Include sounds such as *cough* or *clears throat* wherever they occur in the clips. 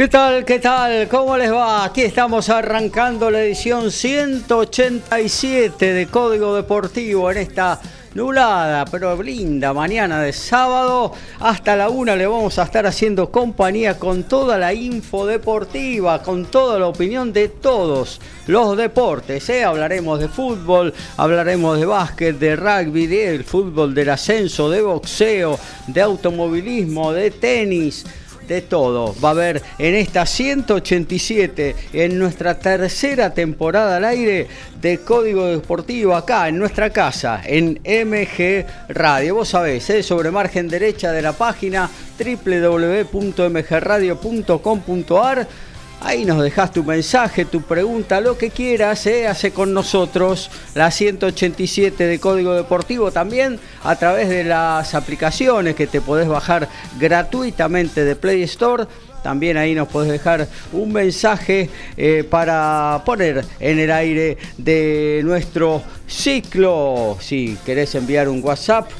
¿Qué tal? ¿Qué tal? ¿Cómo les va? Aquí estamos arrancando la edición 187 de Código Deportivo en esta nublada pero linda mañana de sábado. Hasta la una le vamos a estar haciendo compañía con toda la info deportiva, con toda la opinión de todos los deportes. ¿eh? Hablaremos de fútbol, hablaremos de básquet, de rugby, del fútbol, del ascenso, de boxeo, de automovilismo, de tenis de todo. Va a haber en esta 187, en nuestra tercera temporada al aire de Código Deportivo, acá en nuestra casa, en MG Radio. Vos sabés, ¿eh? sobre margen derecha de la página www.mgradio.com.ar Ahí nos dejas tu mensaje, tu pregunta, lo que quieras, ¿eh? hace con nosotros la 187 de Código Deportivo también a través de las aplicaciones que te podés bajar gratuitamente de Play Store. También ahí nos podés dejar un mensaje eh, para poner en el aire de nuestro ciclo. Si querés enviar un WhatsApp,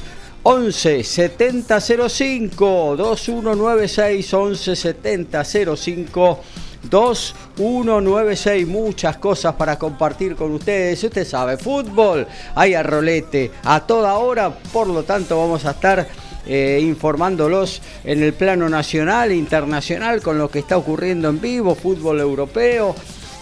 11 7005 2196 11 7005 2196. Muchas cosas para compartir con ustedes. Usted sabe, fútbol, hay a rolete a toda hora. Por lo tanto, vamos a estar eh, informándolos en el plano nacional internacional con lo que está ocurriendo en vivo, fútbol europeo.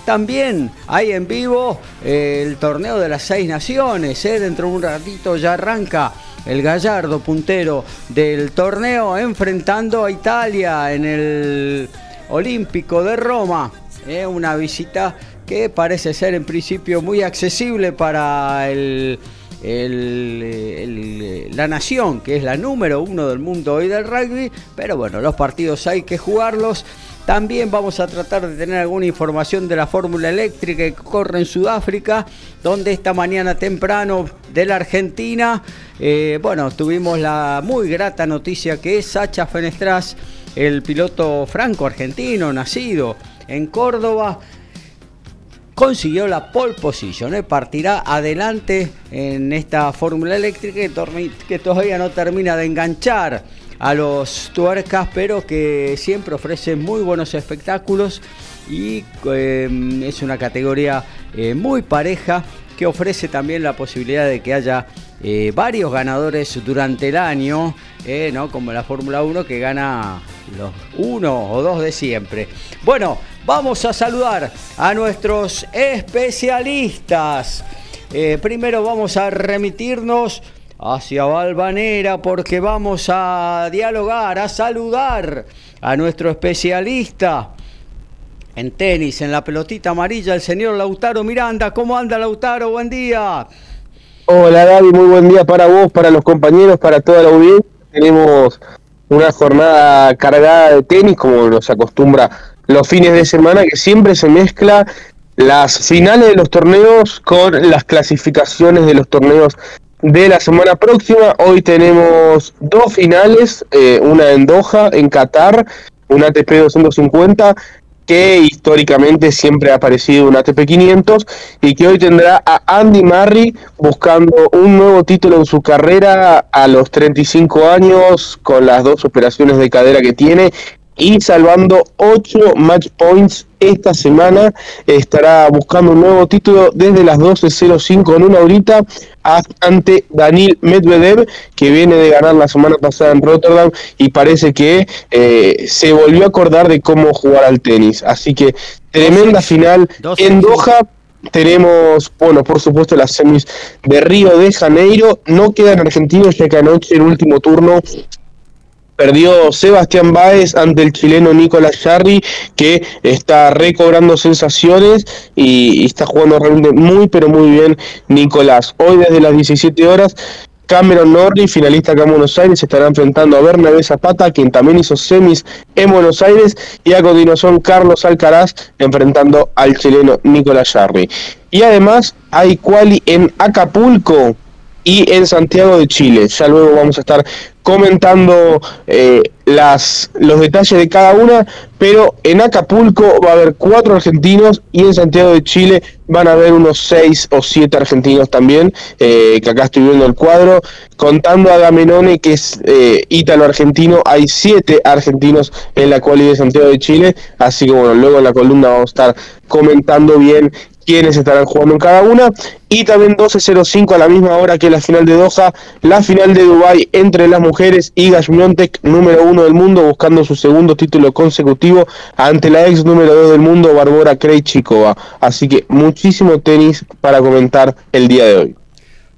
También hay en vivo eh, el torneo de las seis naciones. Eh. Dentro de un ratito ya arranca el Gallardo puntero del torneo enfrentando a Italia en el Olímpico de Roma. Eh, una visita que parece ser en principio muy accesible para el, la nación, que es la número uno del mundo hoy del rugby, pero bueno, los partidos hay que jugarlos. También vamos a tratar de tener alguna información de la fórmula eléctrica que corre en Sudáfrica, donde esta mañana temprano de la Argentina, eh, bueno, tuvimos la muy grata noticia que es Sacha Fenestras el piloto franco-argentino, nacido en Córdoba, consiguió la pole position, ¿eh? partirá adelante en esta fórmula eléctrica que, todavía no termina de enganchar a los tuercas, pero que siempre ofrece muy buenos espectáculos y em, es una categoría eh, muy pareja que ofrece también la posibilidad de que haya eh, varios ganadores durante el año, ¿no? como la Fórmula 1 que gana los uno o dos de siempre. Bueno, vamos a saludar a nuestros especialistas. Eh, primero vamos a remitirnos hacia Valvanera porque vamos a dialogar, a saludar a nuestro especialista en tenis, en la pelotita amarilla, el señor Lautaro Miranda. ¿Cómo anda Lautaro? Buen día. Hola Gaby, muy buen día para vos, para los compañeros, para toda la audiencia. Tenemos una jornada cargada de tenis, como nos acostumbra los fines de semana, que siempre se mezcla las finales de los torneos con las clasificaciones de los torneos de la semana próxima. Hoy tenemos dos finales, eh, una en Doha, en Qatar, un ATP 250 que históricamente siempre ha aparecido un ATP 500 y que hoy tendrá a Andy Murray buscando un nuevo título en su carrera a los 35 años con las dos operaciones de cadera que tiene y salvando 8 match points esta semana. Estará buscando un nuevo título desde las 12.05 en una horita ante Daniel Medvedev, que viene de ganar la semana pasada en Rotterdam y parece que eh, se volvió a acordar de cómo jugar al tenis. Así que tremenda final en Doha. Tenemos, bueno, por supuesto, las semis de Río de Janeiro. No quedan argentinos, ya que anoche el último turno Perdió Sebastián Báez ante el chileno Nicolás Jarry, que está recobrando sensaciones y, está jugando realmente muy, pero muy bien Nicolás. Hoy desde las 17 horas Cameron Norrie, finalista acá en Buenos Aires, estará enfrentando a Bernabé Zapata, quien también hizo semis en Buenos Aires, y a continuación Carlos Alcaraz enfrentando al chileno Nicolás Jarry. Y además hay quali en Acapulco y en Santiago de Chile. Ya luego vamos a estar comentando eh, las, los detalles de cada una, pero en Acapulco va a haber cuatro argentinos y en Santiago de Chile van a haber unos seis o siete argentinos también, eh, que acá estoy viendo el cuadro. Contando a Gamenone, que es eh, ítalo-argentino, hay siete argentinos en la cualidad de Santiago de Chile, así que bueno, luego en la columna vamos a estar comentando bien quiénes estarán jugando en cada una. Y también 12.05 a la misma hora que la final de Doha, la final de Dubai entre las mujeres y Miontek, número uno del mundo, buscando su segundo título consecutivo ante la ex número dos del mundo, Barbora Krejcikova. Así que muchísimo tenis para comentar el día de hoy.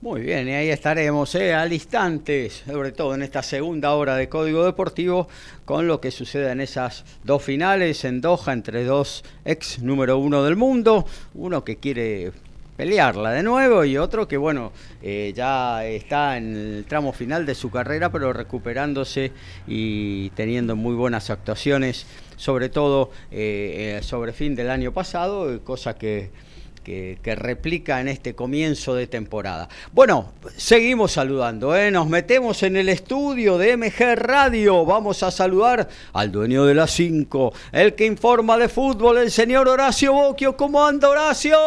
Muy bien, y ahí estaremos ¿eh? al instante, sobre todo en esta segunda hora de Código Deportivo, con lo que sucede en esas dos finales en Doha entre dos ex número uno del mundo, uno que quiere pelearla de nuevo y otro que bueno eh, ya está en el tramo final de su carrera pero recuperándose y teniendo muy buenas actuaciones sobre todo eh, sobre fin del año pasado cosa que que, replica en este comienzo de temporada. Bueno, seguimos saludando, ¿eh? nos metemos en el estudio de MG Radio. Vamos a saludar al dueño de las 5, el que informa de fútbol, el señor Horacio Boquio. ¿Cómo anda, Horacio?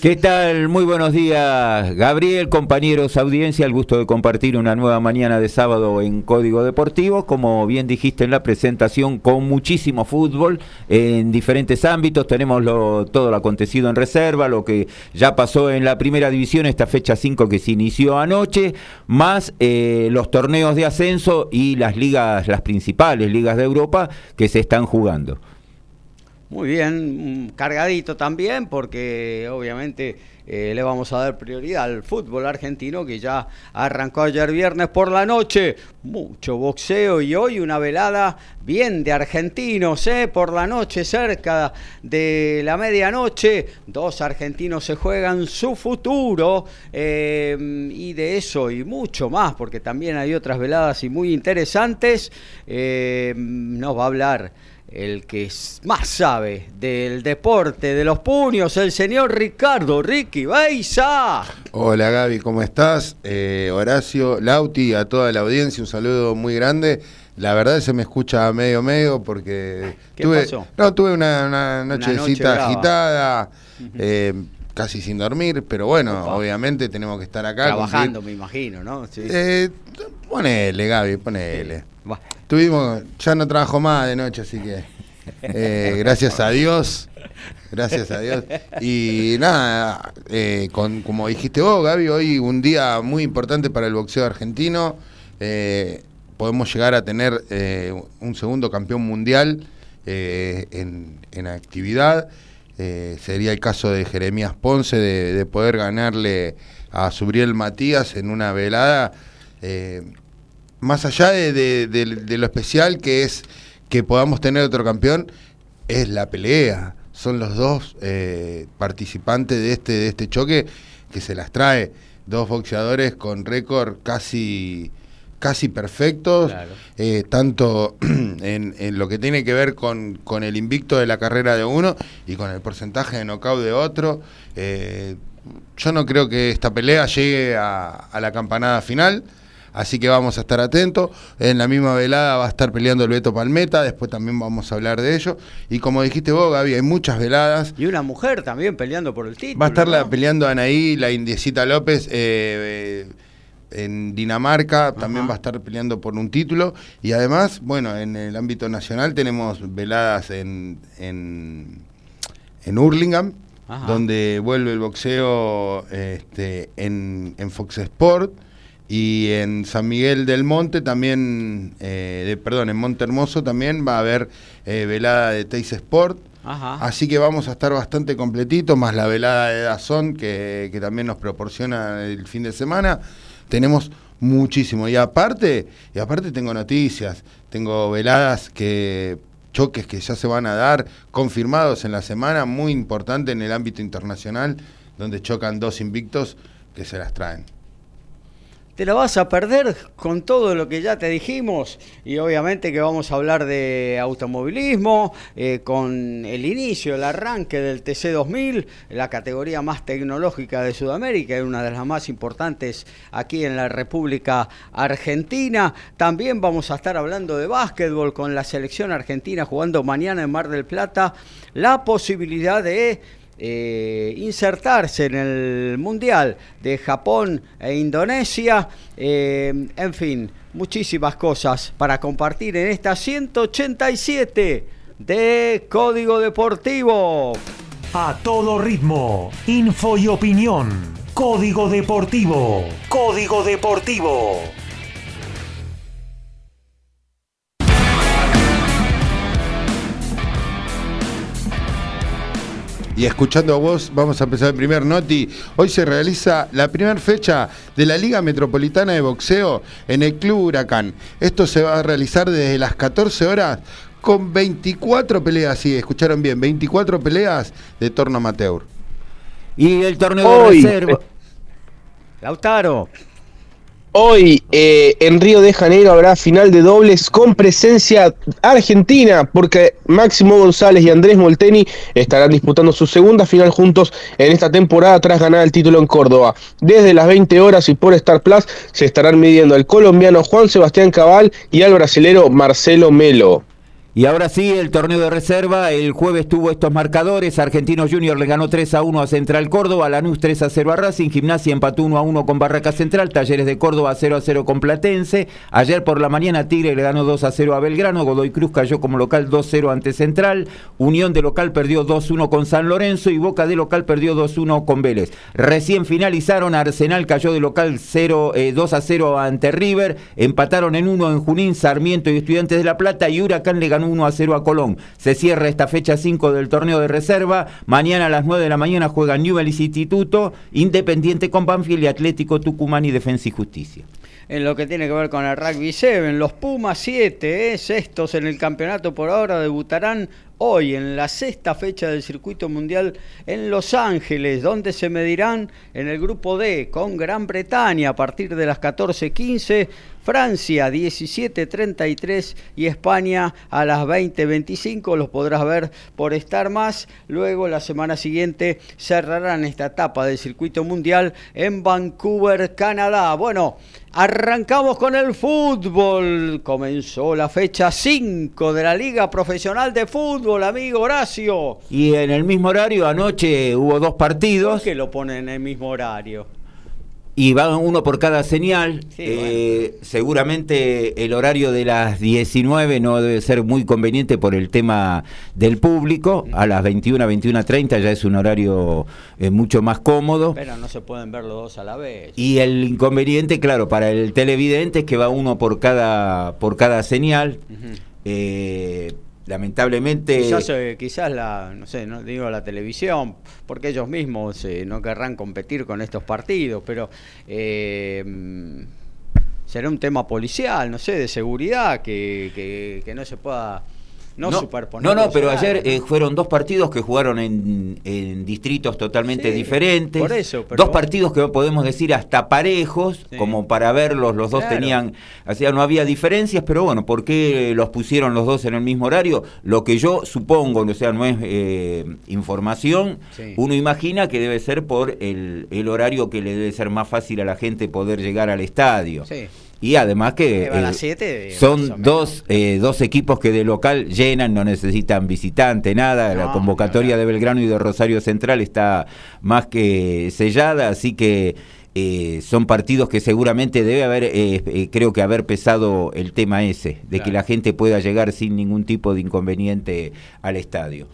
¿Qué tal? Muy buenos días, Gabriel, compañeros, audiencia. El gusto de compartir una nueva mañana de sábado en Código Deportivo. Como bien dijiste en la presentación, con muchísimo fútbol en diferentes ámbitos. Tenemos todo lo acontecido en reserva lo que ya pasó en la primera división, esta fecha 5 que se inició anoche, más eh, los torneos de ascenso y las ligas, las principales ligas de Europa que se están jugando. Muy bien, cargadito también, porque obviamente eh, le vamos a dar prioridad al fútbol argentino que ya arrancó ayer viernes por la noche. Mucho boxeo y hoy una velada bien de argentinos, ¿eh? por la noche, cerca de la medianoche. Dos argentinos se juegan su futuro eh, y de eso y mucho más, porque también hay otras veladas y muy interesantes. Nos va a hablar el que más sabe del deporte de los puños, el señor Ricardo Ricky Beiza. Hola Gaby, ¿cómo estás? Eh, Horacio, Lauti, a toda la audiencia, un saludo muy grande. La verdad se me escucha medio medio porque ¿Qué tuve, pasó? no tuve una, una nochecita agitada, eh, casi sin dormir, pero bueno, Opa. obviamente tenemos que estar acá. Trabajando, cumplir- me imagino, ¿no? Sí. Eh, ponele, Gaby, ponele. Va. Tuvimos, ya no trabajo más de noche, así que eh, gracias a Dios, gracias a Dios. Y nada, eh, como dijiste vos, Gaby, hoy un día muy importante para el boxeo argentino. Eh, podemos llegar a tener un segundo campeón mundial en, en actividad. Sería el caso de Jeremías Ponce de, de poder ganarle a Subriel Matías en una velada. Más allá de, de- de- de lo especial que es que podamos tener otro campeón, es la pelea. Son los dos eh, participantes de este, de este choque que se las trae. Dos boxeadores con récord casi, casi perfectos, Claro. eh, tanto *clears throat* en, en lo que tiene que ver con, con el invicto de la carrera de uno y con el porcentaje de knockout de otro. Eh, yo no creo que esta pelea llegue a, a la campanada final. Así que vamos a estar atentos. En la misma velada va a estar peleando el Beto Palmeta. Después también vamos a hablar de ello. Y como dijiste vos, Gaby, hay muchas veladas. Y una mujer también peleando por el título. Va a estar la- ¿no? peleando Anaí, la Indiecita López, eh, eh, en Dinamarca. También Ajá. va a estar peleando por un título. Y además, bueno, en el ámbito nacional tenemos veladas en, en, en Hurlingham, Ajá. donde vuelve el boxeo este, en, en Fox Sport. Y en San Miguel del Monte también, eh, de- perdón, en Monte Hermoso también va a haber eh, velada de Teis Sport. Ajá. Así que vamos a estar bastante completitos, más la velada de Dazón que, que también nos proporciona el fin de semana. Tenemos muchísimo. Y aparte, y aparte tengo noticias. tengo veladas que choques que ya se van a dar, confirmados en la semana, muy importante en el ámbito internacional, donde chocan dos invictos que se las traen te la vas a perder con todo lo que ya te dijimos y obviamente que vamos a hablar de automovilismo, eh, con el inicio, el arranque del TC2000, la categoría más tecnológica de Sudamérica y una de las más importantes aquí en la República Argentina. También vamos a estar hablando de básquetbol con la selección argentina jugando mañana en Mar del Plata, la posibilidad de eh, insertarse en el Mundial de Japón e Indonesia. Eh, en fin, muchísimas cosas para compartir en esta 187 de Código Deportivo. A todo ritmo, info y opinión. Código Deportivo. Código Deportivo. Y escuchando a vos, vamos a empezar el primer noti. Hoy se realiza la primera fecha de la Liga Metropolitana de Boxeo en el Club Huracán. Esto se va a realizar desde las 14 horas con 24 peleas, sí, escucharon bien, 24 peleas de torno amateur. Y el torneo de reserva. Lautaro. Hoy eh, en Río de Janeiro habrá final de dobles con presencia argentina, porque Máximo González y Andrés Molteni estarán disputando su segunda final juntos en esta temporada tras ganar el título en Córdoba. Desde las 20 horas y por Star Plus se estarán midiendo el colombiano Juan Sebastián Cabal y al brasilero Marcelo Melo. Y ahora sí, el torneo de reserva. El jueves tuvo estos marcadores. Argentinos Junior le ganó 3 a 1 a Central Córdoba. Lanús 3 a 0 a Racing. Gimnasia empató 1 a 1 con Barraca Central. Talleres de Córdoba 0 a 0 con Platense. Ayer por la mañana Tigre le ganó 2 a 0 a Belgrano. Godoy Cruz cayó como local 2 a 0 ante Central. Unión de local perdió 2 a 1 con San Lorenzo. Y Boca de local perdió 2 a 1 con Vélez. Recién finalizaron. Arsenal cayó de local 0, 2 a 0 ante River. Empataron en 1 en Junín, Sarmiento y Estudiantes de La Plata. Y Huracán le ganó 1 a 0 a Colón. Se cierra esta fecha 5 del torneo de reserva. Mañana a las 9 de la mañana juegan Newell's Instituto, Independiente con Banfield y Atlético Tucumán y Defensa y Justicia en lo que tiene que ver con el rugby 7. Los Pumas 7, ¿eh? sextos en el campeonato por ahora, debutarán hoy en la sexta fecha del circuito mundial en Los Ángeles, donde se medirán en el grupo D con Gran Bretaña a partir de las 14.15, Francia 17.33 y España a las 20.25. Los podrás ver por estar más. Luego la semana siguiente cerrarán esta etapa del circuito mundial en Vancouver, Canadá. Bueno, Arrancamos con el fútbol. Comenzó la fecha 5 de la Liga Profesional de Fútbol, amigo Horacio. Y en el mismo horario, anoche hubo dos partidos. ¿Por qué lo ponen en el mismo horario? Y va uno por cada señal. Eh, seguramente el horario de las 19 no debe ser muy conveniente por el tema del público. A las 21, 21.30 ya es un horario eh, mucho más cómodo. Pero no se pueden ver los dos a la vez. Y el inconveniente, claro, para el televidente es que va uno por cada, por cada señal lamentablemente quizás, eh, quizás la no sé no digo la televisión porque ellos mismos eh, no querrán competir con estos partidos pero eh, será un tema policial no sé de seguridad que, que no se pueda no, no, no, pero ayer eh, fueron dos partidos que jugaron en, distritos totalmente diferentes. Por eso, dos partidos que podemos decir hasta parejos, como para verlos, los dos tenían, o sea, no había diferencias, pero bueno, ¿por qué los pusieron los dos en el mismo horario? Lo que yo supongo, o sea, no es eh, información, uno imagina que debe ser por el, el horario que le debe ser más fácil a la gente poder llegar al estadio. Sí. Y además que eh, son dos, eh, dos equipos que de local llenan, no necesitan visitante, nada. la convocatoria de Belgrano y de Rosario Central está más que sellada, así que eh, son partidos que seguramente debe haber, creo que haber pesado el tema ese, de que la gente pueda llegar sin ningún tipo de inconveniente al estadio.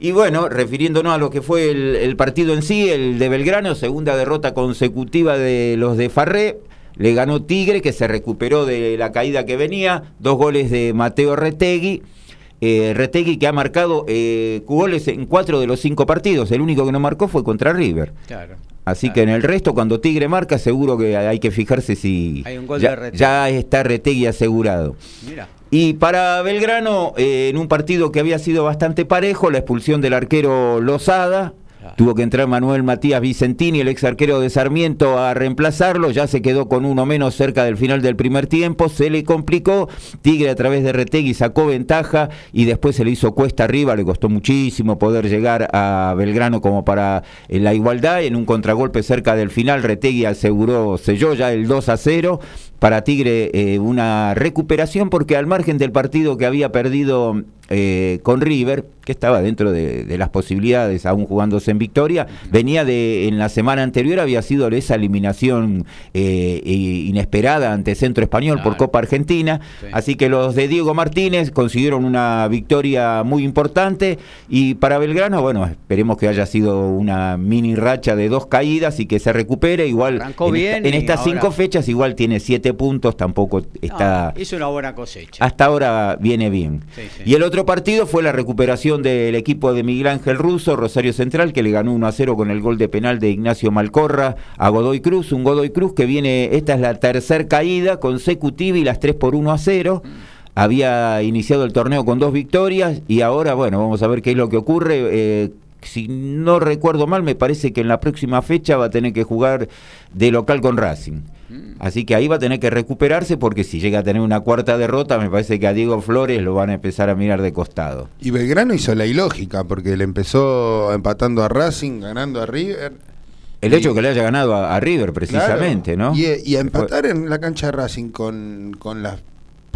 Y bueno, refiriéndonos a lo que fue el, el partido en sí, el de Belgrano, segunda derrota consecutiva de los de Farré le ganó Tigre, que se recuperó de la caída que venía, dos goles de Mateo Retegui. Eh, Retegui que ha marcado eh, goles en cuatro de los cinco partidos, el único que no marcó fue contra River. Claro. Así que en el resto, cuando Tigre marca, seguro que hay que fijarse si ya, está Retegui asegurado. Mira. Y para Belgrano, eh, en un partido que había sido bastante parejo, la expulsión del arquero Lozada, Tuvo que entrar Manuel Matías Vicentini, el ex arquero de Sarmiento, a reemplazarlo. Ya se quedó con uno menos cerca del final del primer tiempo. Se le complicó. Tigre a través de Retegui sacó ventaja y después se le hizo cuesta arriba. Le costó muchísimo poder llegar a Belgrano como para eh, la igualdad. En un contragolpe cerca del final, Retegui aseguró, selló ya el 2 a 0 para Tigre eh, una recuperación porque al margen del partido que había perdido eh, con River, que estaba dentro de, las posibilidades, aún jugándose en victoria, venía de, en la semana anterior había sido esa eliminación eh, inesperada ante Centro Español por Copa Argentina, así que los de Diego Martínez consiguieron una victoria muy importante. Y para Belgrano, bueno, esperemos que haya sido una mini racha de dos caídas y que se recupere, igual en, estas cinco fechas igual tiene siete puntos, tampoco está... hizo una buena cosecha. Hasta ahora viene bien. Y el otro partido fue la recuperación del equipo de Miguel Ángel Russo, Rosario Central, que le ganó 1 a 0 con el gol de penal de Ignacio Malcorra a Godoy Cruz. Un Godoy Cruz que viene, esta es la tercera caída consecutiva y las 3 por 1 a 0 había iniciado el torneo con dos victorias y ahora, bueno, vamos a ver qué es lo que ocurre. Eh, si no recuerdo mal, me parece que en la próxima fecha va a tener que jugar de local con Racing. Mm. Así que ahí va a tener que recuperarse porque si llega a tener una cuarta derrota, me parece que a Diego Flores lo van a empezar a mirar de costado. Y Belgrano hizo la ilógica porque le empezó empatando a Racing, ganando a River. El hecho que le haya ganado a, River, precisamente, ¿no? Y, a empatar en la cancha de Racing con, con las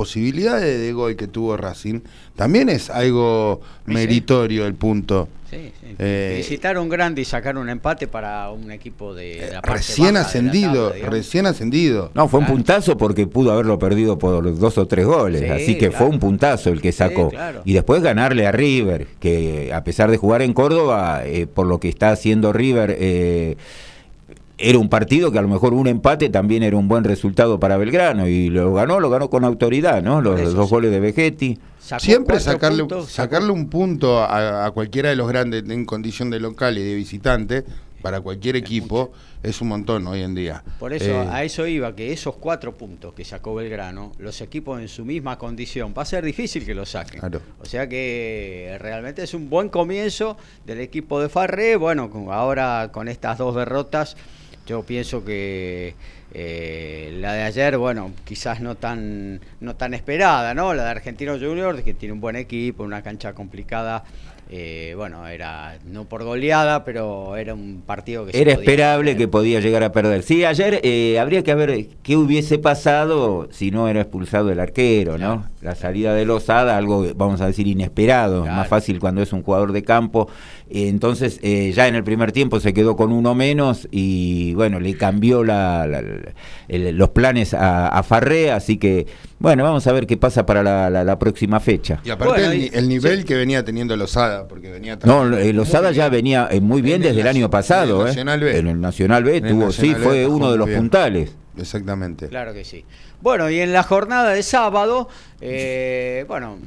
posibilidades de gol que tuvo Racing, también es algo meritorio el punto. Sí, sí. Eh, Visitar un grande y sacar un empate para un equipo de, la recién ascendido, recién ascendido. No, fue un puntazo porque pudo haberlo perdido por dos o tres goles, así que fue un puntazo el que sacó. Y después ganarle a River, que a pesar de jugar en Córdoba, eh, por lo que está haciendo River, eh, era un partido que a lo mejor un empate también era un buen resultado para Belgrano y lo ganó, lo ganó con autoridad, ¿no? Los, dos goles de Vegetti. Siempre sacarle, sacarle un punto a, cualquiera de los grandes en condición de local y de visitante para cualquier equipo es un montón hoy en día. Por eso, eh, a eso iba, que esos cuatro puntos que sacó Belgrano, los equipos en su misma condición, va a ser difícil que los saquen. O sea que realmente es un buen comienzo del equipo de Farré. Bueno, ahora con estas dos derrotas yo pienso que eh, la de ayer, bueno, quizás no tan, no tan esperada, ¿no? La de Argentino Junior, que tiene un buen equipo, una cancha complicada eh, bueno, era no por goleada, pero era un partido que... Era esperable que podía llegar a perder. Sí, ayer eh, habría que ver qué hubiese pasado si no era expulsado el arquero, ¿no? La salida de Lozada, algo, vamos a decir, inesperado, más fácil cuando es un jugador de campo. entonces, eh, ya en el primer tiempo se quedó con uno menos y, bueno, le cambió la, los planes a, a Farré, así que bueno, vamos a ver qué pasa para la, próxima fecha. Y aparte el, nivel que venía teniendo Lozada, porque venía No, Lozada ya venía eh, muy bien desde el, año pasado, en el ¿eh? Nacional B. En el Nacional B tuvo, sí, fue uno de los puntales. Exactamente. Claro que sí. Bueno, y en la jornada de sábado, eh, bueno,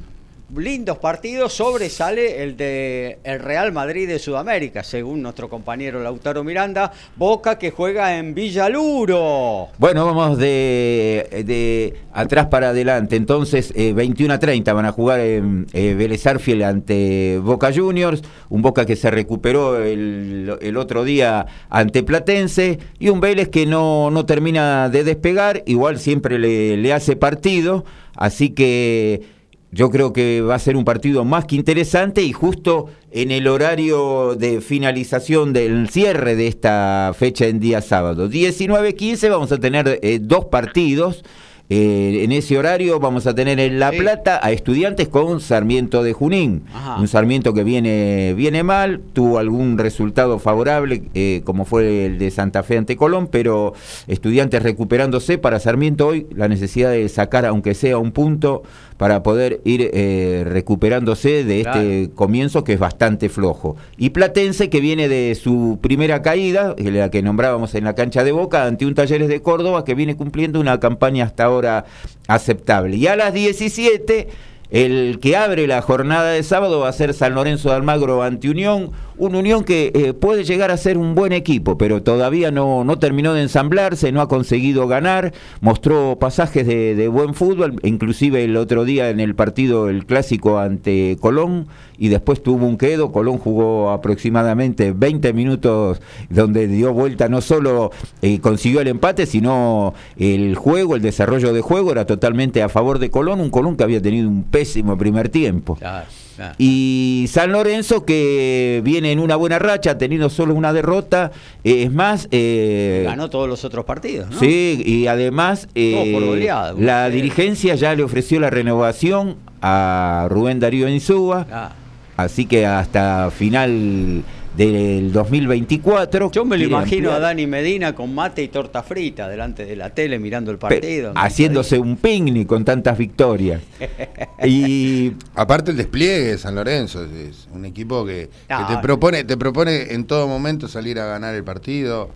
lindos partidos, sobresale el de el Real Madrid de Sudamérica, según nuestro compañero Lautaro Miranda, Boca que juega en Villaluro. Bueno, vamos de, de atrás para adelante, entonces 21 eh, a 30 van a jugar en eh, Vélez ante Boca Juniors, un Boca que se recuperó el, el, otro día ante Platense. Y un Vélez que no, no termina de despegar, igual siempre le, le hace partido, así que yo creo que va a ser un partido más que interesante y justo en el horario de finalización del cierre de esta fecha en día sábado. 19-15 vamos a tener eh, dos partidos. Eh, en ese horario vamos a tener en La Plata a estudiantes con Sarmiento de Junín. Un Sarmiento que viene, viene mal, tuvo algún resultado favorable, eh, como fue el de Santa Fe ante Colón, pero estudiantes recuperándose para Sarmiento hoy, la necesidad de sacar, aunque sea un punto, para poder ir eh, recuperándose de este comienzo que es bastante flojo. Y Platense que viene de su primera caída, la que nombrábamos en la cancha de Boca, ante un Talleres de Córdoba que viene cumpliendo una campaña hasta ahora aceptable. Y a las 17... El que abre la jornada de sábado va a ser San Lorenzo de Almagro ante Unión, un Unión que eh, puede llegar a ser un buen equipo, pero todavía no, no terminó de ensamblarse, no ha conseguido ganar, mostró pasajes de, de buen fútbol, inclusive el otro día en el partido, el clásico ante Colón, y después tuvo un quedo, Colón jugó aproximadamente 20 minutos donde dio vuelta, no solo eh, consiguió el empate, sino el juego, el desarrollo de juego era totalmente a favor de Colón, un Colón que había tenido un pésimo primer tiempo. Claro, claro. Y San Lorenzo que viene en una buena racha, ha tenido solo una derrota, eh, es más... eh, Ganó todos los otros partidos, ¿no? Sí, y además eh, por goleada, la dirigencia ya le ofreció la renovación a Rubén Darío Insúa, Ah. así que hasta final del 2024. Yo me lo imagino a Dani Medina con mate y torta frita delante de la tele mirando el pe- partido. haciéndose un picnic con tantas victorias. *laughs* y Aparte el despliegue de San Lorenzo, es, es un equipo que, que No. te propone, te propone en todo momento salir a ganar el partido.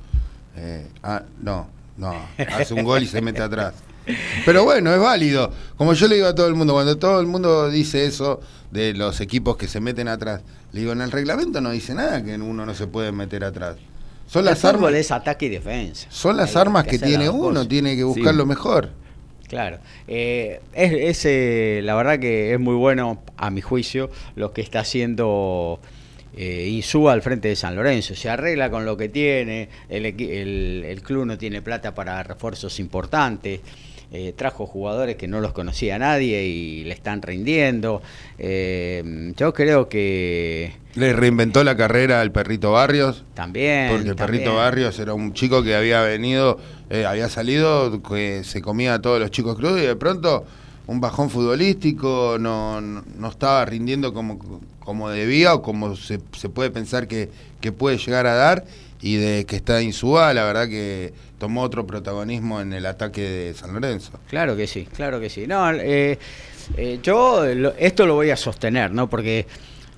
Eh, ah, no, no, hace un gol y se mete atrás. Pero bueno, es válido. Como yo le digo a todo el mundo, cuando todo el mundo dice eso de los equipos que se meten atrás, le digo, en el reglamento no dice nada que uno no se puede meter atrás. Son El las armas, es ataque y defensa. son las Hay armas que, tiene uno, tiene que buscar Sí. lo mejor. Claro. Eh, es, es, eh, la verdad que es muy bueno, a mi juicio, lo que está haciendo eh, Insúa al frente de San Lorenzo. Se arregla con lo que tiene, el, el, el club no tiene plata para refuerzos importantes. Eh, trajo jugadores que no los conocía nadie y le están rindiendo. Eh, yo creo que Le reinventó la carrera al perrito Barrios. también. Porque el también. perrito Barrios era un chico que había venido, eh, había salido, que se comía a todos los chicos crudos y de pronto un bajón futbolístico, no, no, no estaba rindiendo como, como debía o como se, se puede pensar que, que puede llegar a dar. Y de que está Insúa, la verdad que tomó otro protagonismo en el ataque de San Lorenzo. Claro que sí, claro que sí. No, eh, eh, yo lo- esto lo voy a sostener, ¿no? Porque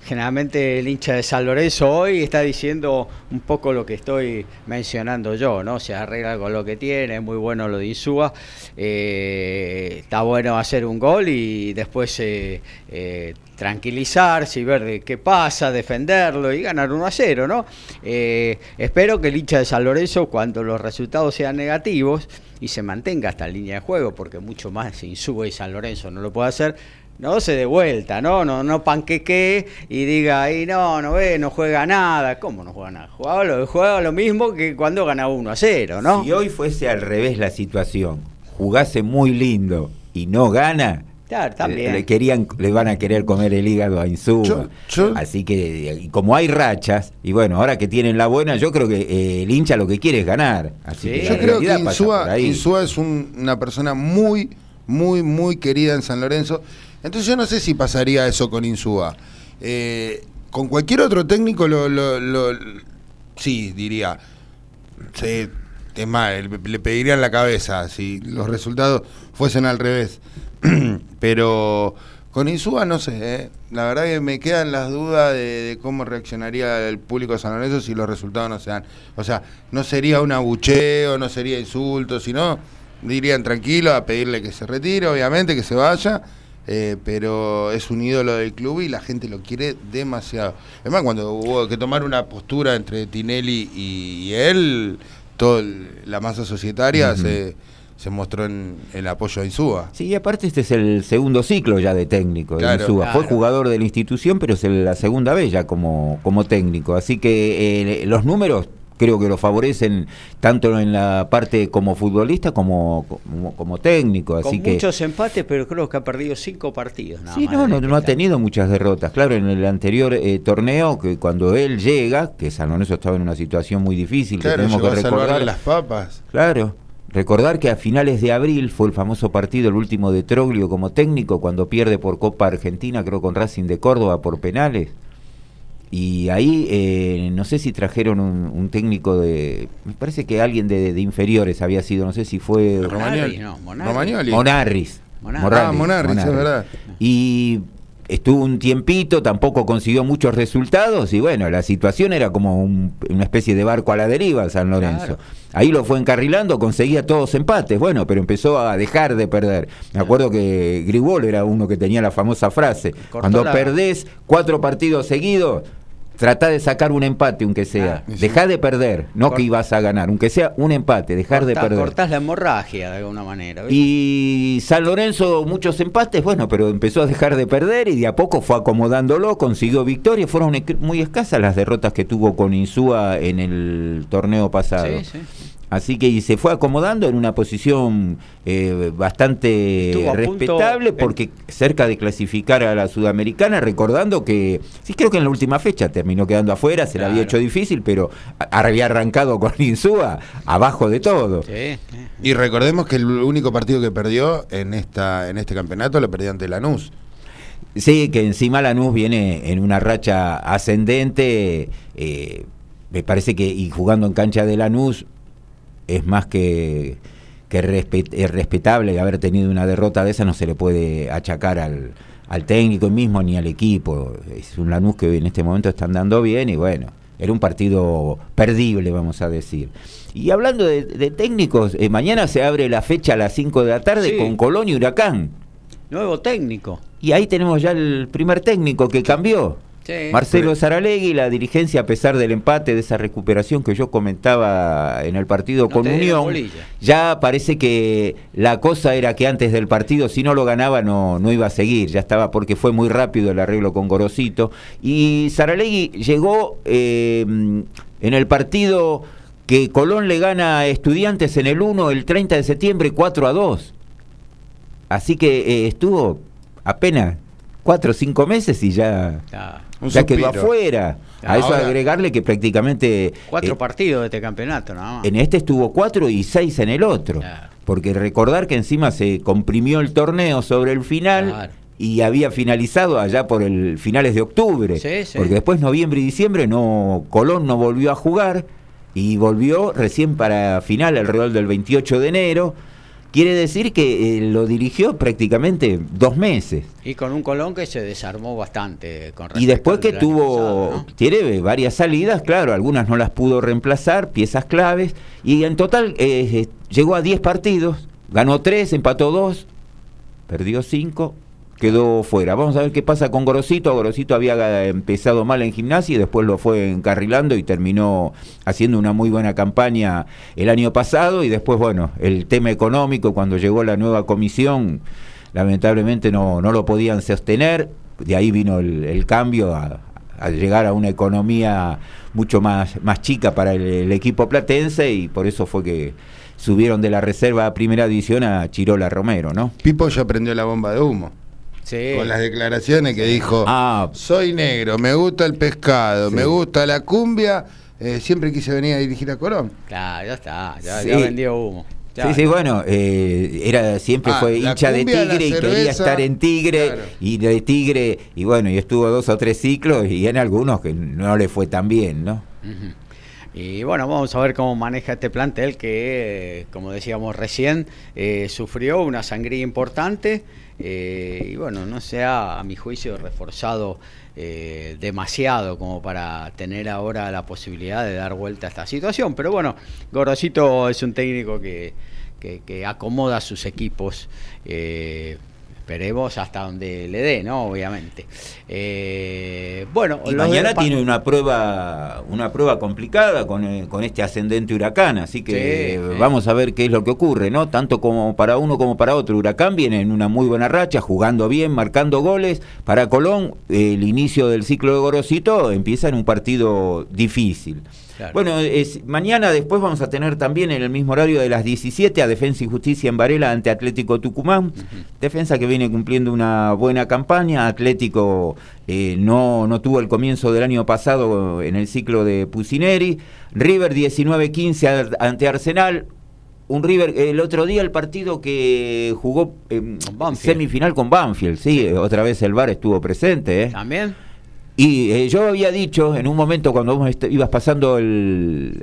generalmente el hincha de San Lorenzo hoy está diciendo un poco lo que estoy mencionando yo, ¿no? Se arregla con lo que tiene, es muy bueno lo de Insúa, eh, está bueno hacer un gol y después eh, eh, tranquilizarse y ver de qué pasa, defenderlo y ganar 1 a 0, ¿no? Eh, espero que el hincha de San Lorenzo, cuando los resultados sean negativos y se mantenga hasta en línea de juego, porque mucho más Insúa y San Lorenzo no lo puede hacer, no se dé vuelta, ¿no? No, no panqueque y diga, ahí no, no ve, no juega nada. ¿Cómo no juega nada? Jugaba lo, jugaba lo mismo que cuando ganaba 1 a 0, ¿no? si hoy fuese al revés la situación, jugase muy lindo y no gana, Claro, también. Le, querían, le van a querer comer el hígado a Insúa. Así que, y como hay rachas, y bueno, ahora que tienen la buena, yo creo que eh, el hincha lo que quiere es ganar. Así Sí. que Yo creo que Insúa. Insúa es un- una persona muy, muy, muy querida en San Lorenzo. Entonces yo no sé si pasaría eso con Insúa. Eh, con cualquier otro técnico lo, lo- lo- sí, diría. Sí, es más, le, pedirían la cabeza si los resultados fuesen al revés. *clears throat* Pero con Insúa no sé, eh. la verdad que me quedan las dudas de, de cómo reaccionaría el público de San Lorenzo si los resultados no se dan. O sea, no sería un abucheo, no sería insulto, sino dirían tranquilo a pedirle que se retire, obviamente, que se vaya. Eh, pero es un ídolo del club y la gente lo quiere demasiado. Además, cuando hubo que tomar una postura entre Tinelli y, y él, toda la masa societaria se, se mostró en el apoyo a Insúa. Sí, y aparte este es el segundo ciclo ya de técnico. de Claro. Insúa. Fue jugador de la institución, pero es la segunda vez ya como, como técnico. Así que eh, los números creo que lo favorecen tanto en la parte como futbolista como, como, como técnico. Así Con que muchos empates, pero creo que ha perdido cinco partidos. Nada Sí, más no, no, desde no ha tenido muchas derrotas. Claro, en el anterior eh, torneo, que cuando él llega, que San Lorenzo estaba en una situación muy difícil, que tenemos que a recordar. las papas. Claro, recordar que a finales de abril fue el famoso partido, el último de Troglio como técnico, cuando pierde por Copa Argentina, creo con Racing de Córdoba por penales. Y ahí eh, no sé si trajeron un, un técnico de. Me parece que alguien de, de inferiores había sido, no sé si fue. Monarri, no, Monarri. Romagnoli. Monarris. Monarris. Ah, Monarris, es verdad. Y estuvo un tiempito, tampoco consiguió muchos resultados y bueno, la situación era como un- una especie de barco a la deriva San Lorenzo. Claro. Ahí lo fue encarrilando, conseguía todos empates, bueno, pero empezó a dejar de perder. Me acuerdo que Gribol era uno que tenía la famosa frase, Cortó cuando la- perdés cuatro partidos seguidos, Trata de sacar un empate, aunque sea. Ah, sí. Deja de perder, no Cort- que ibas a ganar, aunque sea un empate, dejar de perder. Cortás la hemorragia de alguna manera. Y San Lorenzo, muchos empates, bueno, pero empezó a dejar de perder y de a poco fue acomodándolo, consiguió victoria. Fueron muy escasas las derrotas que tuvo con Insúa en el torneo pasado. Sí, sí. Así que y se fue acomodando en una posición eh, bastante punto respetable en- porque cerca de clasificar a la sudamericana, recordando que, sí creo que en la última fecha terminó quedando afuera, se la había Claro. hecho difícil, pero había arrancado con *laughs* Insúa abajo de todo. Sí, sí. Y recordemos que el único partido que perdió en esta en este campeonato lo perdió ante Lanús. Sí, que encima Lanús viene en una racha ascendente. eh, me parece que, y jugando en cancha de Lanús, es más que, que es respetable haber tenido una derrota de esa, no se le puede achacar al, al técnico mismo ni al equipo. Es un Lanús que en este momento está andando bien y bueno, era un partido perdible, vamos a decir. Y hablando de, de técnicos, eh, mañana se abre la fecha a las 5 de la tarde Sí. con Colón y Huracán. Nuevo técnico. Y ahí tenemos ya el primer técnico que cambió. Sí. Marcelo Saralegui, la dirigencia, a pesar del empate, de esa recuperación que yo comentaba en el partido No con Unión, ya parece que la cosa era que antes del partido, si no lo ganaba, no, no iba a seguir. Ya estaba porque fue muy rápido el arreglo con Gorosito. Y Saralegui llegó eh, en el partido que Colón le gana a Estudiantes en el 1 el 30 de septiembre 4 a 2. Así que eh, estuvo apenas cuatro o cinco meses y ya, ya quedó afuera. A eso Ahora- agregarle que prácticamente Cuatro eh, partidos de este campeonato, nada más. en este estuvo cuatro y seis en el otro. Claro. Porque recordar que encima se comprimió el torneo sobre el final Claro. y había finalizado allá por el finales de octubre. Sí, sí. Porque después noviembre y diciembre no Colón no volvió a jugar y volvió recién para final alrededor del 28 de enero. Quiere decir que eh, lo dirigió prácticamente dos meses. Y con un Colón que se desarmó bastante con Y después que tuvo, pasado, ¿no? tiene varias salidas, claro, algunas no las pudo reemplazar, piezas claves, y en total eh, eh, llegó a 10 partidos, ganó 3, empató 2, perdió 5, quedó fuera. Vamos a ver qué pasa con Gorosito. Gorosito había ga- empezado mal en gimnasia y después lo fue encarrilando y terminó haciendo una muy buena campaña el año pasado. Y después, bueno, el tema económico, cuando llegó la nueva comisión, lamentablemente no, no lo podían sostener. De ahí vino el, cambio a, a llegar a una economía mucho más, más chica para el, el equipo platense y por eso fue que subieron de la reserva a primera división a Chirola Romero, ¿no? Pipo ya prendió la bomba de humo. Sí. Con las declaraciones que dijo, Ah. soy negro, me gusta el pescado, Sí. me gusta la cumbia, eh, siempre quise venir a dirigir a Colón. Claro, ya está, ya, Sí. ya vendió humo. Ya, sí, sí, bueno, eh, era siempre Ah, fue hincha de cumbia, Tigre y quería estar en Tigre claro. y de Tigre y bueno, y estuvo dos o tres ciclos y en algunos que no le fue tan bien, ¿no? Y bueno, vamos a ver cómo maneja este plantel que, eh, como decíamos recién, eh, sufrió una sangría importante eh, y bueno, no se ha, a mi juicio, reforzado eh, demasiado como para tener ahora la posibilidad de dar vuelta a esta situación. Pero bueno, Gorosito es un técnico que, que- acomoda sus equipos. eh, Esperemos hasta donde le dé, ¿no? Obviamente. Eh, bueno, Y mañana tiene una prueba, una prueba complicada con, eh, con este ascendente huracán, así que Sí, vamos a ver qué es lo que ocurre, ¿no? Tanto como para uno como para otro. Huracán viene en una muy buena racha, jugando bien, marcando goles. Para Colón, el inicio del ciclo de Gorosito empieza en un partido difícil. Claro. Bueno, es, mañana después vamos a tener también en el mismo horario de las 17 a Defensa y Justicia en Varela ante Atlético Tucumán. Defensa que viene cumpliendo una buena campaña. Atlético eh, no, no tuvo el comienzo del año pasado en el ciclo de Pusineri. River 19-15 a- ante Arsenal. Un River, el otro día el partido que jugó Banfield. semifinal con Banfield, sí, otra vez el VAR estuvo presente. ¿eh? ¿También? Y eh, yo había dicho en un momento cuando vos est- ibas pasando el,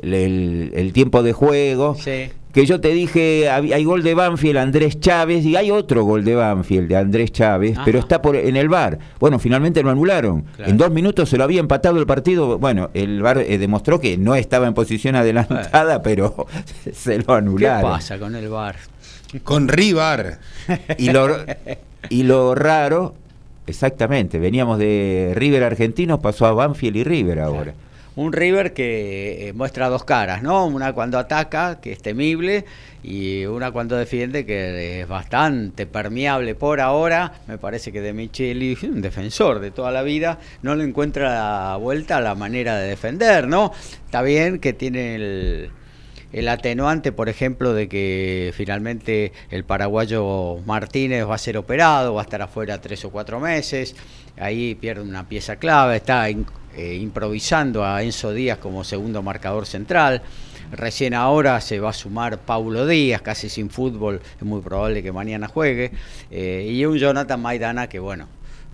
el- tiempo de juego, Sí. que yo te dije, hay gol de Banfield, Andrés Chávez, y hay otro gol de Banfield, de Andrés Chávez, Ajá. pero está por en el bar. Bueno, finalmente lo anularon. Claro. En dos minutos se lo había empatado el partido. Bueno, el bar demostró que no estaba en posición adelantada, pero *laughs* se lo ¿Qué anularon. pasa con el bar? Con Rivar. Y lo, y lo raro Exactamente, veníamos de River Argentino, pasó a Banfield y River ahora. Un River que eh, muestra dos caras, ¿no? Una cuando ataca, que es temible, y una cuando defiende, que es bastante permeable por ahora. Me parece que De Micheli, un defensor de toda la vida, no le encuentra la vuelta a la manera de defender, ¿no? Está bien que tiene el el atenuante, por ejemplo, de que finalmente el paraguayo Martínez va a ser operado, va a estar afuera tres o cuatro meses, ahí pierde una pieza clave, está eh, improvisando a Enzo Díaz como segundo marcador central. Recién ahora se va a sumar Paulo Díaz, casi sin fútbol, es muy probable que mañana juegue. Eh, y un Jonathan Maidana que, bueno,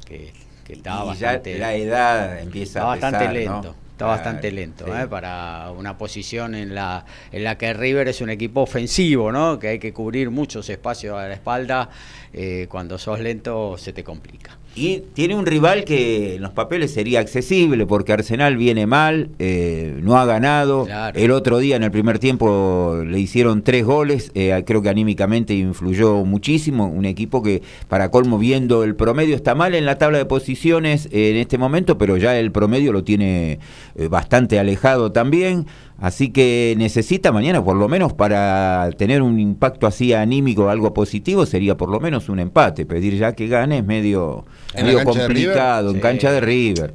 que, está bastante. la edad empieza a bastante lento. Está bastante lento ¿eh? para una posición en la, en la que River es un equipo ofensivo, ¿no? que hay que cubrir muchos espacios a la espalda. Eh, cuando sos lento se te complica. Y tiene un rival que en los papeles sería accesible porque Arsenal viene mal, eh, no ha ganado. El otro día en el primer tiempo le hicieron tres goles, eh, creo que anímicamente influyó muchísimo. Un equipo que para colmo viendo el promedio está mal en la tabla de posiciones en este momento, pero ya el promedio lo tiene eh, bastante alejado también. Así que necesita mañana, por lo menos para tener un impacto así anímico, algo positivo, sería por lo menos un empate. Pedir ya que gane es medio, medio complicado, en cancha de River.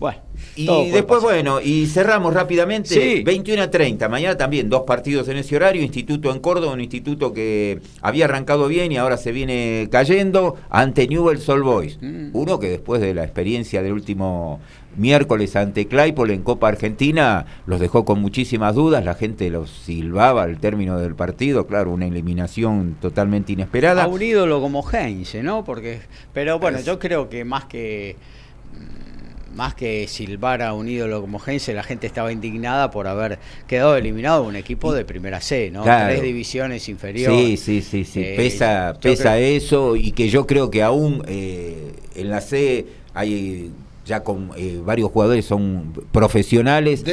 Bueno. Y después, bueno, y cerramos rápidamente. 21 a 30. Mañana también dos partidos en ese horario. Instituto en Córdoba, un instituto que había arrancado bien y ahora se viene cayendo ante Newell's Old Boys. Mm. Uno que después de la experiencia del último miércoles ante Claypole en Copa Argentina los dejó con muchísimas dudas, la gente los silbaba al término del partido, claro, una eliminación totalmente inesperada. A un ídolo como Heinze, ¿no? Porque, pero bueno, yo creo que más que más que silbar a un ídolo como Heinze, la gente estaba indignada por haber quedado eliminado de un equipo de primera C, ¿no? Tres divisiones inferiores. Sí, sí, sí, sí. Eh, pesa, pesa eso y que yo creo que aún eh, en la C hay ya con eh, varios jugadores son profesionales.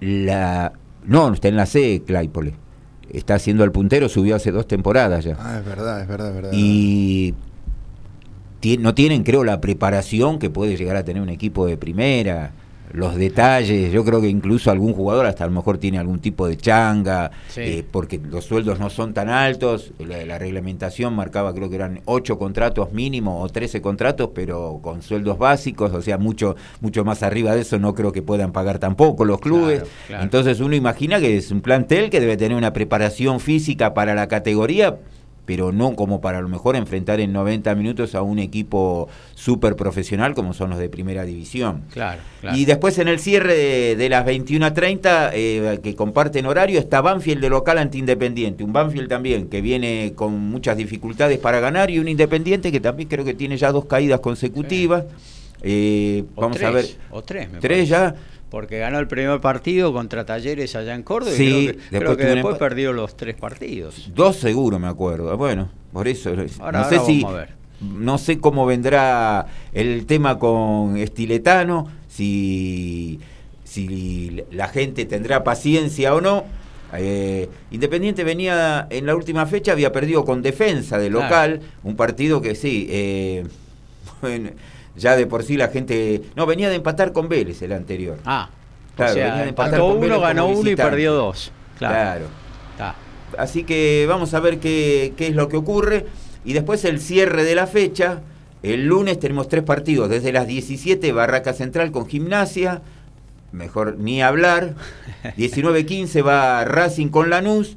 La, no, está en la C, Claypole. Está haciendo el puntero, subió hace dos temporadas ya. Ah, es verdad, es verdad, es verdad. Y no tienen, creo, la preparación que puede llegar a tener un equipo de primera los detalles, yo creo que incluso algún jugador hasta a lo mejor tiene algún tipo de changa, eh, porque los sueldos no son tan altos, la, reglamentación marcaba creo que eran 8 contratos mínimo o 13 contratos, pero con sueldos básicos, o sea, mucho, mucho más arriba de eso no creo que puedan pagar tampoco los clubes. Entonces uno imagina que es un plantel que debe tener una preparación física para la categoría pero no como para a lo mejor enfrentar en 90 minutos a un equipo súper profesional como son los de primera división. Claro, Y después en el cierre de, las 21 a 30, eh, que comparten horario, está Banfield de local ante Independiente. Un Banfield también que viene con muchas dificultades para ganar y un Independiente que también creo que tiene ya dos caídas consecutivas. Eh, vamos a ver. O tres, me Tres ya porque ganó el primer partido contra Talleres allá en Córdoba y creo que después, perdió los tres partidos. Dos seguro me acuerdo. Bueno, por eso no sé si no sé cómo vendrá el tema con Estiletano, si si la gente tendrá paciencia o no. Eh, Independiente venía en la última fecha, había perdido con defensa de local, un partido que sí, eh, *laughs* bueno, ya de por sí la gente. No, venía de empatar con Vélez el anterior. Ah, claro, venía de empatar con uno, ganó uno y perdió dos. Claro. Así que vamos a ver qué, qué es lo que ocurre. Y después el cierre de la fecha. El lunes tenemos tres partidos. Desde las 17, Barraca Central con Gimnasia. Mejor ni hablar. *laughs* 19-15 va Racing con Lanús.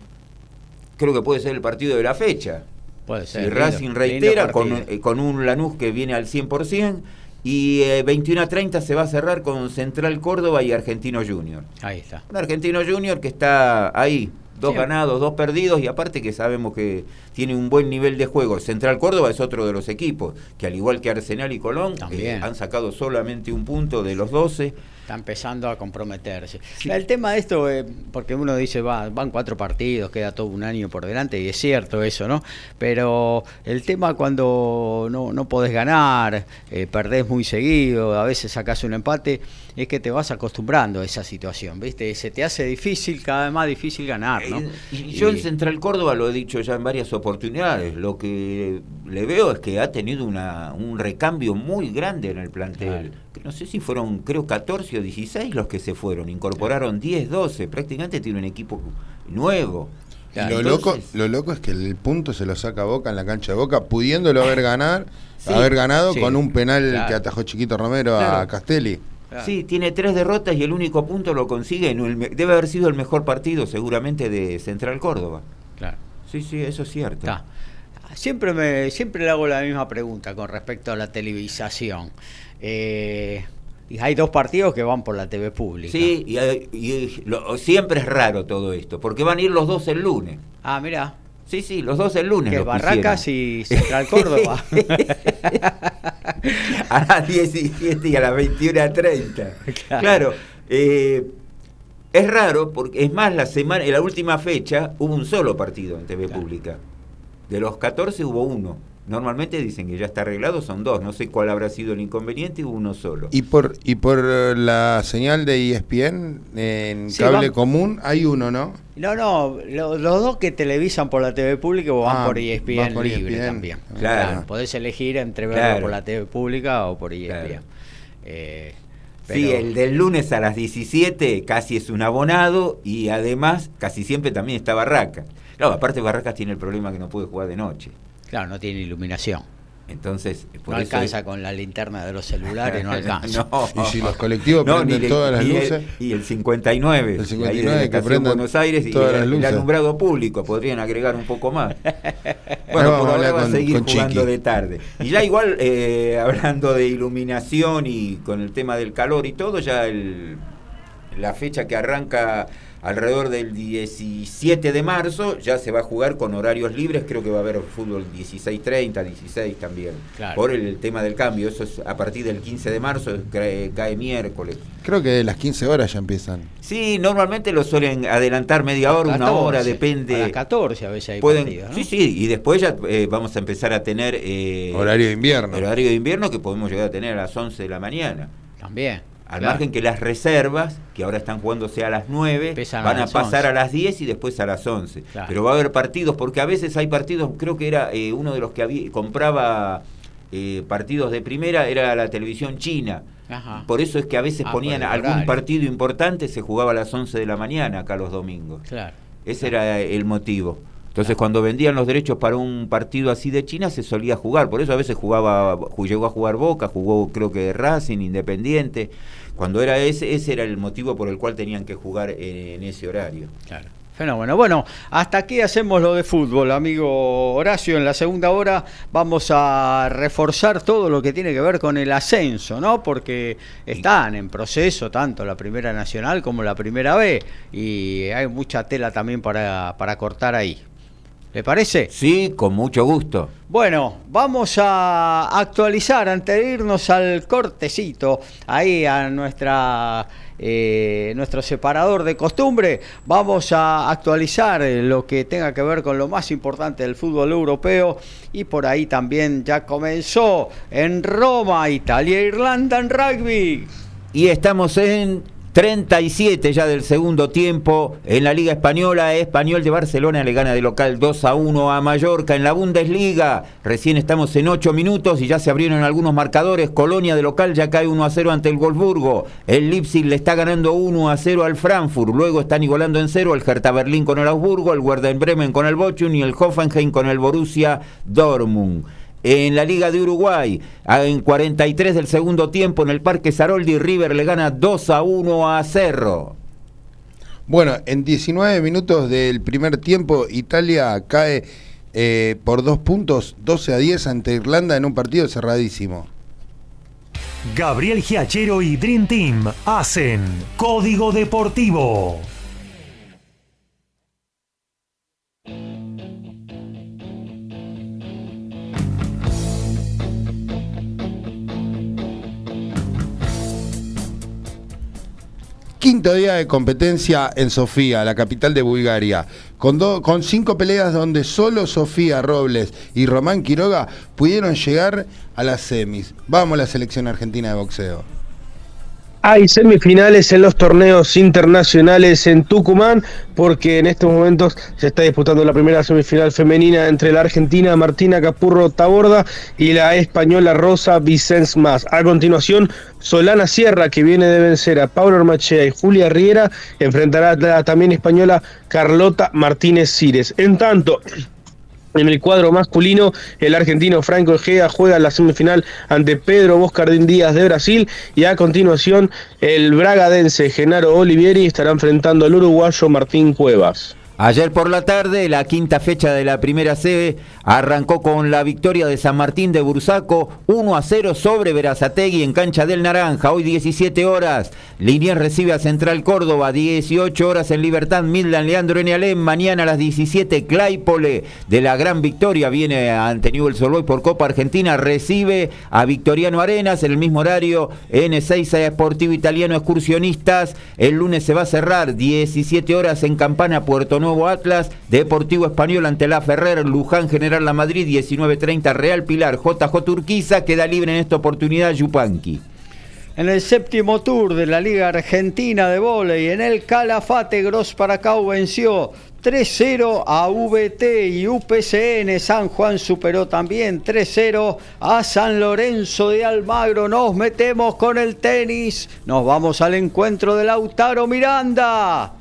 Creo que puede ser el partido de la fecha. Puede ser. Si Racing reitera eh, con, un Lanús que viene al 100%. Y 21 eh, a 30 se va a cerrar con Central Córdoba y Argentino Junior. Ahí está. Un Argentino Junior que está ahí, dos ganados, dos perdidos, y aparte que sabemos que tiene un buen nivel de juego. Central Córdoba es otro de los equipos que, al igual que Arsenal y Colón, eh, han sacado solamente un punto de los 12. Está empezando a comprometerse. El tema de esto, eh, porque uno dice, va, van cuatro partidos, queda todo un año por delante, y es cierto eso, ¿no? Pero el tema cuando no, no podés ganar, eh, perdés muy seguido, a veces sacás un empate, es que te vas acostumbrando a esa situación, ¿viste? Se te hace difícil, cada vez más difícil ganar, ¿no? Eh, y yo en Central Córdoba lo he dicho ya en varias oportunidades, lo que le veo es que ha tenido una, un recambio muy grande en el plantel. No sé si fueron, creo, 14 o 16 los que se fueron, incorporaron 10, 12, prácticamente tiene un equipo nuevo. lo, loco, lo loco es que el punto se lo saca Boca en la cancha de Boca, pudiéndolo haber ganar, *laughs* haber ganado con un penal que atajó Chiquito Romero a Castelli. Sí, tiene tres derrotas y el único punto lo consigue. En el, debe haber sido el mejor partido seguramente de Central Córdoba. Claro. Sí, sí, eso es cierto. Siempre, me, siempre le hago la misma pregunta con respecto a la televisación. Eh, y hay dos partidos que van por la TV pública. Sí, y, siempre es raro todo esto, porque van a ir los dos el lunes. Ah, mira. Sí, sí, los dos el lunes. Que Barracas y Central Córdoba. *laughs* a las 17 y a las 21.30. Claro. claro eh, es raro, porque es más, la semana, en la última fecha hubo un solo partido en TV pública. De los 14 hubo uno. Normalmente dicen que ya está arreglado, son dos. No sé cuál habrá sido el inconveniente, uno solo. ¿Y por, y por la señal de ESPN en cable común hay uno, no? No, no, los, dos que televisan por la TV pública van ah, por ESPN libre también. Claro. Podés elegir entre verlo por la TV pública o por ESPN. Eh, Sí, el del lunes a las 17 casi es un abonado y además casi siempre también está Barraca. Claro, aparte Barracas tiene el problema que no puede jugar de noche. Claro, no tiene iluminación. Entonces, no alcanza con la linterna de los celulares, no alcanza. *laughs* y si los colectivos *laughs* prenden todas las luces. y el 59, el 59 que prenden Buenos Aires y el, alumbrado público, podrían agregar un poco más. *laughs* bueno, por ahora va a seguir jugando de tarde. Y ya igual, eh, hablando de iluminación y con el tema del calor y todo, ya el, la fecha que arranca alrededor del 17 de marzo ya se va a jugar con horarios libres, creo que va a haber fútbol 16.30, 16 también, por el tema del cambio, eso es a partir del 15 de marzo, cae, cae, miércoles. Creo que las 15 horas ya empiezan. Sí, normalmente lo suelen adelantar media hora, una hora, depende. A las 14 a veces hay partidos, Sí, sí, y después ya eh, vamos a empezar a tener... Eh, horario de invierno. Horario de invierno que podemos llegar a tener a las 11 de la mañana. También. Al margen que las reservas, que ahora están jugándose a las 9, van a, pasar a las 10 y después a las 11. Pero va a haber partidos, porque a veces hay partidos, creo que era eh, uno de los que había, compraba eh, partidos de primera, era la televisión china. Por eso es que a veces ah, ponían algún partido importante, se jugaba a las 11 de la mañana acá los domingos. Ese era el motivo. Entonces, cuando vendían los derechos para un partido así de China, se solía jugar. Por eso a veces jugaba, llegó a jugar Boca, jugó creo que Racing, Independiente. Cuando era ese, ese era el motivo por el cual tenían que jugar en, ese horario. Claro. Fenómeno. Bueno, hasta aquí hacemos lo de fútbol, amigo Horacio. En la segunda hora vamos a reforzar todo lo que tiene que ver con el ascenso, ¿no? Porque están en proceso tanto la Primera Nacional como la Primera B y hay mucha tela también para, para cortar ahí. ¿Le parece? Sí, con mucho gusto. Bueno, vamos a actualizar antes de irnos al cortecito, ahí a nuestra eh, nuestro separador de costumbre. Vamos a actualizar lo que tenga que ver con lo más importante del fútbol europeo y por ahí también ya comenzó en Roma, Italia, Irlanda en rugby. Y estamos en 37 ya del segundo tiempo en la Liga Española. Español de Barcelona le gana de local 2 a 1 a Mallorca en la Bundesliga. Recién estamos en 8 minutos y ya se abrieron algunos marcadores. Colonia de local ya cae 1 a 0 ante el Wolfsburgo. El Leipzig le está ganando 1 a 0 al Frankfurt. Luego están igualando en 0 el Hertha Berlín con el Augsburgo, el Werder Bremen con el Bochum y el Hoffenheim con el Borussia Dortmund en la Liga de Uruguay. En 43 del segundo tiempo en el Parque Saroldi, River le gana 2 a 1 a Cerro. Bueno, en 19 minutos del primer tiempo, Italia cae eh, por dos puntos, 12 a 10 ante Irlanda en un partido cerradísimo. Gabriel Giachero y Dream Team hacen Código Deportivo. Quinto día de competencia en Sofía, la capital de Bulgaria, con, con cinco peleas donde solo Sofía Robles y Román Quiroga pudieron llegar a las semis. Vamos la selección argentina de boxeo. Hay semifinales en los torneos internacionales en Tucumán, porque en estos momentos se está disputando la primera semifinal femenina entre la argentina Martina Capurro Taborda y la española Rosa Vicens Más. A continuación, Solana Sierra, que viene de vencer a Pablo Armachea y Julia Riera, enfrentará a la también española Carlota Martínez Cires. En tanto, en el cuadro masculino, el argentino Franco Egea juega la semifinal ante Pedro Boscardín Díaz de Brasil y a continuación el bragadense Genaro Olivieri estará enfrentando al uruguayo Martín Cuevas. Ayer por la tarde, la quinta fecha de la primera sede arrancó con la victoria de San Martín de Bursaco 1 a 0 sobre Verazategui en cancha del Naranja. Hoy 17 horas, Liniers recibe a Central Córdoba, 18 horas en Libertad, Mildan Leandro Alem. Mañana a las 17, Claypole de la gran victoria viene ante Newell's Old por Copa Argentina, recibe a Victoriano Arenas en el mismo horario N6 Esportivo Italiano Excursionistas. El lunes se va a cerrar 17 horas en Campana, Puerto Nuevo Atlas, Deportivo Español ante la Ferrer, Luján General La Madrid, 19.30 Real Pilar, JJ Turquiza, queda libre en esta oportunidad Yupanqui. En el séptimo tour de la Liga Argentina de Voley, en el Calafate, Gros Paracau venció 3-0 a VT y UPCN. San Juan superó también 3-0 a San Lorenzo de Almagro. Nos metemos con el tenis. Nos vamos al encuentro de Lautaro Miranda.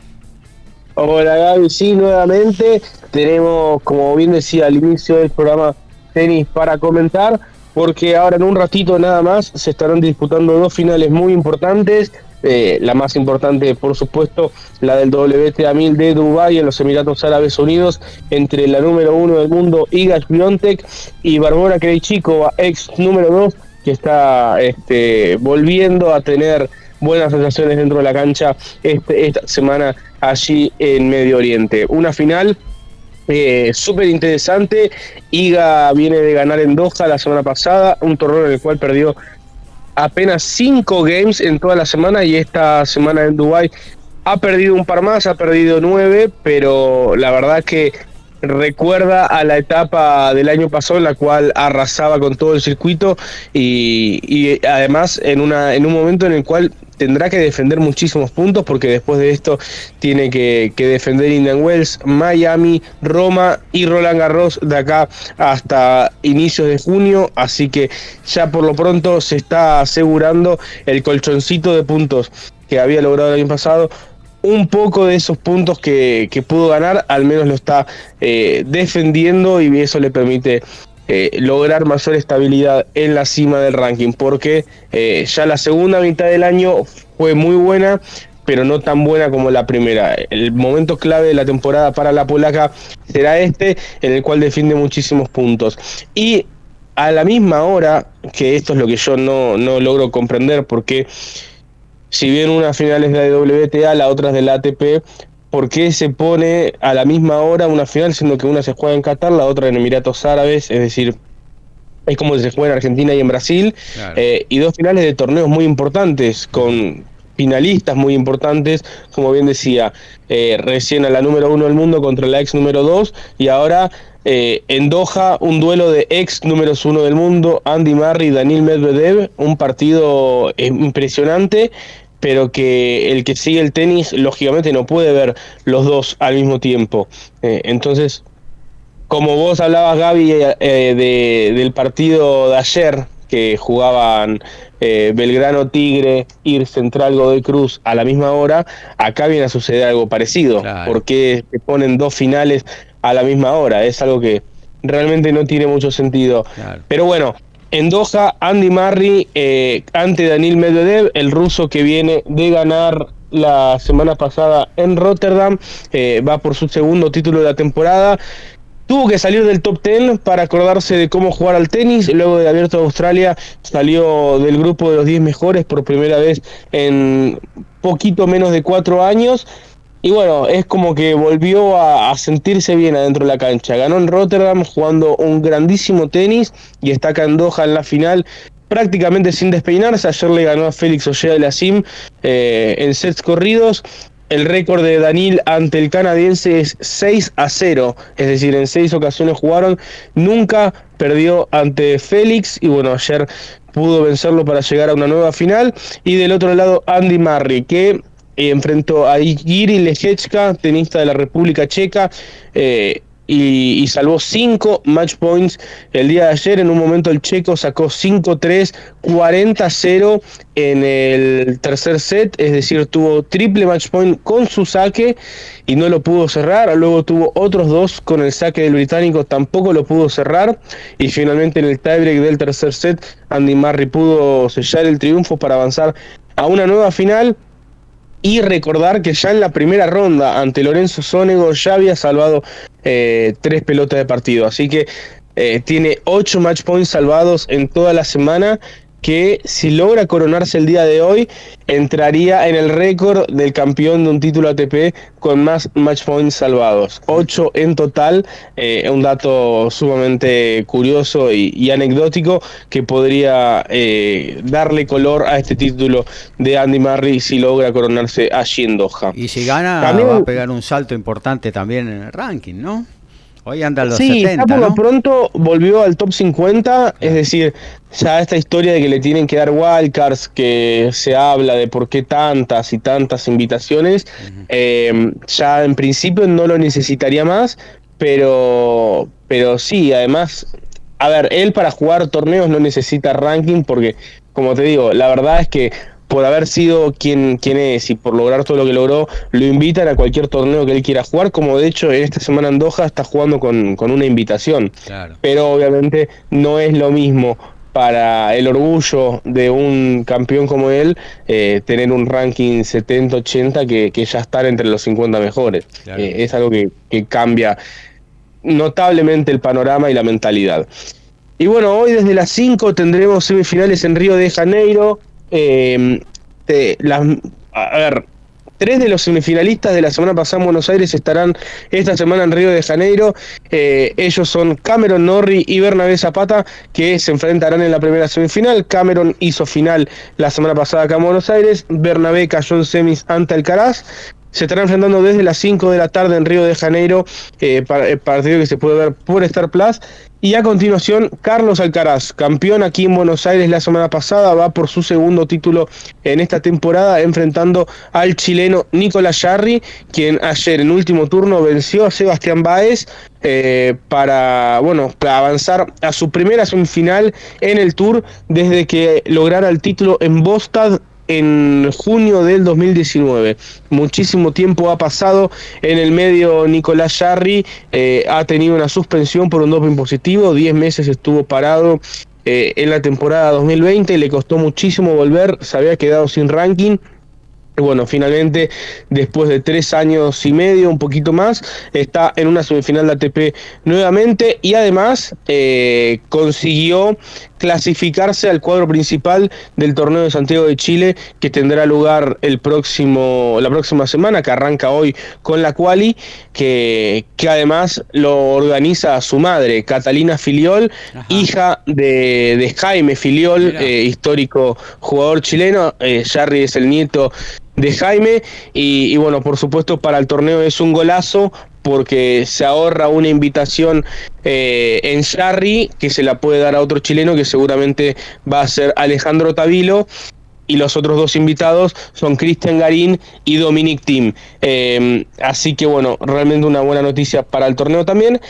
Hola Gaby, sí, nuevamente tenemos, como bien decía al inicio del programa, tenis para comentar, porque ahora en un ratito nada más se estarán disputando dos finales muy importantes. Eh, la más importante, por supuesto, la del WTA 1000 de Dubái en los Emiratos Árabes Unidos, entre la número uno del mundo, Iga Swiatek, y Barbora Krejcikova, ex número dos, que está este, volviendo a tener buenas sensaciones dentro de la cancha este, esta semana allí en Medio Oriente. Una final eh, súper interesante. Iga viene de ganar en Doha la semana pasada, un torneo en el cual perdió apenas cinco games en toda la semana y esta semana en Dubai ha perdido un par más, ha perdido nueve, pero la verdad que recuerda a la etapa del año pasado en la cual arrasaba con todo el circuito y, y además en, una, en un momento en el cual tendrá que defender muchísimos puntos porque después de esto tiene que, defender Indian Wells, Miami, Roma y Roland Garros de acá hasta inicios de junio, así que ya por lo pronto se está asegurando el colchoncito de puntos que había logrado el año pasado. Un poco de esos puntos que, pudo ganar, al menos lo está eh, defendiendo y eso le permite eh, lograr mayor estabilidad en la cima del ranking, porque eh, ya la segunda mitad del año fue muy buena, pero no tan buena como la primera. El momento clave de la temporada para la polaca será este, en el cual defiende muchísimos puntos. Y a la misma hora, que esto es lo que yo no, no logro comprender, porque si bien una final es de WTA, la otra es del ATP, ¿por qué se pone a la misma hora una final, siendo que una se juega en Qatar, la otra en Emiratos Árabes? Es decir, es como se juega en Argentina y en Brasil, eh, y dos finales de torneos muy importantes, con finalistas muy importantes, como bien decía, eh, recién a la número uno del mundo contra la ex número dos, y ahora eh, en Doha un duelo de ex números uno del mundo, Andy Murray y Daniel Medvedev, un partido impresionante pero que el que sigue el tenis lógicamente no puede ver los dos al mismo tiempo. Eh, entonces, como vos hablabas Gaby eh, del partido de ayer que jugaban eh, Belgrano Tigre y Central Godoy Cruz a la misma hora, acá viene a suceder algo parecido, porque se ponen dos finales a la misma hora, es algo que realmente no tiene mucho sentido. Pero bueno, en Doha, Andy Murray eh, ante Daniel Medvedev, el ruso que viene de ganar la semana pasada en Rotterdam, eh, va por su segundo título de la temporada. Tuvo que salir del top 10 para acordarse de cómo jugar al tenis. Luego de Abierto de Australia salió del grupo de los 10 mejores por primera vez en poquito menos de cuatro años. Y bueno, es como que volvió a, sentirse bien adentro de la cancha. Ganó en Rotterdam jugando un grandísimo tenis y está acá en la final prácticamente sin despeinarse. Ayer le ganó a Félix Ojeda de la eh, en sets corridos. El récord de Danil ante el canadiense es 6 a 0, es decir, en seis ocasiones jugaron, nunca perdió ante Félix y bueno, ayer pudo vencerlo para llegar a una nueva final. Y del otro lado, Andy Murray, que enfrentó a Igiri Lechechka, tenista de la República Checa. Eh, y, salvó 5 match points el día de ayer. En un momento el checo sacó 5-3, 40-0 en el tercer set, es decir, tuvo triple match point con su saque y no lo pudo cerrar. Luego tuvo otros dos con el saque del británico, tampoco lo pudo cerrar. Y finalmente en el tiebreak del tercer set, Andy Murray pudo sellar el triunfo para avanzar a una nueva final y recordar que ya en la primera ronda ante Lorenzo Sonego ya había salvado eh, tres pelotas de partido. Así que eh, tiene ocho match points salvados en toda la semana que si logra coronarse el día de hoy, entraría en el récord del campeón de un título ATP con más match points salvados. Ocho en total, eh, un dato sumamente curioso y, anecdótico que podría eh, darle color a este título de Andy Murray si logra coronarse allí en Doha. Y si gana, va a pegar un salto importante también en el ranking, ¿no? Hoy anda los sí, 70, por lo pronto volvió al top 50, es decir, ya esta historia de que le tienen que dar wildcards, que se habla de por qué tantas y tantas invitaciones, em, ya en principio no lo necesitaría más, pero, pero sí, además, a ver, él para jugar torneos no necesita ranking porque, como te digo, la verdad es que por haber sido quien, quien es y por lograr todo lo que logró, lo invitan a cualquier torneo que él quiera jugar, como de hecho en esta semana en Doha está jugando con, una invitación. Pero obviamente no es lo mismo para el orgullo de un campeón como él eh, tener un ranking 70-80 que, ya estar entre los 50 mejores. Eh, es algo que, que cambia notablemente el panorama y la mentalidad. Y bueno, hoy desde las 5 tendremos semifinales en Río de Janeiro, eh, a ver, tres de los semifinalistas de la semana pasada en Buenos Aires estarán esta semana en Río de Janeiro. Eh, ellos son Cameron Norrie y Bernabé Zapata, que se enfrentarán en la primera semifinal. Cameron hizo final la semana pasada acá en Buenos Aires. Bernabé cayó en semis ante Alcaraz se estará enfrentando desde las 5 de la tarde en Río de Janeiro, eh, el partido que se puede ver por Star Plus. Y a continuación, Carlos Alcaraz, campeón aquí en Buenos Aires la semana pasada, va por su segundo título en esta temporada, enfrentando al chileno Nicolás Jarry, quien ayer en último turno venció a Sebastián Báez eh, para, bueno, para avanzar a su primera semifinal en el Tour desde que lograra el título en Bostad en junio del 2019. Muchísimo tiempo ha pasado en el medio. Nicolás Jarry eh, ha tenido una suspensión por un doping positivo, 10 meses estuvo parado. Eh, en la temporada 2020 le costó muchísimo volver, se había quedado sin ranking bueno, finalmente, después de tres años y medio, un poquito más, está en una semifinal de ATP nuevamente y además eh, consiguió clasificarse al cuadro principal del torneo de Santiago de Chile que tendrá lugar el próximo la próxima semana que arranca hoy con la quali que, que además lo organiza su madre Catalina Filiol hija de, Jaime Filiol eh, histórico jugador chileno eh, Jarry es el nieto de Jaime y, bueno, por supuesto para el torneo es un golazo porque se ahorra una invitación eh, en Sarri que se la puede dar a otro chileno que seguramente va a ser Alejandro Tavilo y los otros dos invitados son Cristian Garín y Dominic Tim. Eh, así que bueno, realmente una buena noticia para el torneo también.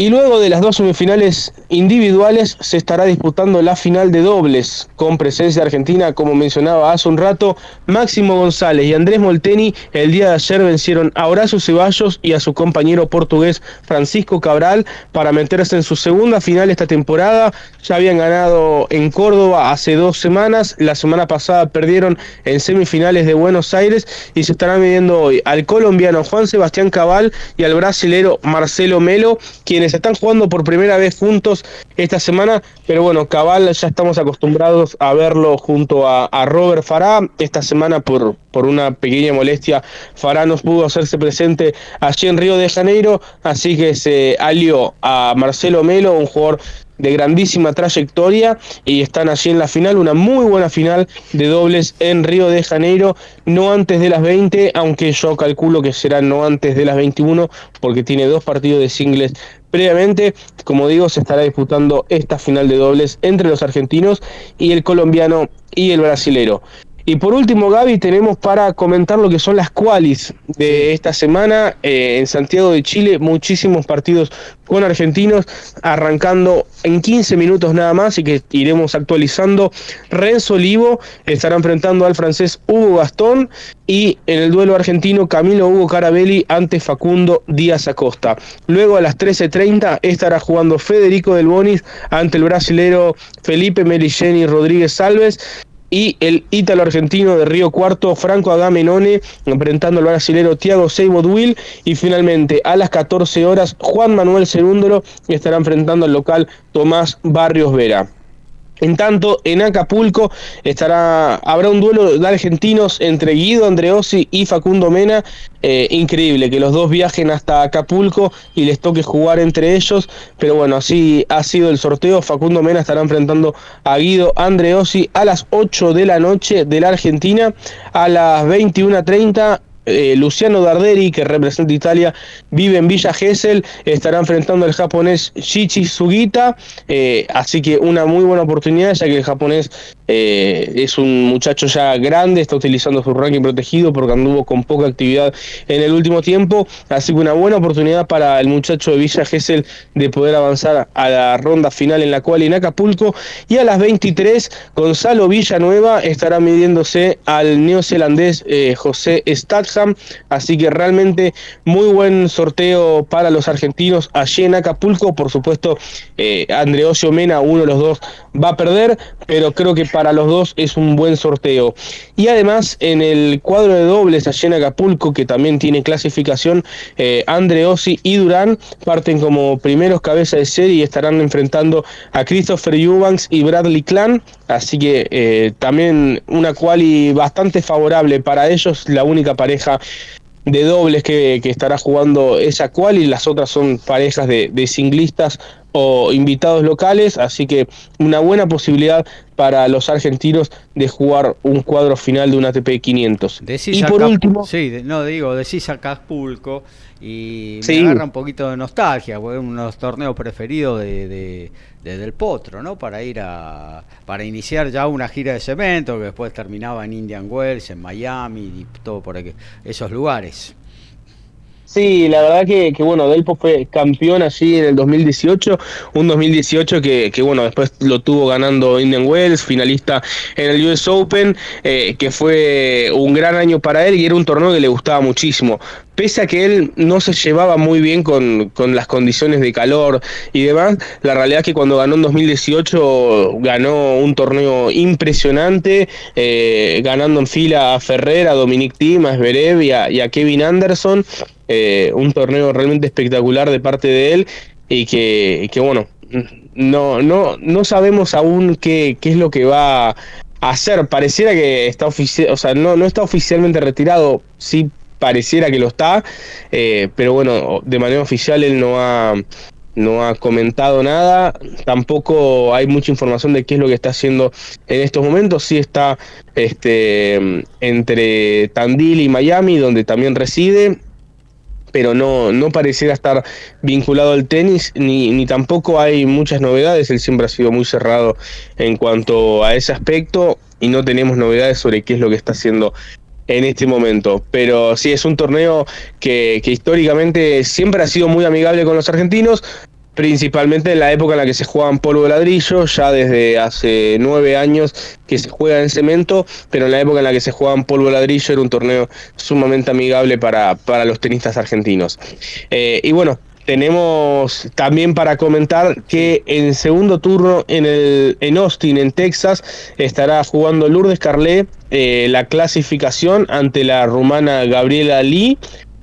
Y luego de las dos semifinales individuales se estará disputando la final de dobles con presencia argentina, como mencionaba hace un rato, Máximo González y Andrés Molteni el día de ayer vencieron a Horacio Ceballos y a su compañero portugués Francisco Cabral para meterse en su segunda final esta temporada. Ya habían ganado en Córdoba hace dos semanas, la semana pasada perdieron en semifinales de Buenos Aires y se estarán midiendo hoy al colombiano Juan Sebastián Cabal y al brasilero Marcelo Melo, quienes se están jugando por primera vez juntos esta semana, pero bueno, Cabal ya estamos acostumbrados a verlo junto a, Robert Farah. Esta semana por, por una pequeña molestia, Farah no pudo hacerse presente allí en Río de Janeiro, así que se alió a Marcelo Melo, un jugador de grandísima trayectoria y están allí en la final, una muy buena final de dobles en Río de Janeiro, no antes de las 20, aunque yo calculo que será no antes de las 21 porque tiene dos partidos de singles previamente. Como digo, se estará disputando esta final de dobles entre los argentinos y el colombiano y el brasilero. Y por último, Gaby, tenemos para comentar lo que son las qualis de esta semana eh, en Santiago de Chile. Muchísimos partidos con argentinos, arrancando en 15 minutos nada más y que iremos actualizando. Renzo Olivo estará enfrentando al francés Hugo Gastón y en el duelo argentino Camilo Hugo Carabelli ante Facundo Díaz Acosta. Luego a las 13.30 estará jugando Federico Del Bonis ante el brasilero Felipe Merigeni Rodríguez Salves y el ítalo argentino de Río Cuarto, Franco Agamenone, enfrentando al brasilero Thiago Seymour y finalmente a las 14 horas Juan Manuel Cerúndolo estará enfrentando al local Tomás Barrios Vera. En tanto, en Acapulco estará, habrá un duelo de argentinos entre Guido Andreossi y Facundo Mena. Eh, increíble que los dos viajen hasta Acapulco y les toque jugar entre ellos. Pero bueno, así ha sido el sorteo. Facundo Mena estará enfrentando a Guido Andreossi a las 8 de la noche de la Argentina. A las 21.30 eh, Luciano Darderi, que representa Italia, vive en Villa Gesell, estará enfrentando al japonés Shichi Sugita, eh, así que una muy buena oportunidad, ya que el japonés eh, es un muchacho ya grande, está utilizando su ranking protegido porque anduvo con poca actividad en el último tiempo, así que una buena oportunidad para el muchacho de Villa Gesell de poder avanzar a la ronda final en la cual en Acapulco, y a las 23 Gonzalo Villanueva estará midiéndose al neozelandés José Statham, así que realmente muy buen sorteo para los argentinos allí en Acapulco, por supuesto eh, Andreosio Mena, uno de los dos va a perder, pero creo que para los dos es un buen sorteo. Y además en el cuadro de dobles allí en Acapulco, que también tiene clasificación, eh, Andreossi y Durán parten como primeros cabezas de serie y estarán enfrentando a Christopher Eubanks y Bradley Clan, así que eh, también una quali bastante favorable para ellos, la única pareja de dobles que, estará jugando esa cual y las otras son parejas de, de, singlistas o invitados locales, así que una buena posibilidad para los argentinos de jugar un cuadro final de un ATP 500. y por último... Sí, no digo, decís Acapulco y me agarra un poquito de nostalgia, porque es uno de los torneos preferidos de, Del Potro, ¿no? Para ir a... para iniciar ya una gira de cemento, que después terminaba en Indian Wells, en Miami y todo por aquí, esos lugares. Sí, la verdad que, que, bueno, Delpo fue campeón allí en el 2018, un 2018 que, que bueno, después lo tuvo ganando Indian Wells, finalista en el US Open, eh, que fue un gran año para él y era un torneo que le gustaba muchísimo. Pese a que él no se llevaba muy bien con, con las condiciones de calor y demás, la realidad es que cuando ganó en 2018 ganó un torneo impresionante, eh, ganando en fila a Ferrer, a Dominic Thiem, a Zverev y a Kevin Anderson. Eh, un torneo realmente espectacular de parte de él y que, que bueno, no, no, no sabemos aún qué, qué es lo que va a hacer. Pareciera que está oficial, o sea, no, no está oficialmente retirado, sí pareciera que lo está, eh, pero bueno, de manera oficial él no ha no ha comentado nada, tampoco hay mucha información de qué es lo que está haciendo en estos momentos, sí está este, entre Tandil y Miami, donde también reside, pero no, no pareciera estar vinculado al tenis, ni, ni tampoco hay muchas novedades, él siempre ha sido muy cerrado en cuanto a ese aspecto y no tenemos novedades sobre qué es lo que está haciendo en este momento. Pero sí, es un torneo que, históricamente siempre ha sido muy amigable con los argentinos, principalmente en la época en la que se jugaban polvo de ladrillo, ya desde hace nueve años que se juega en cemento, pero en la época en la que se jugaban polvo de ladrillo era un torneo sumamente amigable para, para los tenistas argentinos. Eh, y bueno, tenemos también para comentar que en segundo turno en, el, en Austin, en Texas, estará jugando Lourdes Carlet eh, la clasificación ante la rumana Gabriela Lee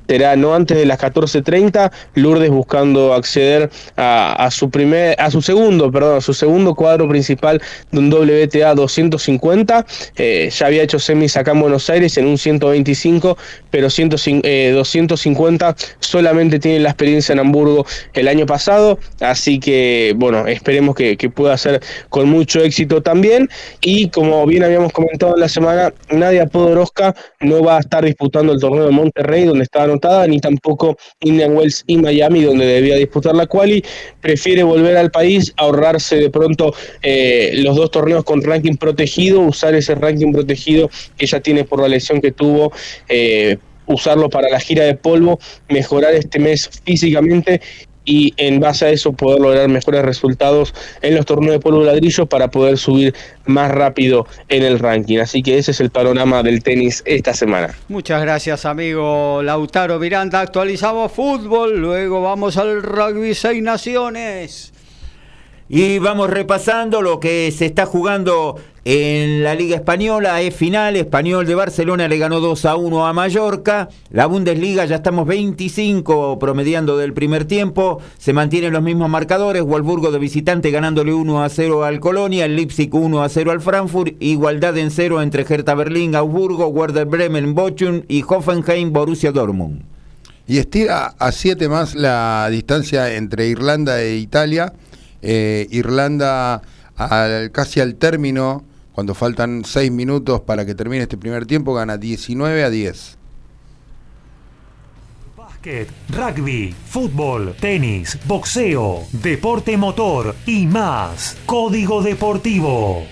será no antes de las 14.30, Lourdes buscando acceder a, su primer, a su segundo, perdón, a su segundo cuadro principal de un WTA 250, eh, ya había hecho semis acá en Buenos Aires en un 125, pero 250 eh, solamente tiene la experiencia en Hamburgo el año pasado, así que bueno, esperemos que, que pueda ser con mucho éxito también, y como bien habíamos comentado en la semana, Nadia Podoroska no va a estar disputando el torneo de Monterrey, donde estaba ni tampoco Indian Wells y Miami, donde debía disputar la quali. Prefiere volver al país, ahorrarse de pronto eh, los dos torneos con ranking protegido, usar ese ranking protegido que ya tiene por la lesión que tuvo. Eh, usarlo para la gira de polvo, mejorar este mes físicamente y en base a eso poder lograr mejores resultados en los torneos de polvo ladrillo para poder subir más rápido en el ranking. Así que ese es el panorama del tenis esta semana. Muchas gracias amigo Lautaro Miranda. Actualizamos fútbol, luego vamos al rugby seis naciones. Y vamos repasando lo que se está jugando en la Liga Española. Es final, Español de Barcelona le ganó 2 a 1 a Mallorca. La Bundesliga ya estamos 25 promediando del primer tiempo. Se mantienen los mismos marcadores. Wolfsburgo de visitante ganándole 1 a 0 al Colonia. El Leipzig 1 a 0 al Frankfurt. Igualdad en 0 entre Hertha Berlín, Augsburgo, Werder Bremen, Bochum y Hoffenheim, Borussia Dortmund. Y estira a 7 más la distancia entre Irlanda e Italia eh, Irlanda al, casi al término, cuando faltan 6 minutos para que termine este primer tiempo, gana 19 a 10. Básquet, rugby, fútbol, tenis, boxeo, deporte motor y más. Código Deportivo.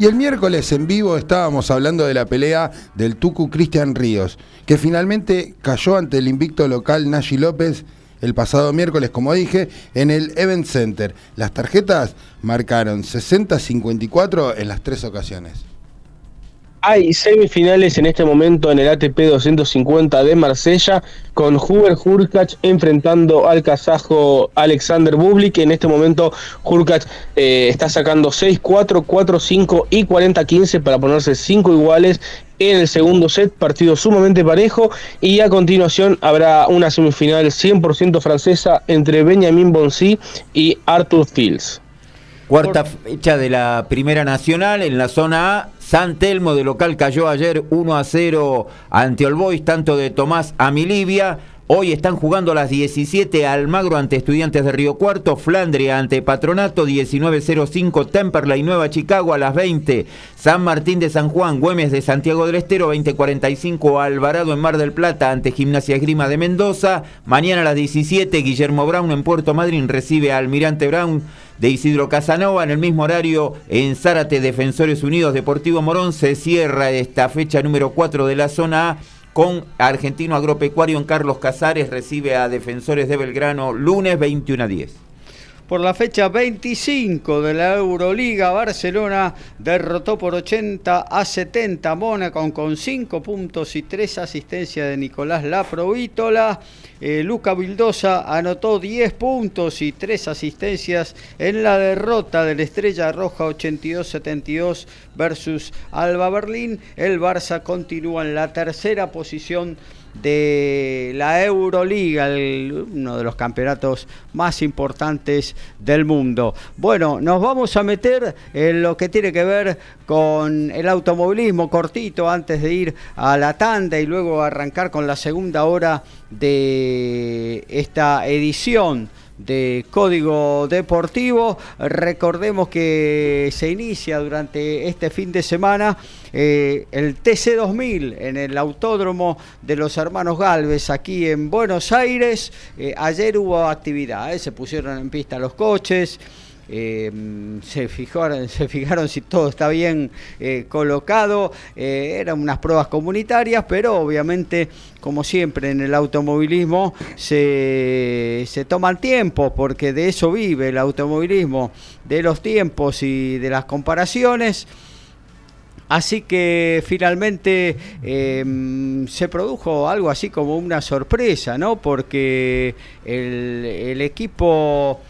Y el miércoles en vivo estábamos hablando de la pelea del Tucu Cristian Ríos, que finalmente cayó ante el invicto local Nashi López el pasado miércoles, como dije, en el Event Center. Las tarjetas marcaron 60-54 en las tres ocasiones. Hay semifinales en este momento en el ATP 250 de Marsella con Hubert Hurkacz enfrentando al kazajo Alexander Bublik. En este momento Hurkacz eh, está sacando 6-4, 4-5 y 40-15 para ponerse 5 iguales en el segundo set, partido sumamente parejo y a continuación habrá una semifinal 100% francesa entre Benjamin Bonsi y Arthur Fields. Cuarta fecha de la Primera Nacional en la zona A. San Telmo de local cayó ayer 1 a 0 ante Olbois, tanto de Tomás Amilivia. Hoy están jugando a las 17 Almagro ante Estudiantes de Río Cuarto, Flandria ante Patronato, 19.05 Temperley Nueva Chicago a las 20, San Martín de San Juan, Güemes de Santiago del Estero, 20.45 Alvarado en Mar del Plata ante Gimnasia Esgrima de Mendoza, mañana a las 17 Guillermo Brown en Puerto Madryn recibe a Almirante Brown de Isidro Casanova. En el mismo horario, en Zárate, Defensores Unidos Deportivo Morón, se cierra esta fecha número 4 de la zona A con Argentino Agropecuario en Carlos Casares, recibe a Defensores de Belgrano lunes 21 a 10. Por la fecha 25 de la Euroliga, Barcelona derrotó por 80 a 70 a Mónaco con 5 puntos y 3 asistencias de Nicolás Laprovítola. Eh, Luca Vildosa anotó 10 puntos y 3 asistencias en la derrota de la Estrella Roja 82-72 versus Alba Berlín. El Barça continúa en la tercera posición de la Euroliga, uno de los campeonatos más importantes del mundo. Bueno, nos vamos a meter en lo que tiene que ver con el automovilismo cortito antes de ir a la tanda y luego arrancar con la segunda hora de esta edición de Código Deportivo. Recordemos que se inicia durante este fin de semana eh, el TC2000 en el Autódromo de los Hermanos Galvez aquí en Buenos Aires. Eh, ayer hubo actividad, se pusieron en pista los coches. Eh, se, fijaron, *laughs* se fijaron si todo está bien eh, colocado, eh, eran unas pruebas comunitarias, pero obviamente, como siempre en el automovilismo, se, se toman tiempos, porque de eso vive el automovilismo, de los tiempos y de las comparaciones. Así que finalmente se produjo algo así como una sorpresa, ¿no? Porque el, el equipo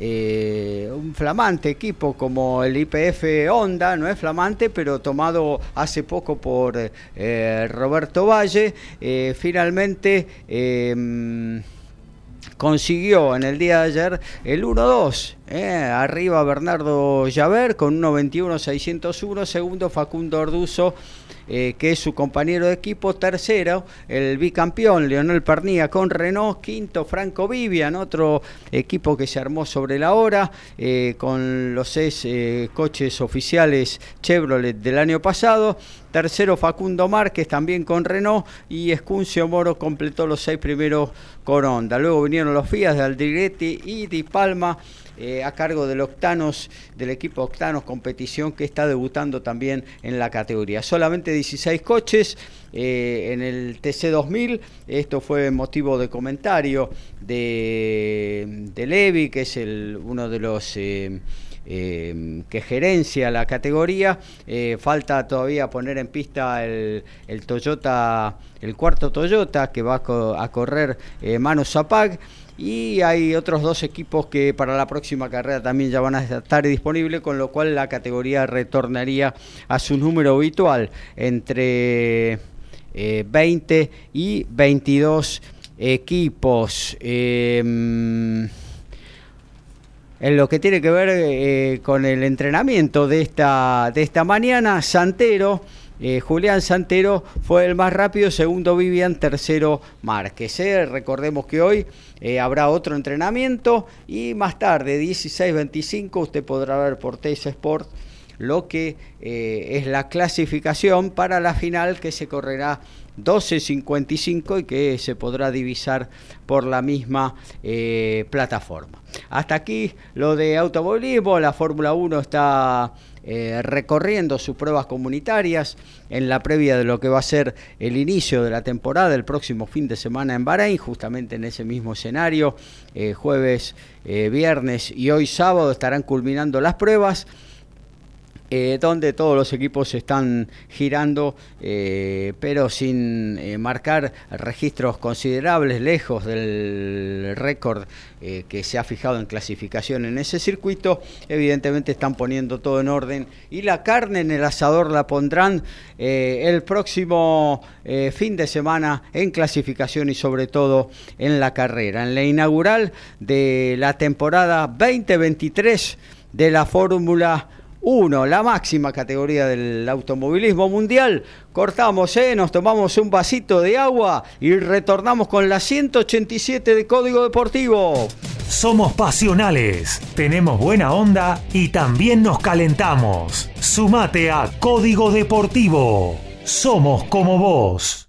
eh, un flamante equipo como el IPF Honda, no es flamante, pero tomado hace poco por eh, Roberto Valle, eh, finalmente consiguió en el día de ayer el 1-2. arriba Bernardo Llaver con 1-21-601, segundo Facundo Orduzo eh, que es su compañero de equipo, tercero, el bicampeón Leonel Pernía con Renault, quinto Franco Vivian, otro equipo que se armó sobre la hora, eh, con los seis eh, coches oficiales Chevrolet del año pasado, tercero Facundo Márquez también con Renault y Escuncio Moro completó los seis primeros con Honda. Luego vinieron los Fiat de Aldigretti y Di Palma eh, a cargo del Octanos, del equipo Octanos Competición que está debutando también en la categoría. Solamente 16 coches eh, en el TC2000, esto fue motivo de comentario de, de Levi, que es el, uno de los... Eh, que gerencia la categoría. falta todavía poner en pista el, el, Toyota, el cuarto Toyota que va a, correr Manu Zapag. Y hay otros dos equipos que para la próxima carrera también ya van a estar disponibles, con lo cual la categoría retornaría a su número habitual, entre 20 eh, y 22 equipos. Em, en lo que tiene que ver eh, con el entrenamiento de esta, de esta mañana, Santero eh, Julián Santero fue el más rápido, segundo Vivian, tercero Márquez. ¿eh? Recordemos que hoy eh, habrá otro entrenamiento y más tarde, 16-25, usted podrá ver por Teis Sport lo que es la clasificación para la final que se correrá 12.55 y que se podrá divisar por la misma plataforma. Hasta aquí lo de automovilismo, la Fórmula 1 está eh, recorriendo sus pruebas comunitarias en la previa de lo que va a ser el inicio de la temporada el próximo fin de semana en Bahrein, justamente en ese mismo escenario. Eh, jueves, eh, viernes y hoy sábado estarán culminando las pruebas. Eh, donde todos los equipos están girando, eh, pero sin eh, marcar registros considerables, lejos del récord que se ha fijado en clasificación en ese circuito. Evidentemente están poniendo todo en orden y la carne en el asador la pondrán el próximo fin de semana en clasificación y sobre todo en la carrera, en la inaugural de la temporada 2023 de la Fórmula 1, la máxima categoría del automovilismo mundial. Cortamos, ¿eh? nos tomamos un vasito de agua y retornamos con la 187 de Código Deportivo. Somos pasionales, tenemos buena onda y también nos calentamos. Sumate a Código Deportivo. Somos como vos.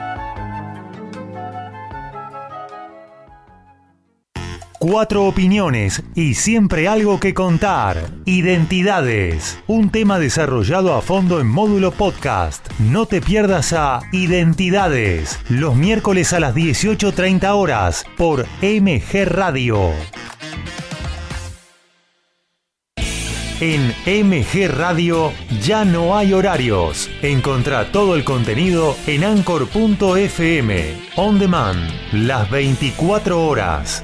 Cuatro opiniones y siempre algo que contar. Identidades. Un tema desarrollado a fondo en módulo podcast. No te pierdas a Identidades. Los miércoles a las 18.30 horas por MG Radio. En MG Radio ya no hay horarios. Encontrá todo el contenido en anchor.fm. On demand. Las 24 horas.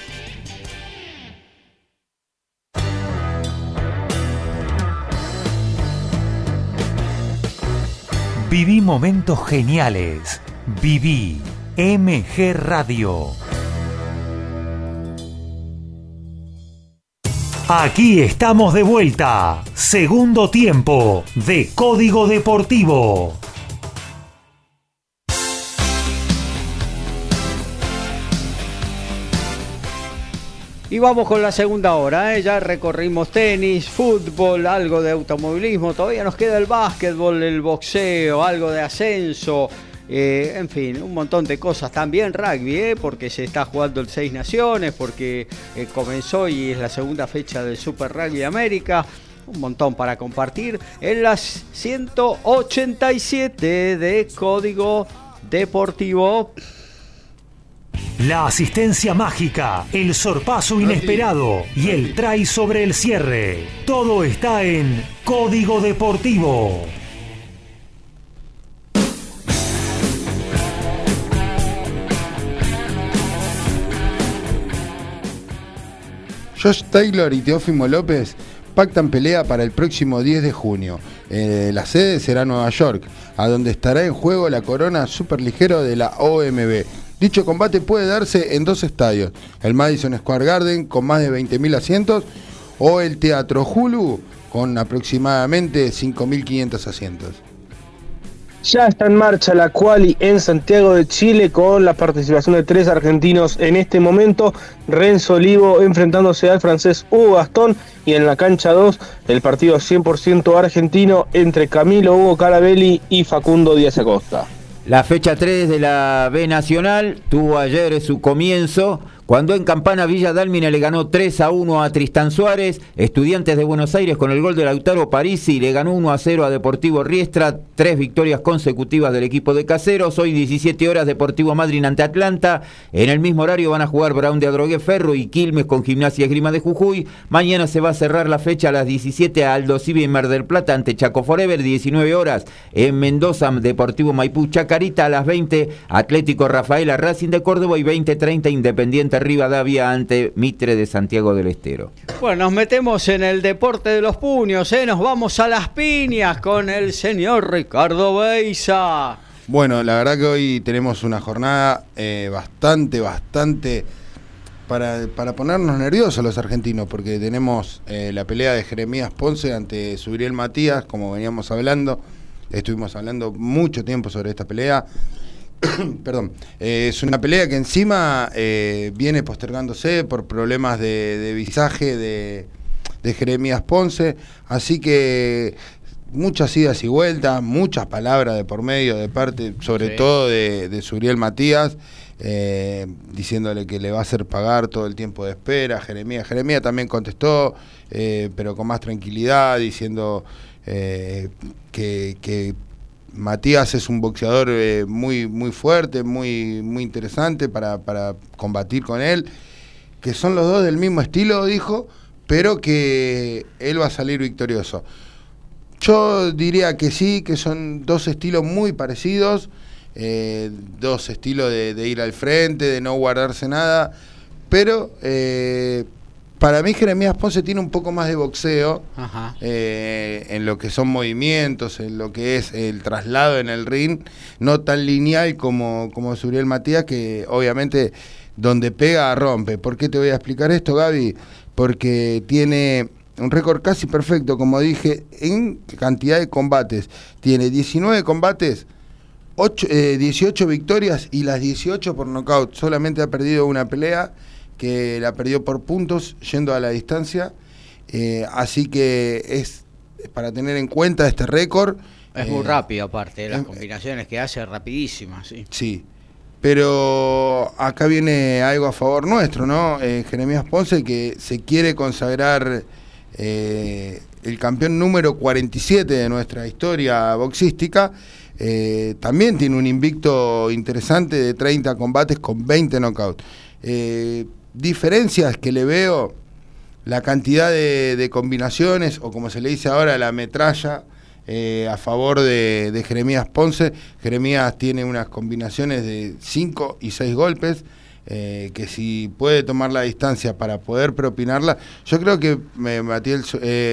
Viví momentos geniales. Viví MG Radio. Aquí estamos de vuelta. Segundo tiempo de Código Deportivo. Y vamos con la segunda hora, ¿eh? ya recorrimos tenis, fútbol, algo de automovilismo, todavía nos queda el básquetbol, el boxeo, algo de ascenso, eh, en fin, un montón de cosas. También rugby, ¿eh? porque se está jugando el Seis Naciones, porque comenzó y es la segunda fecha del Super Rugby América. Un montón para compartir en las 187 de Código Deportivo. La asistencia mágica, el sorpaso inesperado y el try sobre el cierre. Todo está en Código Deportivo. Josh Taylor y Teófimo López pactan pelea para el próximo 10 de junio. Eh, la sede será Nueva York, a donde estará en juego la corona superligero de la OMB. Dicho combate puede darse en dos estadios, el Madison Square Garden con más de 20.000 asientos o el Teatro Hulu con aproximadamente 5.500 asientos. Ya está en marcha la quali en Santiago de Chile con la participación de tres argentinos en este momento. Renzo Olivo enfrentándose al francés Hugo Gastón y en la cancha 2 el partido 100% argentino entre Camilo Hugo Carabelli y Facundo Díaz Acosta. La fecha 3 de la B Nacional tuvo ayer su comienzo cuando en Campana Villa Dálmine le ganó 3 a 1 a Tristán Suárez, Estudiantes de Buenos Aires con el gol de Lautaro Parisi le ganó 1 a 0 a Deportivo Riestra, tres victorias consecutivas del equipo de Caseros, hoy 17 horas Deportivo Madrid ante Atlanta, en el mismo horario van a jugar Brown de Adrogué Ferro y Quilmes con Gimnasia Esgrima de Jujuy, mañana se va a cerrar la fecha a las 17 a Aldo Civi en Mar del Plata ante Chaco Forever, 19 horas en Mendoza Deportivo Maipú Chacarita a las 20 Atlético Rafaela Racing de Córdoba y 20-30 Independiente Rivadavia ante Mitre de Santiago del Estero. Bueno, nos metemos en el deporte de los puños, ¿eh? nos vamos a las piñas con el señor Ricardo Beisa. Bueno, la verdad que hoy tenemos una jornada eh, bastante, bastante para, para ponernos nerviosos los argentinos, porque tenemos eh, la pelea de Jeremías Ponce ante Suriel Matías, como veníamos hablando. Estuvimos hablando mucho tiempo sobre esta pelea. *coughs* Perdón, eh, es una pelea que encima eh, viene postergándose por problemas de, de visaje de, de Jeremías Ponce, así que muchas idas y vueltas, muchas palabras de por medio de parte, sobre Sí. todo de, de Suriel Matías, eh, diciéndole que le va a hacer pagar todo el tiempo de espera. Jeremías, Jeremías también contestó, pero con más tranquilidad, diciendo que, que Matías es un boxeador eh, muy, muy fuerte, muy, muy interesante para, para combatir con él, que son los dos del mismo estilo, dijo, pero que él va a salir victorioso. Yo diría que sí, que son dos estilos muy parecidos, eh, dos estilos de, ir al frente, de no guardarse nada, pero eh, para mí Jeremías Ponce tiene un poco más de boxeo Ajá. eh, en lo que son movimientos, en lo que es el traslado en el ring, no tan lineal como, como Suriel Matías, que obviamente donde pega rompe. ¿Por qué te voy a explicar esto, Gaby? Porque tiene un récord casi perfecto, como dije, en cantidad de combates. Tiene 19 combates, eh, 18 victorias y las 18 por nocaut. Solamente ha perdido una pelea que la perdió por puntos yendo a la distancia. Eh, así que es para tener en cuenta este récord. Es eh, muy rápido aparte, las eh, combinaciones que hace rapidísimas, sí. Sí. Pero acá viene algo a favor nuestro, ¿no? Eh, Jeremías Ponce que se quiere consagrar eh, el campeón número 47 de nuestra historia boxística. Eh, también tiene un invicto interesante de 30 combates con 20 knockouts. Eh, diferencias que le veo, la cantidad de, combinaciones, o como se le dice ahora, la metralla, eh, a favor de, Jeremías Ponce. Jeremías tiene unas combinaciones de 5 y 6 golpes. eh, que si puede tomar la distancia para poder propinarla, yo creo que eh, Matiel,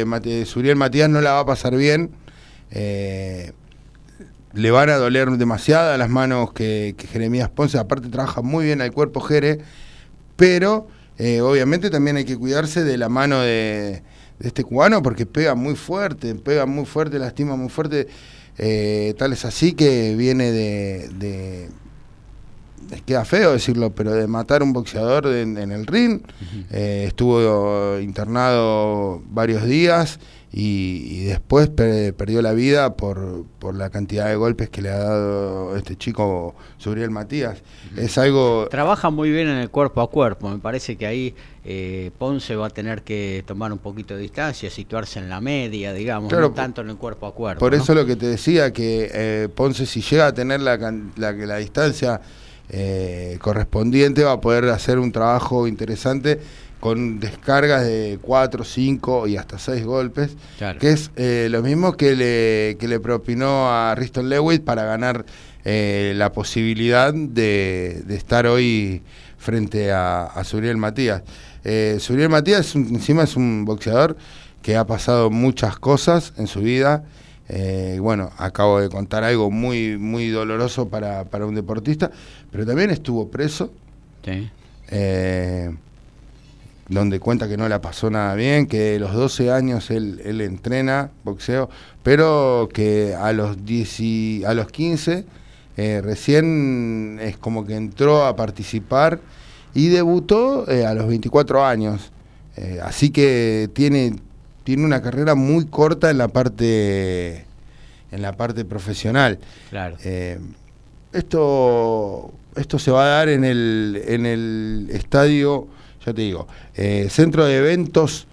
Mate- Suriel Matías no la va a pasar bien. eh, le van a doler demasiado las manos que, que Jeremías Ponce, aparte trabaja muy bien al cuerpo Jere, pero eh, obviamente también hay que cuidarse de la mano de, de este cubano porque pega muy fuerte, pega muy fuerte, lastima muy fuerte, eh, tal es así que viene de, queda feo decirlo, pero de matar un boxeador en, en el ring, eh, estuvo internado varios días y, y después per- perdió la vida por, por la cantidad de golpes que le ha dado este chico Suriel Matías. Es algo... Trabaja muy bien en el cuerpo a cuerpo, me parece que ahí eh, Ponce va a tener que tomar un poquito de distancia, situarse en la media, digamos, Claro, no tanto en el cuerpo a cuerpo. Por ¿no? eso lo que te decía, que eh, Ponce si llega a tener la, can- la, la distancia eh, correspondiente va a poder hacer un trabajo interesante con descargas de 4, 5 y hasta 6 golpes, Claro. que es eh, lo mismo que le, que le propinó a Riston Lewis para ganar eh, la posibilidad de, de estar hoy frente a, a Suriel Matías. Eh, Suriel Matías es un- encima es un boxeador que ha pasado muchas cosas en su vida. Eh, bueno, acabo de contar algo muy, muy doloroso para, para un deportista, pero también estuvo preso, Sí. eh, donde cuenta que no la pasó nada bien, que de los 12 años él, él entrena boxeo, pero que a los, 10 y- a los 15 eh, recién es como que entró a participar y debutó eh, a los 24 años. Eh, así que tiene, tiene una carrera muy corta en la parte, en la parte profesional. Claro. Esto, esto se va a dar en el, en el estadio, ya te digo, eh, Centro de Eventos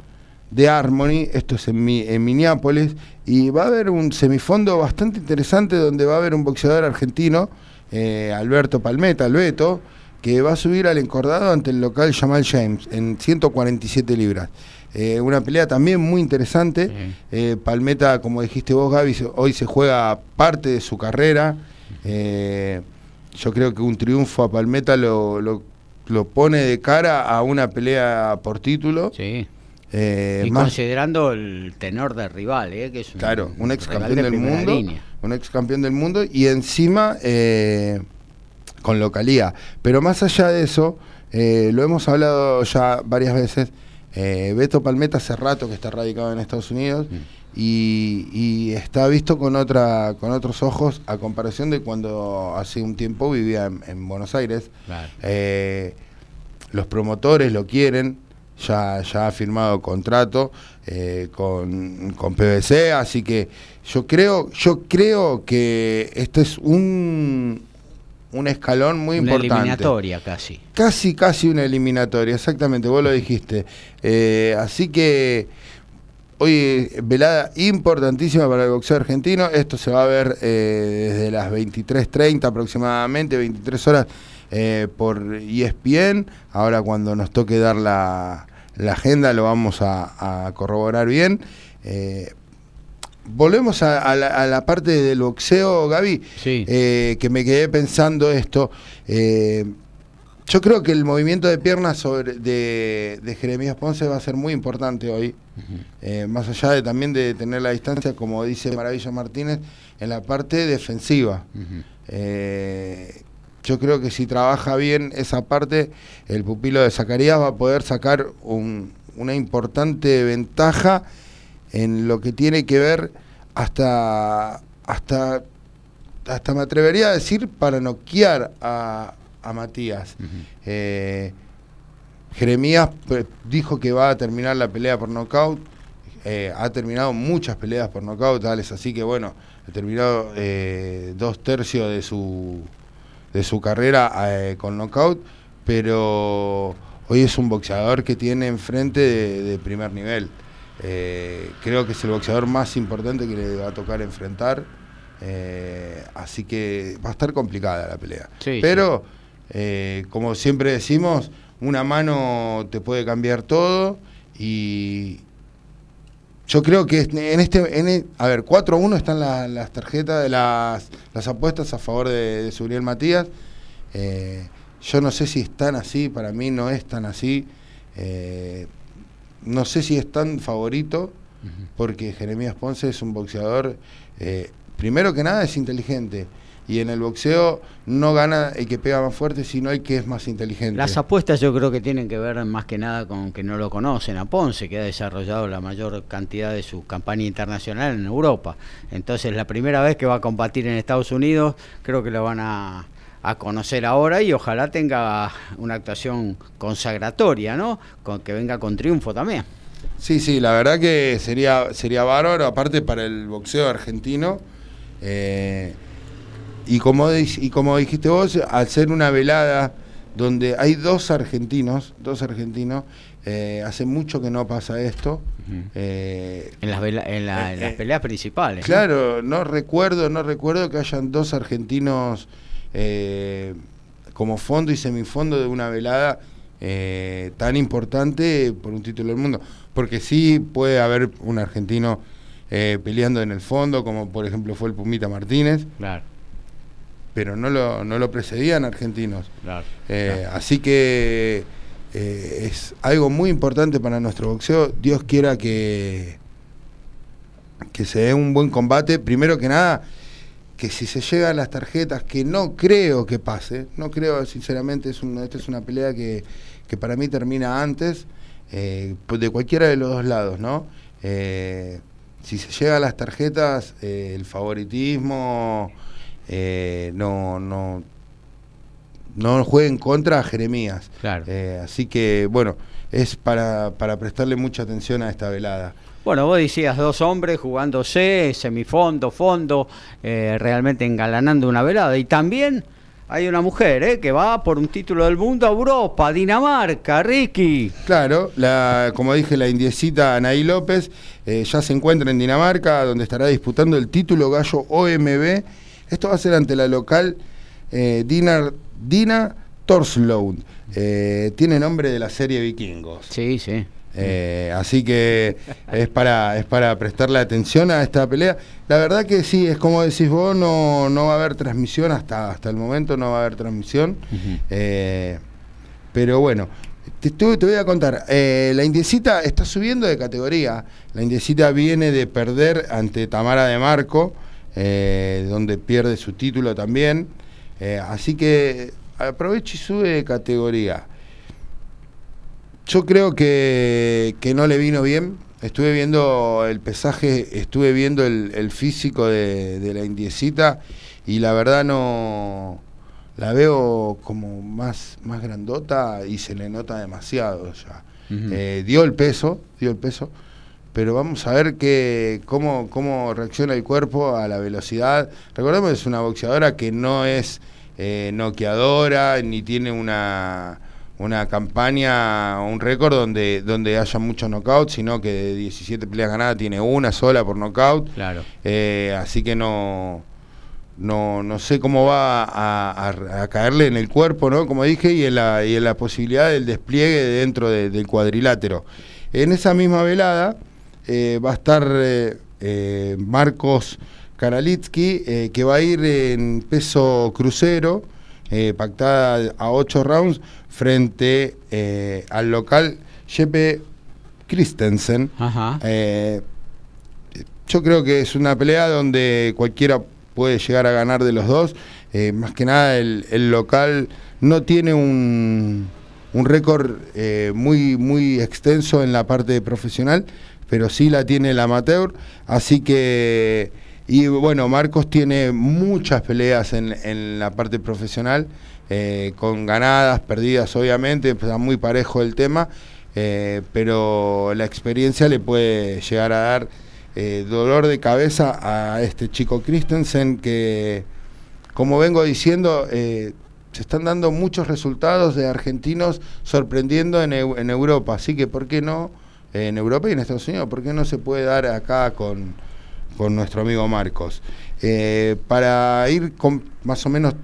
de Harmony, esto es en, Mi- en Minneapolis, y va a haber un semifondo bastante interesante donde va a haber un boxeador argentino, eh, Alberto Palmeta, Albeto, que va a subir al encordado ante el local Jamal James en 147 libras. Eh, una pelea también muy interesante. Eh, Palmeta, como dijiste vos, Gaby, hoy se juega parte de su carrera. Yo creo que un triunfo a Palmeta lo, lo- lo pone de cara a una pelea por título. Sí. Eh, y más- considerando el tenor del rival, ¿eh? que es un, Claro, un ex campeón de del mundo. línea. Un ex campeón del mundo y encima eh, con localía. Pero más allá de eso, eh, lo hemos hablado ya varias veces. Beto Palmeta hace rato que está radicado en Estados Unidos y, y está visto con otra con otros ojos a comparación de cuando hace un tiempo vivía en, en Buenos Aires. Claro. Eh, los promotores lo quieren, ya, ya ha firmado contrato eh, con, con PVC, así que yo creo, yo creo que este es un, un escalón muy Una importante. eliminatoria casi. Casi, casi una eliminatoria, exactamente, vos lo dijiste. Eh, así que hoy velada importantísima para el boxeo argentino. Esto se va a ver eh, desde las 23.30 aproximadamente, 23 horas eh, por ESPN. Ahora cuando nos toque dar la, la agenda lo vamos a, a corroborar bien. Eh, Volvemos a, a la, a la parte del boxeo, Gaby, Sí. que me quedé pensando esto. Yo creo que el movimiento de piernas sobre, de, de Jeremías Ponce va a ser muy importante hoy. Eh, más allá de también de tener la distancia, como dice Maravilla Martínez, en la parte defensiva. Eh, yo creo que si trabaja bien esa parte, el pupilo de Zacarías va a poder sacar un- una importante ventaja en lo que tiene que ver hasta, hasta, hasta me atrevería a decir para noquear a, a Matías. Eh, Jeremías pues, dijo que va a terminar la pelea por nocaut. Eh, ha terminado muchas peleas por nocaut, tales así que bueno, ha terminado eh, dos tercios de su, de su carrera eh, con nocaut, pero hoy es un boxeador que tiene enfrente de, de primer nivel. Eh, creo que es el boxeador más importante que le va a tocar enfrentar, eh, así que va a estar complicada la pelea. Sí, pero, eh, como siempre decimos, una mano te puede cambiar todo y yo creo que en este, en e- a ver, 4 a 1 están la- las tarjetas, de las, las apuestas a favor de, de Suriel Matías. Eh, yo no sé si están así, para mí no es tan así. Eh, no sé si es tan favorito, porque Jeremías Ponce es un boxeador, eh, primero que nada es inteligente. Y en el boxeo no gana el que pega más fuerte, sino el que es más inteligente. Las apuestas yo creo que tienen que ver más que nada con que no lo conocen a Ponce, que ha desarrollado la mayor cantidad de su campaña internacional en Europa. Entonces la primera vez que va a combatir en Estados Unidos, creo que lo van a, a conocer ahora y ojalá tenga una actuación consagratoria, ¿no? Con que venga con triunfo también. Sí, sí, la verdad que sería, sería bárbaro, aparte para el boxeo argentino. eh, y, como, y como dijiste vos, al ser una velada donde hay dos argentinos, dos argentinos, eh, hace mucho que no pasa esto. eh, En las, vela- en la- en las Eh, peleas principales. ¿no? Claro, no recuerdo, no recuerdo que hayan dos argentinos eh, como fondo y semifondo de una velada eh, tan importante por un título del mundo. Porque sí puede haber un argentino eh, peleando en el fondo, como por ejemplo fue el Pumita Martínez, Claro, pero no lo, no lo precedían argentinos. claro. Eh, Así que eh, es algo muy importante para nuestro boxeo. Dios quiera que, que se dé un buen combate. Primero que nada, que si se llegan las tarjetas, que no creo que pase, no creo, sinceramente, es una, esta es una pelea que, que para mí termina antes, eh, de cualquiera de los dos lados, ¿no? Eh, si se llegan las tarjetas, eh, el favoritismo eh, no, no, no juegue en contra a Jeremías. Claro. Eh, así que, bueno, es para, para prestarle mucha atención a esta velada. Bueno, vos decías dos hombres jugándose, semifondo, fondo, eh, realmente engalanando una velada. Y también hay una mujer eh, que va por un título del mundo a Europa, Dinamarca, Ricky. Claro, la, como dije, la indiecita Anaí López eh, ya se encuentra en Dinamarca, donde estará disputando el título gallo OMB. Esto va a ser ante la local eh, Dina, Dina Torslund. Eh, tiene nombre de la serie Vikingos. Sí, sí. Eh, así que es para, es para prestarle atención a esta pelea. La verdad que sí, es como decís vos, no, no va a haber transmisión hasta, hasta el momento, no va a haber transmisión. Eh, pero bueno, te, te voy a contar. eh, la Indiecita está subiendo de categoría. La Indiecita viene de perder ante Tamara de Marco, eh, donde pierde su título también. Eh, así que aprovecha y sube de categoría. yo creo que, que no le vino bien. Estuve viendo el pesaje, estuve viendo el, el físico de, de la indiecita y la verdad no la veo como más, más grandota y se le nota demasiado ya. Eh, dio el peso, dio el peso, pero vamos a ver que, cómo, cómo reacciona el cuerpo a la velocidad. Recordemos que es una boxeadora que no es eh, noqueadora ni tiene una, una campaña, un récord donde, donde haya muchos knockouts, sino que de 17 peleas ganadas tiene una sola por knockout. Claro. Eh, así que no, no, no sé cómo va a, a- a caerle en el cuerpo, ¿no? Como dije, y en la, y en la posibilidad del despliegue dentro de- del cuadrilátero. En esa misma velada eh, va a estar eh, eh, Marcos Karalitsky, que va a ir en peso crucero, pactada a 8 rounds, frente al local Jeppe Christensen. Ajá. Yo creo que es una pelea donde cualquiera puede llegar a ganar de los dos. Más que nada el, el local no tiene un, un récord eh, muy, muy extenso en la parte profesional, pero sí la tiene el amateur. Así que, y bueno, Marcos tiene muchas peleas en, en la parte profesional, eh, con ganadas, perdidas obviamente, está muy parejo el tema. eh, pero la experiencia le puede llegar a dar eh, dolor de cabeza a este chico Christensen que, como vengo diciendo, eh, se están dando muchos resultados de argentinos sorprendiendo en, en Europa. Así que, ¿por qué no? En Europa y en Estados Unidos, ¿por qué no se puede dar acá con, con nuestro amigo Marcos? Eh, para ir con, más o menos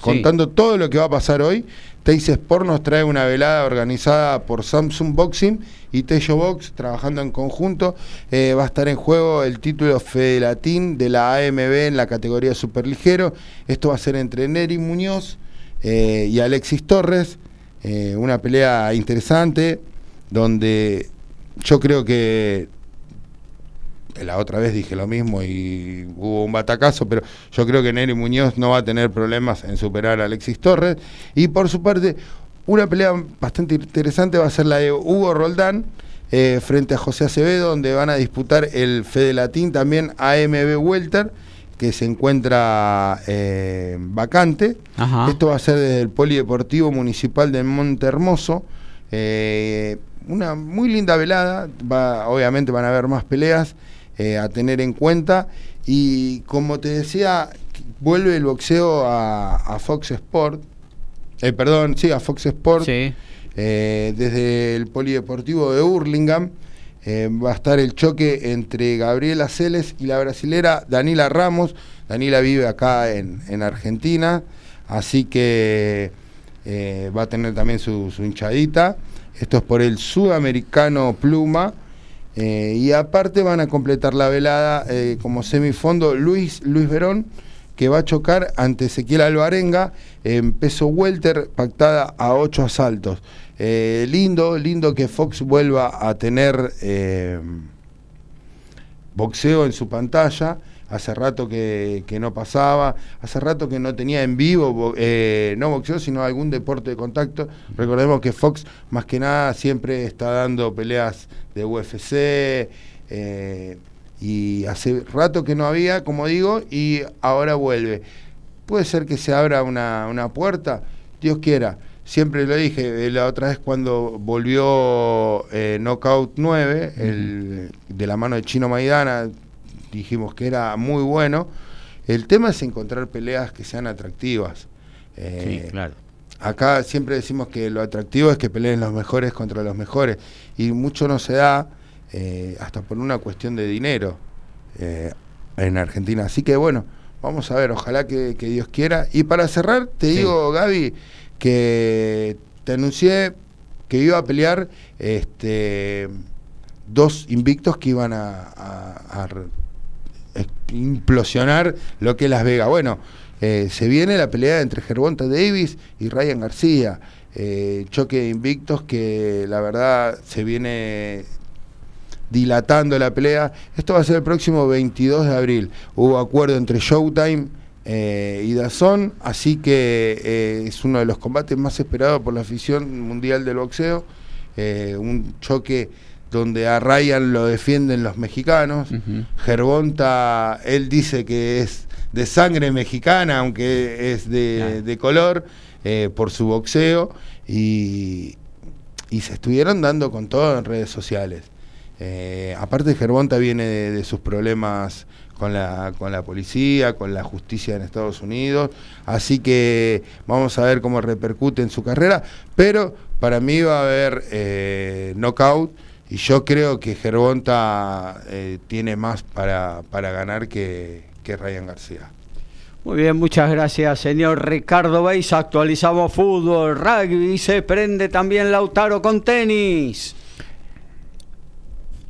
contando todo lo que va a pasar hoy, Teis Sport nos trae una velada organizada por Samsung Boxing y Tello Box, trabajando en conjunto. Eh, va a estar en juego el título Fede Latín de la AMB en la categoría superligero. Esto va a ser entre Neri Muñoz eh, y Alexis Torres. Eh, una pelea interesante donde yo creo que la otra vez dije lo mismo y hubo un batacazo, pero yo creo que Neri Muñoz no va a tener problemas en superar a Alexis Torres. Y por su parte, una pelea bastante interesante va a ser la de Hugo Roldán eh, frente a José Acevedo, donde van a disputar el Fede Latín también AMB Welter, que se encuentra eh, vacante. Ajá. Esto va a ser desde el Polideportivo Municipal de Monte Hermoso. Eh, una muy linda velada, va, obviamente van a haber más peleas eh, a tener en cuenta. Y como te decía, vuelve el boxeo a, a Fox Sport. Eh, perdón, sí, a Fox Sport. Sí. Eh, desde el Polideportivo de Hurlingham va a estar el choque entre Gabriela Celes y la brasilera Danila Ramos. Danila vive acá en, en Argentina, así que va a tener también su, su hinchadita. Esto es por el sudamericano Pluma. Eh, y aparte van a completar la velada eh, como semifondo Luis, Luis Verón, que va a chocar ante Ezequiel Alvarenga en peso welter, pactada a ocho asaltos. Eh, lindo, lindo que Fox vuelva a tener boxeo en su pantalla. Hace rato que, que no pasaba, hace rato que no tenía en vivo, eh, no boxeo, sino algún deporte de contacto. Recordemos que Fox más que nada siempre está dando peleas de UFC eh, y hace rato que no había, como digo, y ahora vuelve. Puede ser que se abra una, una puerta, Dios quiera. Siempre lo dije, eh, la otra vez cuando volvió eh, Knockout 9, el, de la mano de Chino Maidana, dijimos que era muy bueno. El tema es encontrar peleas que sean atractivas. Eh, Sí, claro. Acá siempre decimos que lo atractivo es que peleen los mejores contra los mejores y mucho no se da eh, hasta por una cuestión de dinero eh, en Argentina. Así que bueno, vamos a ver, ojalá que, que Dios quiera. Y para cerrar, te Sí. digo, Gaby, que te anuncié que iba a pelear este, dos invictos que iban a, a- a eh, implosionar lo que es Las Vegas. Bueno, eh, se viene la pelea entre Gervonta Davis y Ryan García. Eh, choque de invictos que la verdad se viene dilatando la pelea. Esto va a ser el próximo 22 de abril. Hubo acuerdo entre Showtime eh, y Dazón, así que es uno de los combates más esperados por la afición mundial del boxeo. un choque donde a Ryan lo defienden los mexicanos. Gervonta, él dice que es de sangre mexicana, aunque es de, color, eh, por su boxeo, y, se estuvieron dando con todo en redes sociales. Eh, aparte Gervonta viene de, sus problemas con la, con la policía, con la justicia en Estados Unidos, así que vamos a ver cómo repercute en su carrera, pero para mí va a haber eh, knockout y yo creo que Gervonta eh, tiene más para, para ganar que, que Ryan García. Muy bien, muchas gracias, señor Ricardo Beis. Actualizamos fútbol, rugby, se prende también Lautaro con tenis.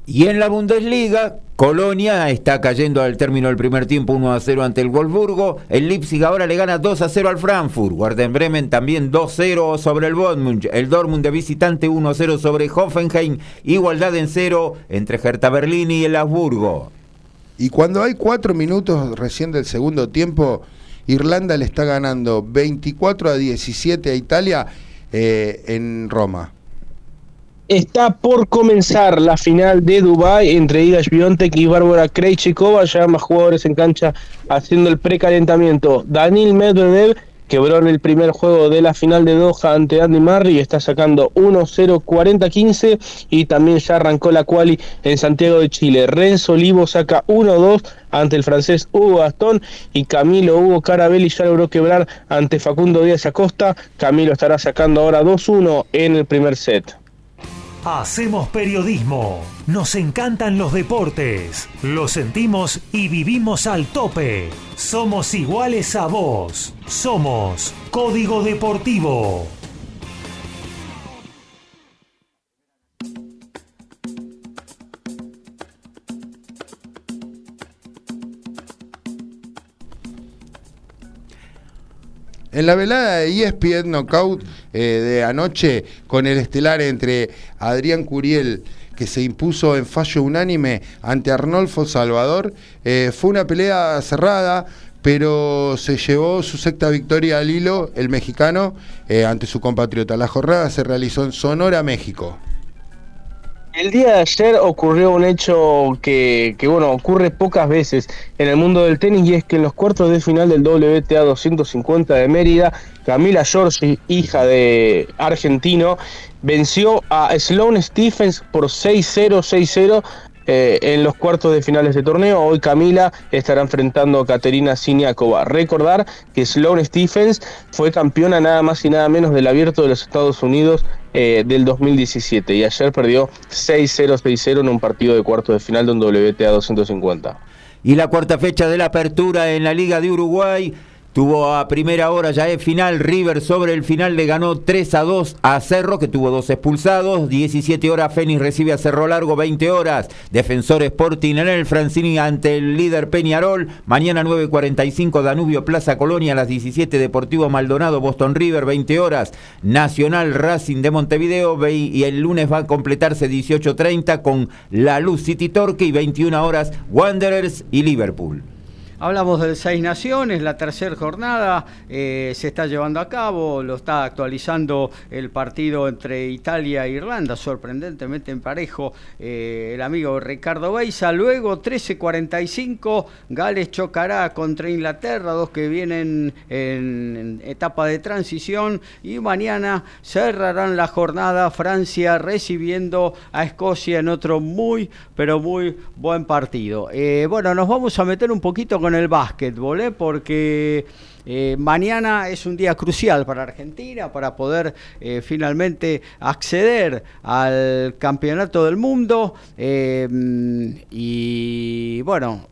Y en la Bundesliga, Colonia está cayendo al término del primer tiempo 1 a 0 ante el Wolfsburgo. El Leipzig ahora le gana 2 a 0 al Frankfurt. Warden Bremen también 2 a 0 sobre el Dortmund. El Dortmund de visitante 1 a 0 sobre Hoffenheim. Igualdad en 0 entre Hertha Berlín y el Habsburgo. Y cuando hay 4 minutos recién del segundo tiempo, Irlanda le está ganando 24 a 17 a Italia eh, en Roma. Está por comenzar la final de Dubai entre Iga Swiatek y Bárbara Krejcikova, ya más jugadores en cancha haciendo el precalentamiento. Daniel Medvedev quebró en el primer juego de la final de Doha ante Andy Murray y está sacando 1-0 40-15 y también ya arrancó la quali en Santiago de Chile. Renzo Olivo saca 1-2 ante el francés Hugo Gastón y Camilo Hugo Carabelli ya logró quebrar ante Facundo Díaz Acosta. Camilo estará sacando ahora 2-1 en el primer set. Hacemos periodismo. Nos encantan los deportes. Lo sentimos y vivimos al tope. Somos iguales a vos. Somos Código Deportivo. En la velada de ESPN Knockout eh, de anoche, con el estelar entre Adrián Curiel, que se impuso en fallo unánime ante Arnolfo Salvador, eh, fue una pelea cerrada, pero se llevó su sexta victoria al hilo el mexicano eh, ante su compatriota. La jornada se realizó en Sonora, México. El día de ayer ocurrió un hecho que, que, bueno, ocurre pocas veces en el mundo del tenis y es que en los cuartos de final del WTA 250 de Mérida, Camila Giorgi, hija de argentino, venció a Sloane Stephens por 6-0, 6-0 eh, en los cuartos de finales de torneo. Hoy Camila estará enfrentando a Caterina Siniakova. Recordar que Sloane Stephens fue campeona nada más y nada menos del abierto de los Estados Unidos eh, del 2017 y ayer perdió 6-0, 6-0 en un partido de cuartos de final de un WTA 250. Y la cuarta fecha de la apertura en la Liga de Uruguay. Tuvo a primera hora ya es final, River sobre el final le ganó 3 a 2 a Cerro, que tuvo dos expulsados, 17 horas Fénix recibe a Cerro Largo, 20 horas, Defensor Sporting en el Francini ante el líder Peñarol, mañana 9.45 Danubio Plaza Colonia, a las 17 Deportivo Maldonado, Boston River, 20 horas, Nacional Racing de Montevideo, y el lunes va a completarse 18.30 con La Luz City Torque y 21 horas Wanderers y Liverpool. Hablamos de Seis Naciones, la tercera jornada eh, se está llevando a cabo, lo está actualizando el partido entre Italia e Irlanda, sorprendentemente en parejo eh, el amigo Ricardo Beisa. Luego 13.45, Gales chocará contra Inglaterra, dos que vienen en, etapa de transición y mañana cerrarán la jornada Francia recibiendo a Escocia en otro muy, pero muy buen partido. Eh, bueno, nos vamos a meter un poquito con el básquetbol, ¿eh? porque eh, mañana es un día crucial para Argentina para poder eh, finalmente acceder al campeonato del mundo y bueno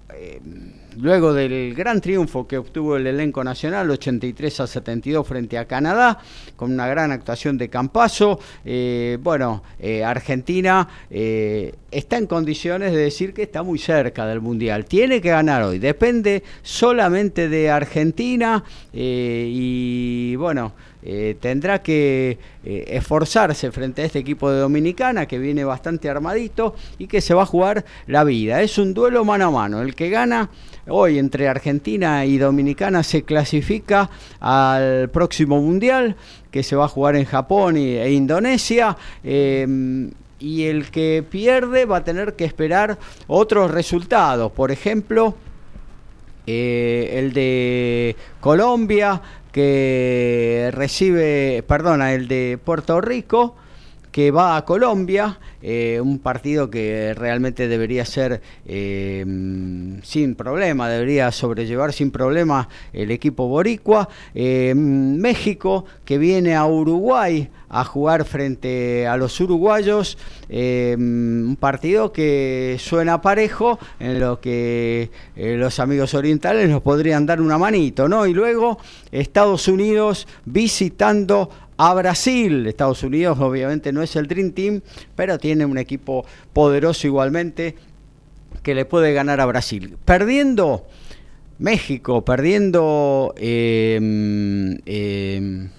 luego del gran triunfo que obtuvo el elenco nacional, 83 a 72 frente a Canadá, con una gran actuación de Campaso, eh, bueno, eh, Argentina eh, está en condiciones de decir que está muy cerca del Mundial. Tiene que ganar hoy, depende solamente de Argentina y bueno, eh, tendrá que eh, esforzarse frente a este equipo de Dominicana que viene bastante armadito y que se va a jugar la vida. Es un duelo mano a mano. El que gana hoy entre Argentina y Dominicana se clasifica al próximo Mundial que se va a jugar en Japón e Indonesia. Em, y el que pierde va a tener que esperar otros resultados. Por ejemplo, eh, el de Colombia que recibe, perdona, el de Puerto Rico que va a Colombia, eh, un partido que realmente debería ser eh, sin problema, debería sobrellevar sin problema el equipo boricua. Eh, México, que viene a Uruguay a jugar frente a los uruguayos, un partido que suena parejo, en lo que los amigos orientales nos podrían dar una manito, ¿no? Y luego Estados Unidos visitando a Brasil. Estados Unidos obviamente no es el Dream Team, pero tiene un equipo poderoso igualmente que le puede ganar a Brasil. Perdiendo México, perdiendo em, em,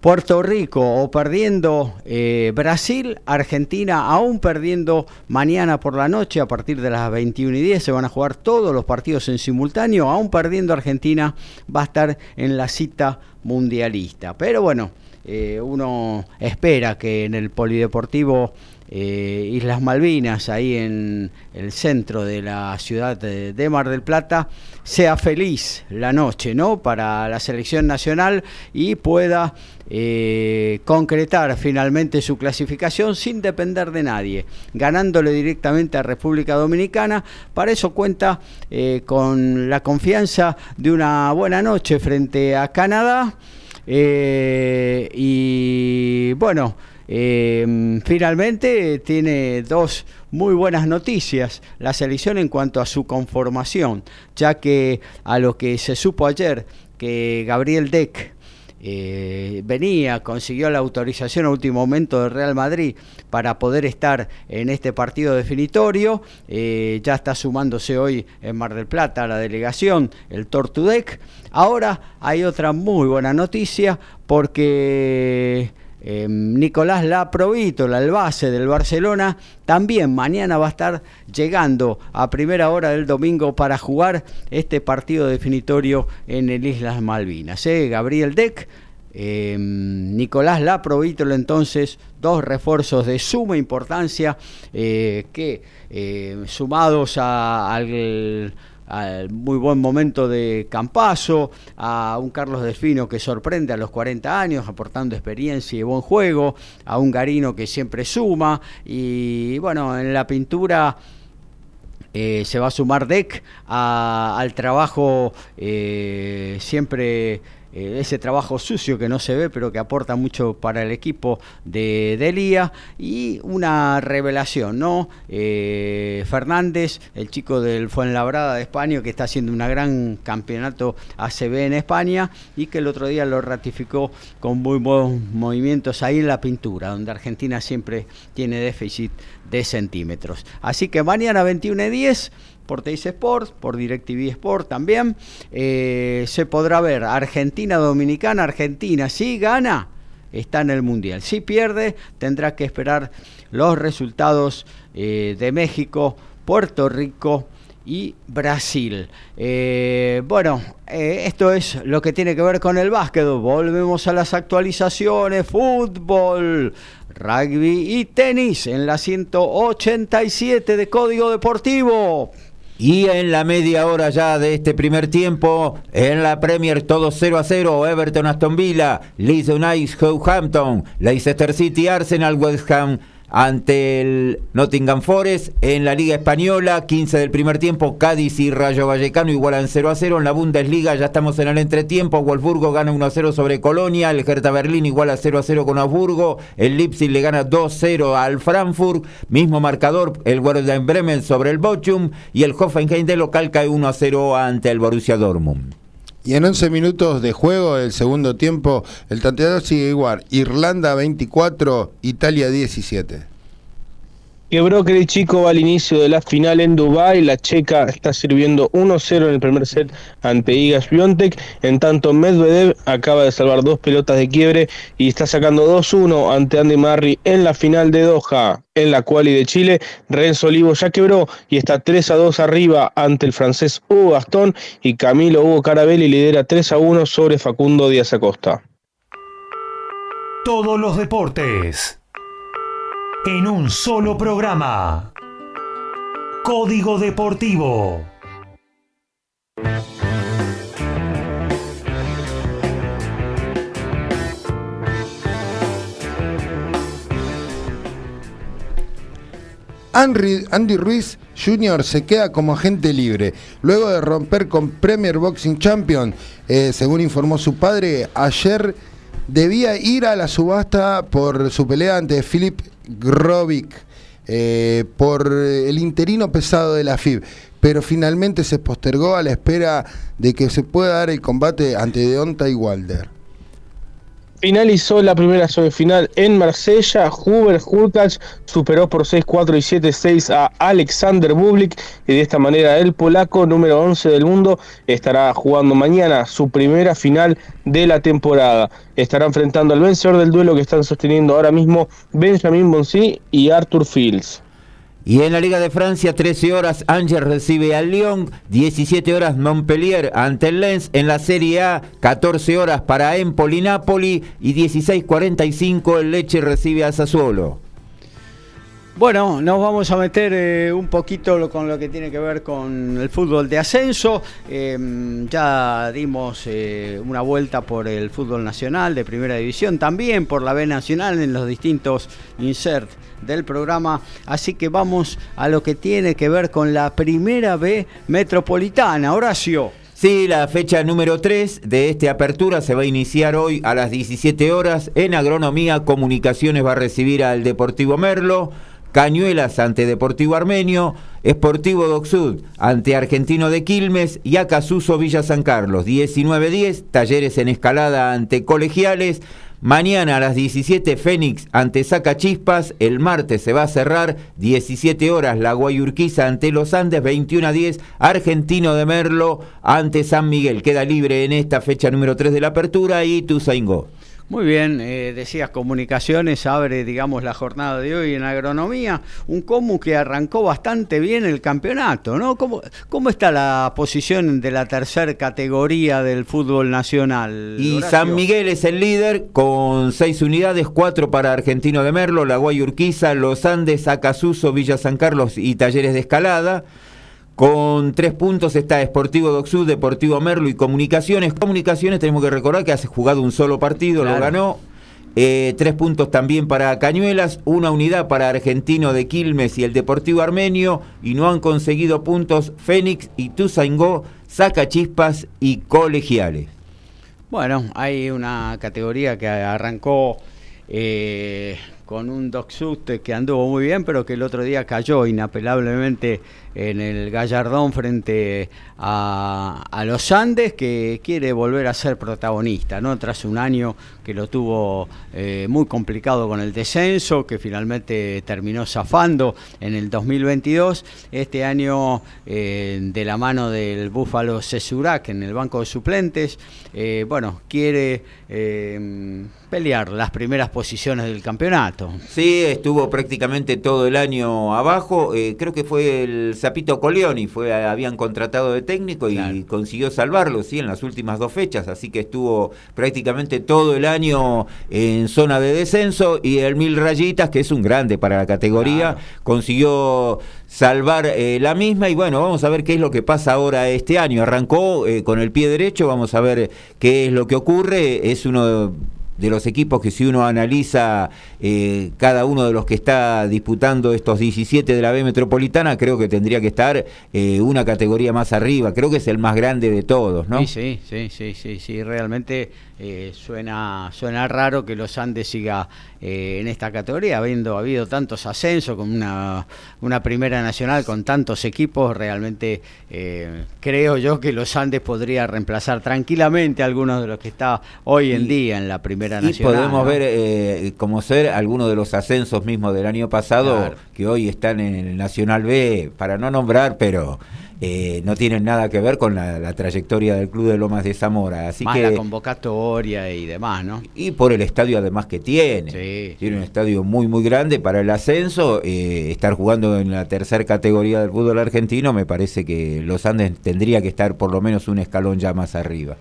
Puerto Rico o perdiendo eh, Brasil, Argentina aún perdiendo mañana por la noche a partir de las 21 y 10 se van a jugar todos los partidos en simultáneo, aún perdiendo Argentina va a estar en la cita mundialista. Pero bueno, eh, uno espera que en el Polideportivo eh, Islas Malvinas, ahí en el centro de la ciudad de, Mar del Plata, sea feliz la noche, ¿no? Para la selección nacional y pueda eh, concretar finalmente su clasificación sin depender de nadie, ganándole directamente a República Dominicana. Para eso cuenta eh, con la confianza de una buena noche frente a Canadá. y bueno, Em, finalmente tiene dos muy buenas noticias la selección en cuanto a su conformación, ya que a lo que se supo ayer que Gabriel Deck eh, venía, consiguió la autorización a último momento del Real Madrid para poder estar en este partido definitorio. Eh, ya está sumándose hoy en Mar del Plata la delegación, el Tortudec. Ahora hay otra muy buena noticia porque Em, Nicolás Laprovítola, el base del Barcelona, también mañana va a estar llegando a primera hora del domingo para jugar este partido definitorio en el Islas Malvinas. ¿eh? Gabriel Deck, em, Nicolás Laprovítola, entonces, dos refuerzos de suma importancia eh, que eh, sumados al al muy buen momento de Campaso, a un Carlos Delfino que sorprende a los 40 años, aportando experiencia y buen juego, a un Garino que siempre suma, y bueno, en la pintura... Eh, se va a sumar DEC al trabajo eh, siempre eh, ese trabajo sucio que no se ve, pero que aporta mucho para el equipo de Delía. Y una revelación, ¿no? Eh, Fernández, el chico del Fuenlabrada de España, que está haciendo un gran campeonato ACB en España y que el otro día lo ratificó con muy buenos movimientos ahí en la pintura, donde Argentina siempre tiene déficit de centímetros. Así que mañana 21 y 10 por Teis Sport, por DirecTV Sport también. Eh, se podrá ver Argentina Dominicana, Argentina si gana está en el Mundial. Si pierde, tendrá que esperar los resultados eh, de México, Puerto Rico y Brasil. Eh, bueno, esto es lo que tiene que ver con el básquet. Volvemos a las actualizaciones. Fútbol, rugby y tenis en la 187 de Código Deportivo. Y en la media hora ya de este primer tiempo, en la Premier todo 0 a 0, Everton Aston Villa, Leeds United Southampton, Leicester City Arsenal West Ham ante el Nottingham Forest. En la Liga Española, 15 del primer tiempo, Cádiz y Rayo Vallecano igualan 0 a 0. En la Bundesliga ya estamos en el entretiempo. Wolfsburgo gana 1 a 0 sobre Colonia. El Hertha Berlín iguala 0 a 0 con Augsburgo. El Leipzig le gana 2 a 0 al Frankfurt. Mismo marcador, el Werder Bremen sobre el Bochum. Y el Hoffenheim de local cae 1 a 0 ante el Borussia Dortmund. Y en 11 minutos de juego, el segundo tiempo, el tanteador sigue igual. Irlanda 24, Italia 17. Quebró Chico va al inicio de la final en Dubái. La checa está sirviendo 1-0 en el primer set ante Iga Swiatek. En tanto, Medvedev acaba de salvar dos pelotas de quiebre y está sacando 2-1 ante Andy Murray en la final de Doha. En la quali de Chile, Renzo Olivo ya quebró y está 3 2 arriba ante el francés Hugo Gastón y Camilo Hugo Carabelli lidera 3 1 sobre Facundo Díaz Acosta. Todos los deportes en un solo programa. Código Deportivo. Andy, Ruiz Jr. se queda como agente libre. Luego de romper con Premier Boxing Champion, eh, según informó su padre, ayer debía ir a la subasta por su pelea ante Philip Grovic eh, por el interino pesado de la FIB, pero finalmente se postergó a la espera de que se pueda dar el combate ante Deontay Wilder. Finalizó la primera semifinal en Marsella. Hubert Hurkacz superó por 6-4 y 7-6 a Alexander Bublik y de esta manera el polaco número 11 del mundo estará jugando mañana su primera final de la temporada. Estará enfrentando al vencedor del duelo que están sosteniendo ahora mismo Benjamin Bonsi y Arthur Fields. Y en la Liga de Francia, 13 horas, Angers recibe al Lyon, 17 horas Montpellier ante el Lens. En la Serie A, 14 horas para Empoli Napoli y 16.45 el Leche recibe a Sassuolo. Bueno, nos vamos a meter eh, un poquito con lo que tiene que ver con el fútbol de ascenso. Em, ya dimos eh, una vuelta por el fútbol nacional de primera división, también por la B nacional en los distintos insert del programa. Así que vamos a lo que tiene que ver con la primera B metropolitana. Horacio. Sí, la fecha número 3 de esta apertura se va a iniciar hoy a las 17 horas. En Agronomía Comunicaciones va a recibir al Deportivo Merlo. Cañuelas ante Deportivo Armenio, Esportivo Docsud ante Argentino de Quilmes y Acasuso Villa San Carlos. 19-10, talleres en escalada ante Colegiales. Mañana a las 17 Fénix ante Chispas. el martes se va a cerrar 17 horas la Guayurquiza ante Los Andes, 21 a 10 Argentino de Merlo ante San Miguel. Queda libre en esta fecha número 3 de la apertura y Tuzaingó. Muy bien, eh, decías comunicaciones, abre, digamos, la jornada de hoy en agronomía, un Comu que arrancó bastante bien el campeonato, ¿no? ¿Cómo, cómo está la posición de la tercera categoría del fútbol nacional? Y San Miguel es el líder con seis unidades, cuatro para Argentino de Merlo, La Guayurquiza, Los Andes, Acasuso, Villa San Carlos y Talleres de Escalada. Con tres puntos está Esportivo Doxud, Deportivo Merlo y Comunicaciones. Comunicaciones tenemos que recordar que hace jugado un solo partido, lo ganó. Eh, tres puntos también para Cañuelas, una unidad para Argentino de Quilmes y el Deportivo Armenio, y no han conseguido puntos Fénix y Tuzaingó, Saca Chispas y Colegiales. Bueno, hay una categoría que arrancó eh, con un Doxut que anduvo muy bien, pero que el otro día cayó inapelablemente en el Gallardón frente a, los Andes, que quiere volver a ser protagonista, ¿no? Tras un año que lo tuvo eh, muy complicado con el descenso, que finalmente terminó zafando en el 2022. Este año, eh, de la mano del Búfalo Cesurac en el banco de suplentes, eh, bueno, quiere pelear las primeras posiciones del campeonato. Sí, estuvo prácticamente todo el año abajo. creo que fue el Zapito Coleoni fue, habían contratado de técnico y consiguió salvarlo, sí, en las últimas dos fechas, así que estuvo prácticamente todo el año en zona de descenso y el Mil Rayitas, que es un grande para la categoría, consiguió salvar eh, la misma y bueno, vamos a ver qué es lo que pasa ahora este año. Arrancó eh, con el pie derecho, vamos a ver qué es lo que ocurre, es uno de los equipos que si uno analiza eh, cada uno de los que está disputando estos 17 de la B Metropolitana, creo que tendría que estar eh, una categoría más arriba. Creo que es el más grande de todos, ¿no? Sí, sí, sí, sí, sí, realmente eh, suena, suena raro que los Andes siga eh, en esta categoría, habiendo habido tantos ascensos, con una, una primera nacional con tantos equipos, realmente eh, creo yo que los Andes podría reemplazar tranquilamente a algunos de los que está hoy en día en la primera Y nacional. podemos ¿no? ver, eh, como ser, algunos de los ascensos mismos del año pasado, Claro. que hoy están en el Nacional B, para no nombrar, pero eh, no tienen nada que ver con la, la trayectoria del Club de Lomas de Zamora. Así Más que, la convocatoria y demás, ¿no? y por el estadio además que tiene. Sí, tiene un estadio muy, muy grande para el ascenso. eh, estar jugando en la tercera categoría del fútbol argentino, me parece que los Andes tendría que estar por lo menos un escalón ya más arriba.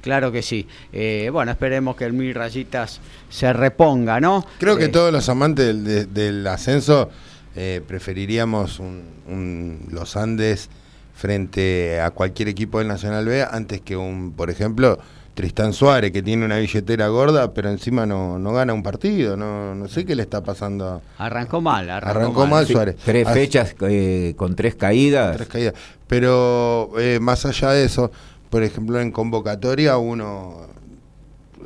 Claro que sí. Eh, bueno, esperemos que el Mil Rayitas se reponga, ¿no? Creo que Eh, todos los amantes del, de- del ascenso eh, preferiríamos un, un los Andes frente a cualquier equipo del Nacional B antes que un, por ejemplo, Tristán Suárez, que tiene una billetera gorda, pero encima no, no gana un partido. No, no sé qué le está pasando. Arrancó mal, arrancó, Arrancó mal Sí, Suárez. Tres Así- fechas eh, con tres caídas. tres caídas. Pero eh, más allá de eso, por ejemplo, en convocatoria uno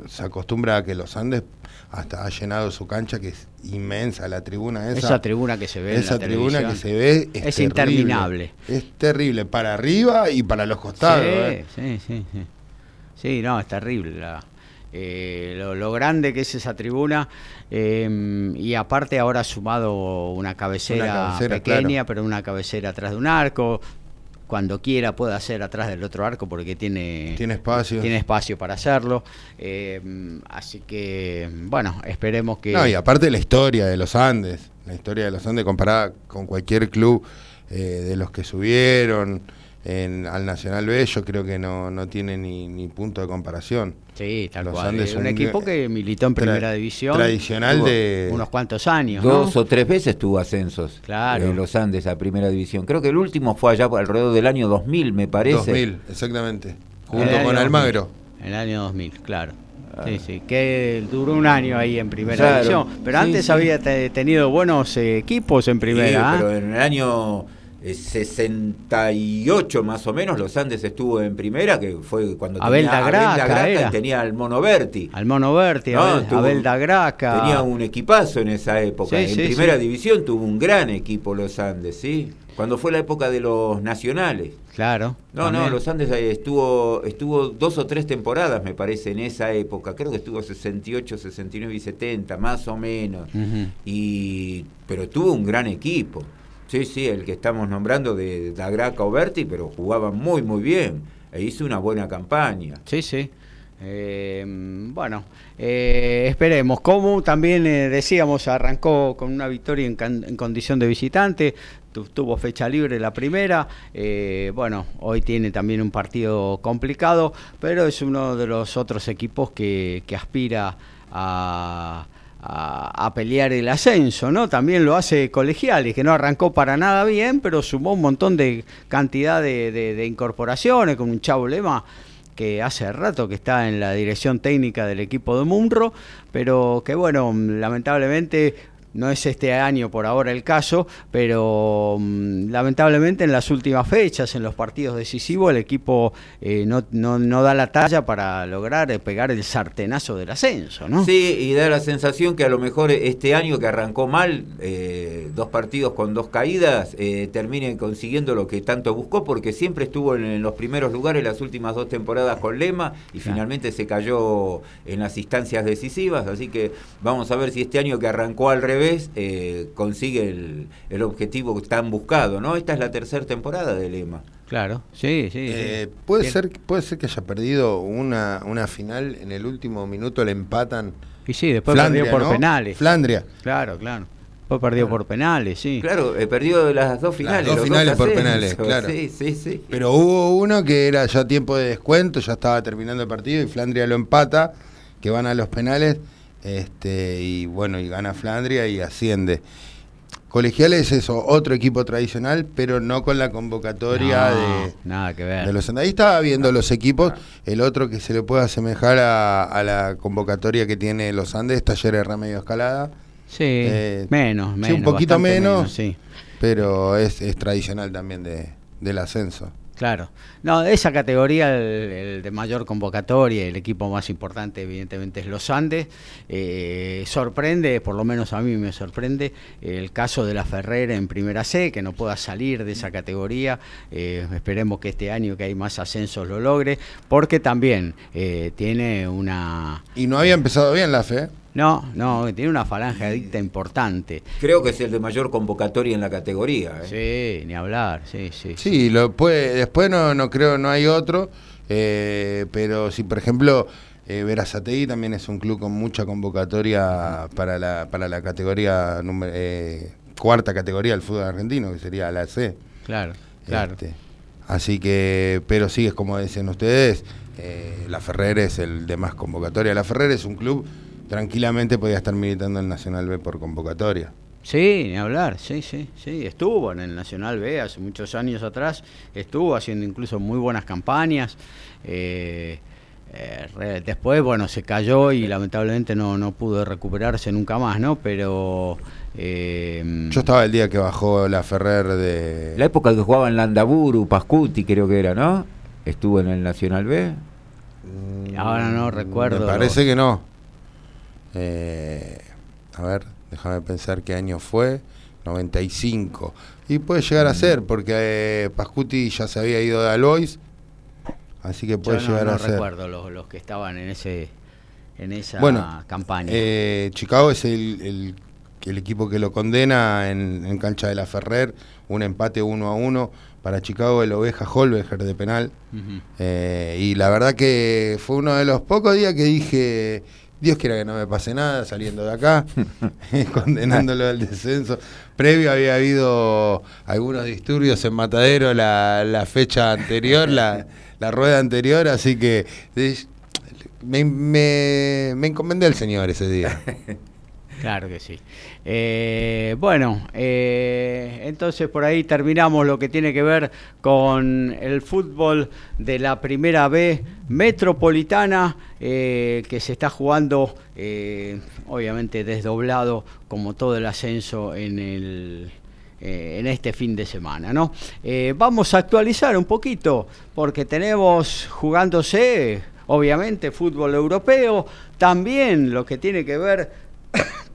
se acostumbra a que los Andes hasta ha llenado su cancha, que es inmensa, la tribuna esa. Esa tribuna que se ve en esa la tribuna que se ve es, Es terrible. interminable. Es terrible para arriba y para los costados. ¿eh? Sí, sí, sí, sí. Sí, no, es terrible. la- eh, lo, lo grande que es esa tribuna eh, y aparte ahora ha sumado una cabecera, Una cabecera, pequeña, claro. pero una cabecera atrás de un arco. Cuando quiera puede hacer atrás del otro arco porque tiene, Tiene espacio. tiene espacio para hacerlo. Eh, así que, bueno, esperemos que... No, y aparte la historia de los Andes, la historia de los Andes comparada con cualquier club eh, de los que subieron en, al Nacional B, yo creo que no, no tiene ni, ni punto de comparación. Sí, tal Los cual. Andes Eh, un un- equipo que militó en primera división. tradicional de- Unos cuantos años. Dos ¿no? o tres veces tuvo ascensos. Claro. de los Andes a primera división. Creo que el último fue allá por alrededor del año 2000, me parece. 2000, exactamente. En Junto con 2000. Almagro. En el año 2000, claro. Sí, sí, que duró un año ahí en primera Claro. división. Pero Sí, antes sí. había te- tenido buenos eh, equipos en primera. Sí, ¿ah? pero en el año eh, 68 más o menos los Andes estuvo en primera, que fue cuando Abel tenía da Abel Graca y tenía al Mono Berti. Al Mono Berti, No, Abel, tuvo- Abel. Tenía un equipazo en esa época. Sí, en sí, primera sí. división tuvo un gran equipo los Andes, ¿sí? Cuando fue la época de los nacionales. Claro. No, no, los Andes eh, estuvo estuvo dos o tres temporadas, me parece, en esa época. Creo que estuvo 68, 69 y 70, más o menos. Y Pero tuvo un gran equipo. Sí, sí, el que estamos nombrando de Dagraca Oberti, pero jugaba muy, muy bien. E hizo una buena campaña. Sí, sí. Eh, bueno, eh, esperemos. Como también eh, decíamos, arrancó con una victoria en, condición de visitante, tu- tuvo fecha libre la primera. bueno, hoy tiene también un partido complicado, pero es uno de los otros equipos que, que aspira a, a- pelear el ascenso, ¿no? También lo hace Colegiales, que no arrancó para nada bien, pero sumó un montón de cantidad de- de incorporaciones, con un chavo lema que hace rato que está en la dirección técnica del equipo de Munro, pero que bueno, lamentablemente no es este año por ahora el caso, pero mm, lamentablemente en las últimas fechas, en los partidos decisivos, el equipo eh, no, no, no da la talla para lograr eh, pegar el sartenazo del ascenso, ¿no? Sí, y da la sensación que a lo mejor este año que arrancó mal, eh, dos partidos con dos caídas, eh, termine consiguiendo lo que tanto buscó, porque siempre estuvo en, en los primeros lugares las últimas dos temporadas con Lema y Claro. finalmente se cayó en las instancias decisivas. Así que vamos a ver si este año que arrancó al revés eh, consigue el, el objetivo tan buscado. ¿no? Esta es la tercera temporada de Lema. Claro, sí, sí. Eh, sí. puede Bien. ser puede ser que haya perdido una, una final en el último minuto le empatan Y sí, después Flandria, perdió por ¿no? penales. Flandria Claro, claro. Después perdió por penales, sí. Claro, eh, perdió las dos finales. dos finales por penales, *laughs* claro. Sí, sí, sí. Pero hubo uno que era ya tiempo de descuento, ya estaba terminando el partido y Flandria lo empata, que van a los penales, este, y bueno, y gana Flandria y asciende. Colegiales es eso, otro equipo tradicional, pero no con la convocatoria No, de, nada que ver. de los Ahí estaba viendo los equipos, el otro que se le puede asemejar a, a la convocatoria que tiene los Andes, Talleres Remedio Escalada, Sí, eh, menos, sí, menos. un poquito bastante menos. sí. pero es, es tradicional también de, del ascenso. Claro. No, de esa categoría, el, de mayor convocatoria, el equipo más importante, evidentemente, es los Andes. Eh, sorprende, por lo menos a mí me sorprende, el caso de la Ferrera en Primera C, que no pueda salir de esa categoría. Eh, esperemos que este año que hay más ascensos lo logre, porque también eh, tiene una. Y no había empezado bien la fe. No, no, tiene una falange adicta importante. Creo que es el de mayor convocatoria en la categoría. ¿eh? Sí, ni hablar, sí, sí. Sí, Lo puede, después no, no creo, no hay otro, eh, pero si por ejemplo eh, Verazategui también es un club con mucha convocatoria para la, para la categoría, eh, cuarta categoría del fútbol argentino, que sería la C. Claro, claro. Este, así que, pero sí, es como dicen ustedes, la Ferrer es el de más convocatoria. La Ferrer es un club tranquilamente podía estar militando en Nacional B por convocatoria. Sí, ni hablar, sí, sí, sí, estuvo en el Nacional B hace muchos años atrás, estuvo haciendo incluso muy buenas campañas. Eh, eh, después, bueno, se cayó y lamentablemente no, no pudo recuperarse nunca más, ¿no? Pero... Eh, Yo estaba el día que bajó la Ferrer de... La época que jugaba en Landaburu, Pascuti creo que era, ¿no? Estuvo en el Nacional B. Ahora no recuerdo. Me parece que no. Eh, a ver, déjame pensar qué año fue. 95. Y puede llegar a mm. ser, porque eh, Pascuti ya se había ido de Alois. Así que puede llegar a ser. No recuerdo los, que estaban en ese en esa campaña. Eh, Chicago es el, el, equipo que lo condena en, cancha de la Ferrer, un empate uno a uno para Chicago el Oveja Holbeger de penal. Eh, y la verdad que fue uno de los pocos días que dije, Dios quiera que no me pase nada saliendo de acá, *laughs* *laughs* condenándolo al descenso. Previo había habido algunos disturbios en Matadero la, fecha anterior, la, rueda anterior, así que me, me, me encomendé al Señor ese día. *laughs* Claro que sí. Eh, bueno, eh, entonces por ahí terminamos lo que tiene que ver con el fútbol de la primera B metropolitana eh, que se está jugando, obviamente desdoblado como todo el ascenso en el en este fin de semana. ¿no? vamos a actualizar un poquito porque tenemos jugándose, obviamente, fútbol europeo, también lo que tiene que ver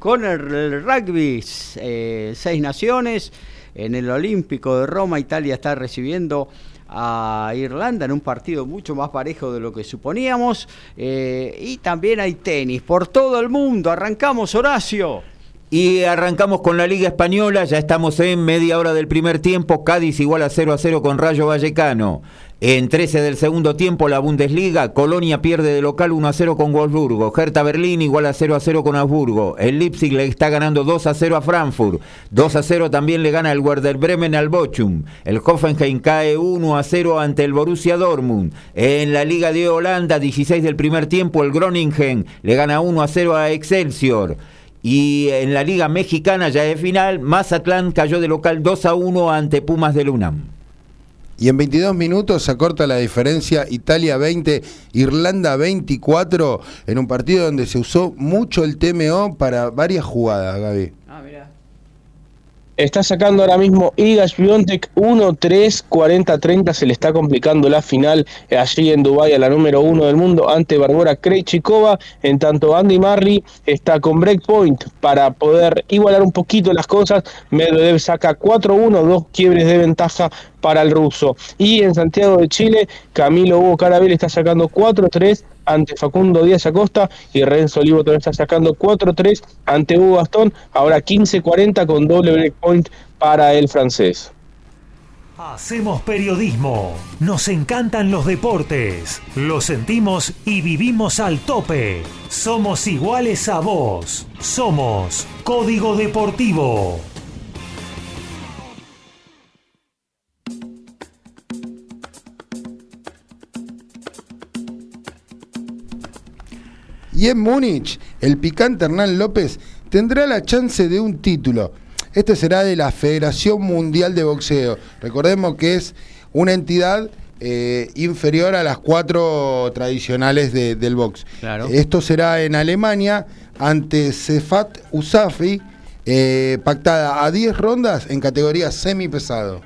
con el rugby, eh, seis naciones. En el Olímpico de Roma, Italia está recibiendo a Irlanda en un partido mucho más parejo de lo que suponíamos. Eh, y también hay tenis por todo el mundo. Arrancamos, Horacio. Y arrancamos con la Liga Española, ya estamos en media hora del primer tiempo, Cádiz igual a 0 a 0 con Rayo Vallecano. En 13 del segundo tiempo la Bundesliga, Colonia pierde de local 1 a 0 con Wolfsburgo, Hertha Berlín igual a 0 a 0 con Augsburgo, el Leipzig le está ganando 2 a 0 a Frankfurt, 2 a 0 también le gana el Werder Bremen al Bochum, el Hoffenheim cae 1 a 0 ante el Borussia Dortmund, en la Liga de Holanda 16 del primer tiempo el Groningen le gana 1 a 0 a Excelsior. Y en la Liga Mexicana, ya de final, Mazatlán cayó de local 2 a 1 ante Pumas de Lunam. Y en 22 minutos se acorta la diferencia Italia 20, Irlanda 24, en un partido donde se usó mucho el TMO para varias jugadas, Gaby. Está sacando ahora mismo Igas Biontech 1-3, 40-30. Se le está complicando la final allí en Dubái a la número uno del mundo ante Barbora Krejcikova. En tanto, Andy Murray está con breakpoint para poder igualar un poquito las cosas. Medvedev saca 4-1, dos quiebres de ventaja para el ruso. Y en Santiago de Chile, Camilo Hugo Carabel está sacando 4-3 ante Facundo Díaz Acosta y Renzo Olivo también está sacando 4-3 ante Hugo Gastón, ahora 15-40 con doble breakpoint para el francés. Hacemos periodismo, nos encantan los deportes, lo sentimos y vivimos al tope. Somos iguales a vos, somos Código Deportivo. Y en Múnich, el picante Hernán López tendrá la chance de un título. Este será de la Federación Mundial de Boxeo. Recordemos que es una entidad eh, inferior a las cuatro tradicionales del box. Esto será en Alemania ante Cefat Usafi, eh, pactada a 10 rondas en categoría semipesado.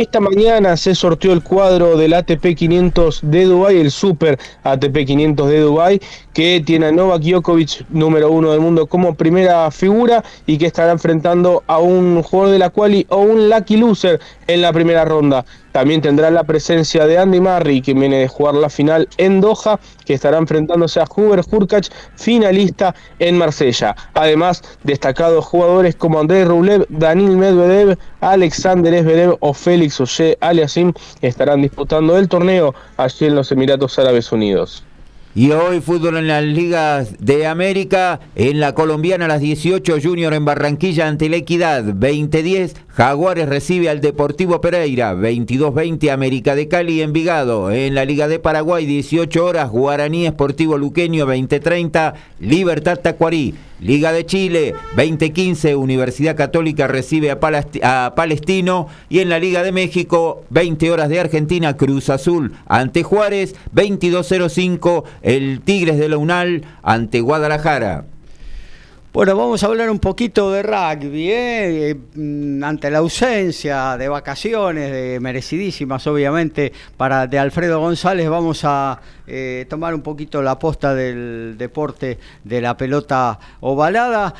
Esta mañana se sorteó el cuadro del ATP 500 de Dubai, el Super ATP 500 de Dubai, que tiene a Novak Djokovic, número uno del mundo, como primera figura y que estará enfrentando a un jugador de la quali o un lucky loser en la primera ronda. También tendrá la presencia de Andy Murray, que viene de jugar la final en Doha, que estará enfrentándose a Hubert Hurkacz, finalista en Marsella. Además, destacados jugadores como Andrei Rublev, Daniel Medvedev, Alexander Zverev o Félix Oye Aliasim estarán disputando el torneo allí en los Emiratos Árabes Unidos. Y hoy fútbol en las ligas de América, en la colombiana a las 18, Junior en Barranquilla ante la Equidad, 2010, Jaguares recibe al Deportivo Pereira, 22-20, América de Cali en Vigado, en la Liga de Paraguay, 18 horas, Guaraní Esportivo Luqueño, 2030, Libertad Tacuarí. Liga de Chile, 2015, Universidad Católica recibe a, Palestino. Y en la Liga de México, 20 horas de Argentina, Cruz Azul ante Juárez. 22.05, el Tigres de la UNAL ante Guadalajara. Bueno, vamos a hablar un poquito de rugby, ¿eh? Eh, mm, ante la ausencia de vacaciones, de merecidísimas obviamente, para de Alfredo González, vamos a eh, tomar un poquito la posta del deporte de la pelota ovalada.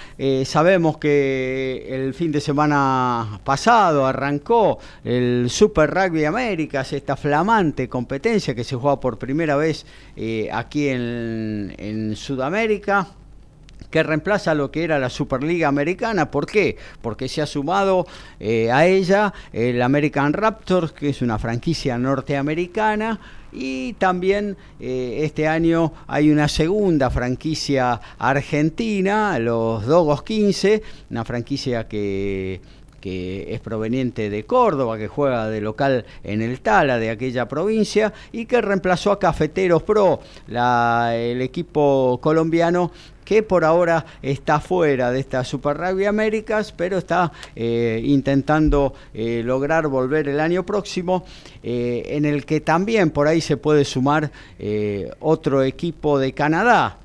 sabemos que el fin de semana pasado arrancó el Super Rugby Américas, esta flamante competencia que se juega por primera vez aquí en Sudamérica que reemplaza lo que era la Superliga Americana. ¿Por qué? Porque se ha sumado eh, a ella el American Raptors, que es una franquicia norteamericana. Y también eh, este año hay una segunda franquicia argentina, los Dogos 15, una franquicia que que es proveniente de Córdoba, que juega de local en el Tala de aquella provincia y que reemplazó a Cafeteros Pro, el equipo colombiano que por ahora está fuera de esta Super Rugby Américas, pero está eh, intentando eh, lograr volver el año próximo, eh, en el que también por ahí se puede sumar otro equipo de Canadá.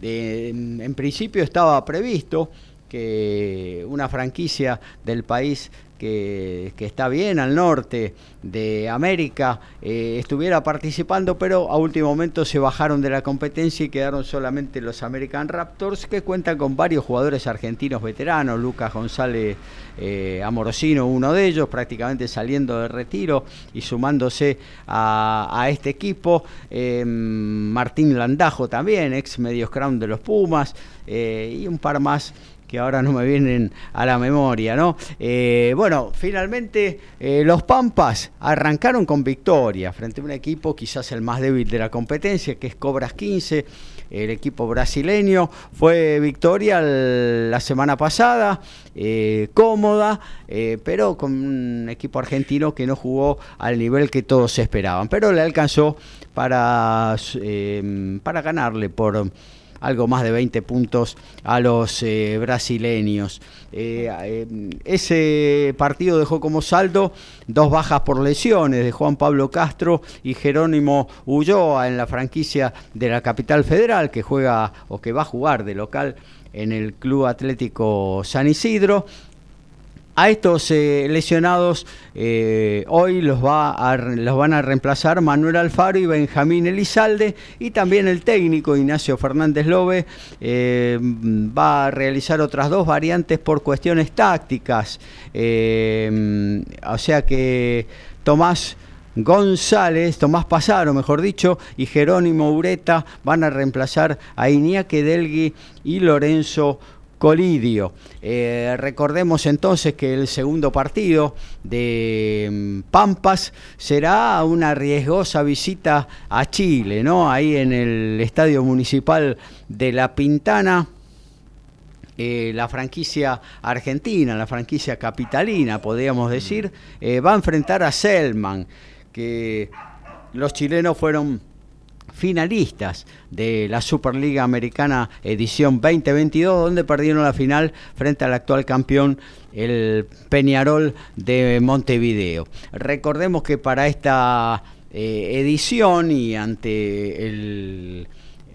en principio estaba previsto que una franquicia del país que, está bien al norte de América eh, estuviera participando, pero a último momento se bajaron de la competencia y quedaron solamente los American Raptors, que cuentan con varios jugadores argentinos veteranos, Lucas González eh, Amorosino, uno de ellos, prácticamente saliendo de retiro y sumándose a, este equipo, eh, Martín Landajo también, ex medios crown de los Pumas, y un par más que ahora no me vienen a la memoria, ¿no? Eh, bueno, finalmente eh, los Pampas arrancaron con victoria frente a un equipo quizás el más débil de la competencia, que es Cobras 15, el equipo brasileño. Fue victoria la semana pasada, eh, cómoda, pero con un equipo argentino que no jugó al nivel que todos esperaban, pero le alcanzó para, para ganarle por algo más de 20 puntos a los eh, brasileños. Eh, eh, ese partido dejó como saldo dos bajas por lesiones de Juan Pablo Castro y Jerónimo Ulloa en la franquicia de la capital federal que juega o que va a jugar de local en el Club Atlético San Isidro. A estos eh, lesionados eh, hoy los, va los van a reemplazar Manuel Alfaro y Benjamín Elizalde y también el técnico Ignacio Fernández Lobe eh, va a realizar otras dos variantes por cuestiones tácticas. o sea que Tomás González, Tomás Pasaro, mejor dicho, y Jerónimo Ureta van a reemplazar a Iñaki Delgui y Lorenzo Colidio. Eh, recordemos entonces que el segundo partido de mm, Pampas será una riesgosa visita a Chile, ¿no? Ahí en el Estadio Municipal de La Pintana. Eh, la franquicia argentina, la franquicia capitalina, podríamos decir, eh, va a enfrentar a Selman, que los chilenos fueron finalistas de la Superliga Americana edición 2022, donde perdieron la final frente al actual campeón, el Peñarol de Montevideo. Recordemos que para esta eh, edición y ante el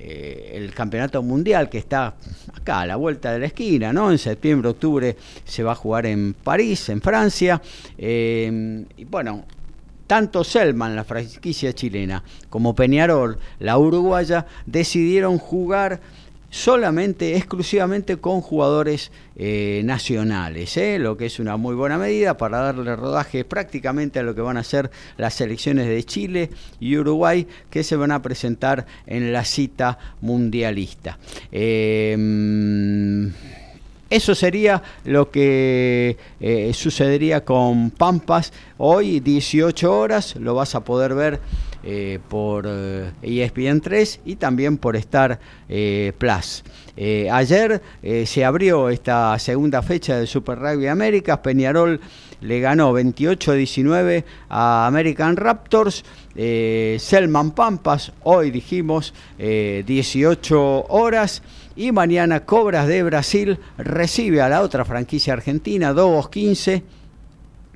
eh, el campeonato mundial que está acá a la vuelta de la esquina, ¿no? En septiembre, octubre se va a jugar en París, en Francia. Eh, y bueno, tanto Selman, la franquicia chilena, como Peñarol, la uruguaya, decidieron jugar solamente, exclusivamente con jugadores eh, nacionales, ¿eh? lo que es una muy buena medida para darle rodaje prácticamente a lo que van a ser las selecciones de Chile y Uruguay que se van a presentar en la cita mundialista. Eh, eso sería lo que eh, sucedería con Pampas. Hoy, 18 horas, lo vas a poder ver eh, por ESPN eh, e 3 y también por Star Plus. ayer se abrió esta segunda fecha del Super Rugby Américas. Peñarol le ganó 28-19 a American Raptors. Selman Pampas, hoy dijimos 18 horas. Y mañana Cobras de Brasil recibe a la otra franquicia argentina, Dobos 15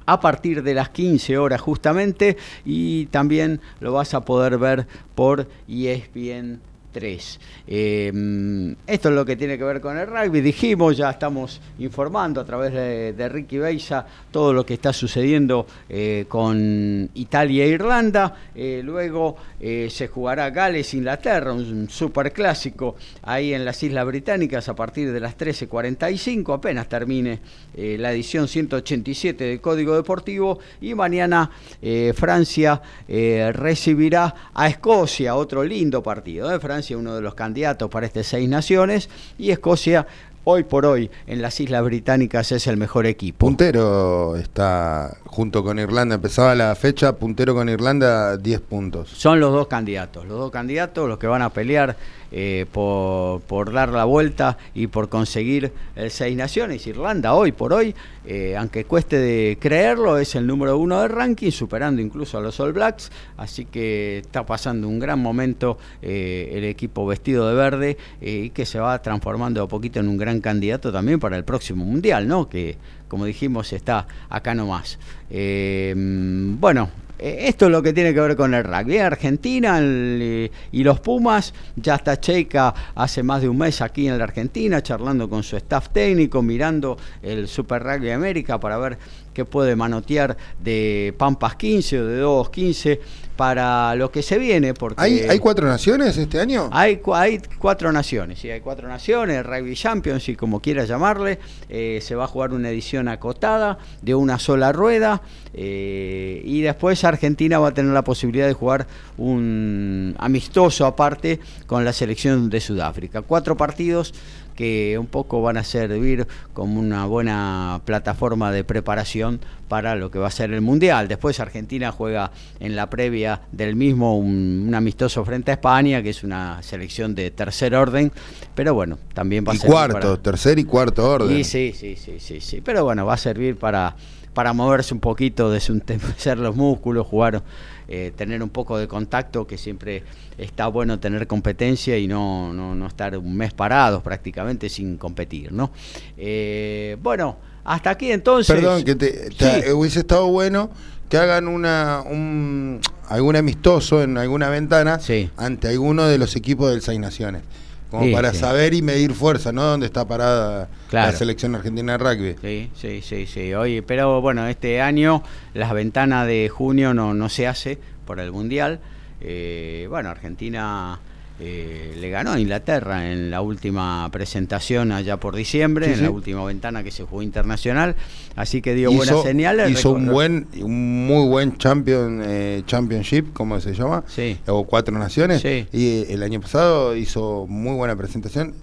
a partir de las 15 horas justamente. Y también lo vas a poder ver por ESPN 3. Em, esto es lo que tiene que ver con el rugby. Dijimos, ya estamos informando a través de, Ricky Beisa todo lo que está sucediendo eh, con Italia e Irlanda. Eh, luego eh, se jugará Gales-Inglaterra, un super clásico ahí en las Islas Británicas a partir de las 13.45, apenas termine la edición 187 de Código Deportivo. Y mañana Francia recibirá a Escocia, otro lindo partido. Francia uno de los candidatos para este Seis Naciones, y Escocia hoy por hoy en las Islas Británicas es el mejor equipo. Puntero está junto con Irlanda, empezaba la fecha, puntero con Irlanda 10 puntos. Son los dos candidatos, los dos candidatos, los que van a pelear eh, por, dar la vuelta y por conseguir el Seis Naciones. Irlanda hoy por hoy, eh, aunque cueste de creerlo, es el número uno del ranking, superando incluso a los All Blacks, así que está pasando un gran momento eh, el equipo vestido de verde y que se va transformando a poquito en un gran candidato también para el próximo Mundial, ¿no? que como dijimos está acá nomás. bueno, eh, esto es lo que tiene que ver con el rugby. Argentina y los Pumas, ya está Cheika hace más de un mes aquí en la Argentina, charlando con su staff técnico, mirando el Super Rugby América para ver qué puede manotear de Pampas 15 o de 2 15 para lo que se viene. Porque ¿Hay, cuatro naciones este año? Hay, hay cuatro naciones, sí, hay cuatro naciones, Rugby Champions y como quiera llamarle, eh, se va a jugar una edición acotada de una sola rueda eh, y después Argentina va a tener la posibilidad de jugar un amistoso aparte con la selección de Sudáfrica. Cuatro partidos que un poco van a servir como una buena plataforma de preparación para lo que va a ser el Mundial. Después Argentina juega en la previa del mismo un, amistoso frente a España, que es una selección de tercer orden, pero bueno, también va a ser... cuarto, tercer y cuarto orden. Sí, sí, sí, sí, sí, pero bueno, va a servir para, para moverse un poquito, desuntecer *laughs* los músculos, jugar eh, tener un poco de contacto, que siempre está bueno tener competencia y no, no, estar un mes parados prácticamente sin competir, ¿no? Eh, bueno, hasta aquí entonces. Perdón, que te, hubiese estado bueno que hagan una un, algún amistoso en alguna ventana ante alguno de los equipos del Seis Naciones. Como para saber y medir fuerza, ¿no? Dónde está parada la selección argentina de rugby. Sí, sí, sí, sí. Oye, pero bueno, este año las ventanas de junio no, no se hace por el Mundial. Eh, bueno, Argentina eh, le ganó a Inglaterra en la última presentación allá por diciembre, en la última ventana que se jugó internacional, así que dio buenas señales. Hizo un buen, un muy buen champion, eh, championship, como se llama, sí. o cuatro naciones, y el año pasado hizo muy buena presentación.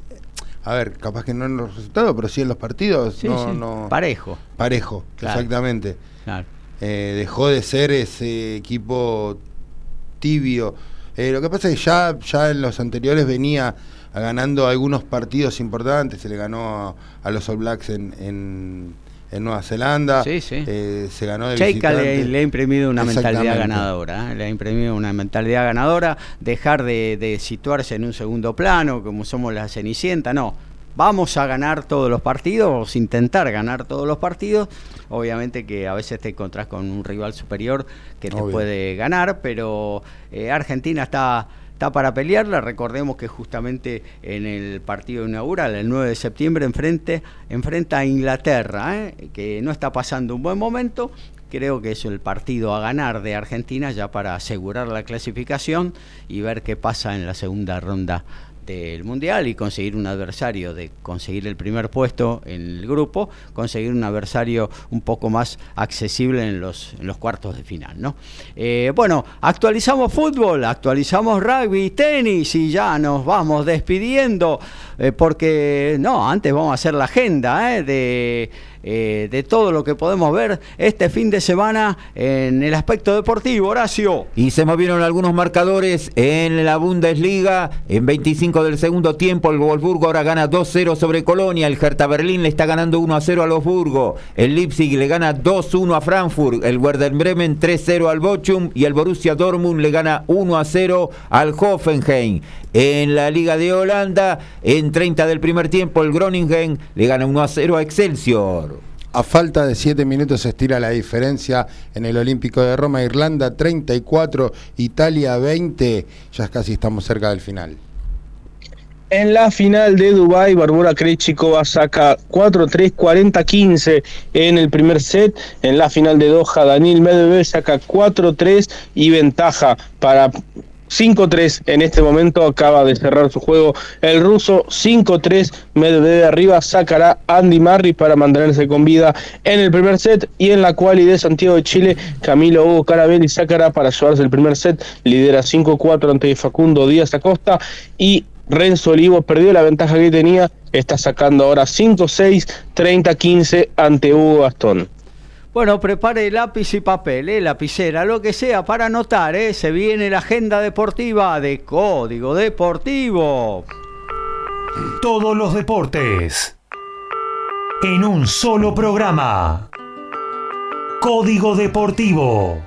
A ver, capaz que no en los resultados, pero sí en los partidos. no, parejo. Parejo, exactamente. Eh, dejó de ser ese equipo tibio eh, lo que pasa es que ya, ya en los anteriores venía ganando algunos partidos importantes, se le ganó a, los All Blacks en, en, Nueva Zelanda, sí, sí. Eh, se ganó de Cheika le, ha imprimido una mentalidad ganadora, ¿eh? le ha imprimido una mentalidad ganadora, dejar de, de situarse en un segundo plano, como somos la Cenicienta, no, vamos a ganar todos los partidos, intentar ganar todos los partidos. Obviamente que a veces te encontrás con un rival superior que te puede ganar, pero eh, Argentina está está para pelearla. Recordemos que justamente en el partido inaugural, el 9 de septiembre, enfrente, enfrenta a Inglaterra, ¿eh? que no está pasando un buen momento. Creo que es el partido a ganar de Argentina ya para asegurar la clasificación y ver qué pasa en la segunda ronda del Mundial y conseguir un adversario, de conseguir el primer puesto en el grupo, conseguir un adversario un poco más accesible en los, en los cuartos de final. ¿no? Eh, bueno, actualizamos fútbol, actualizamos rugby, tenis y ya nos vamos despidiendo eh, porque, no, antes vamos a hacer la agenda ¿eh? de eh, de todo lo que podemos ver este fin de semana en el aspecto deportivo, Horacio. Y se movieron algunos marcadores en la Bundesliga. En 25 del segundo tiempo, el Wolfsburgo ahora gana 2-0 sobre Colonia. El Hertha Berlín le está ganando 1-0 a Wolfsburgo. El Leipzig le gana 2-1 a Frankfurt. El Werder Bremen 3-0 al Bochum. Y el Borussia Dortmund le gana 1-0 al Hoffenheim. En la Liga de Holanda, en 30 del primer tiempo, el Groningen le gana 1 a 0 a Excelsior. A falta de 7 minutos se estira la diferencia en el Olímpico de Roma, Irlanda 34, Italia 20. Ya casi estamos cerca del final. En la final de Dubai, Barbora Krejcikova saca 4-3, 40-15 en el primer set. En la final de Doha, Daniel Medvedev saca 4-3 y ventaja para 5-3 en este momento acaba de cerrar su juego el ruso 5-3 Medvedev arriba sacará Andy Murray para mantenerse con vida en el primer set y en la quali de Santiago de Chile Camilo Hugo Carabelli sacará para llevarse el primer set lidera 5-4 ante Facundo Díaz Acosta y Renzo Olivo perdió la ventaja que tenía está sacando ahora 5-6 30-15 ante Hugo Gastón bueno, prepare lápiz y papel, ¿eh? lapicera, lo que sea para anotar. ¿eh? Se viene la agenda deportiva de Código Deportivo. Todos los deportes en un solo programa. Código Deportivo.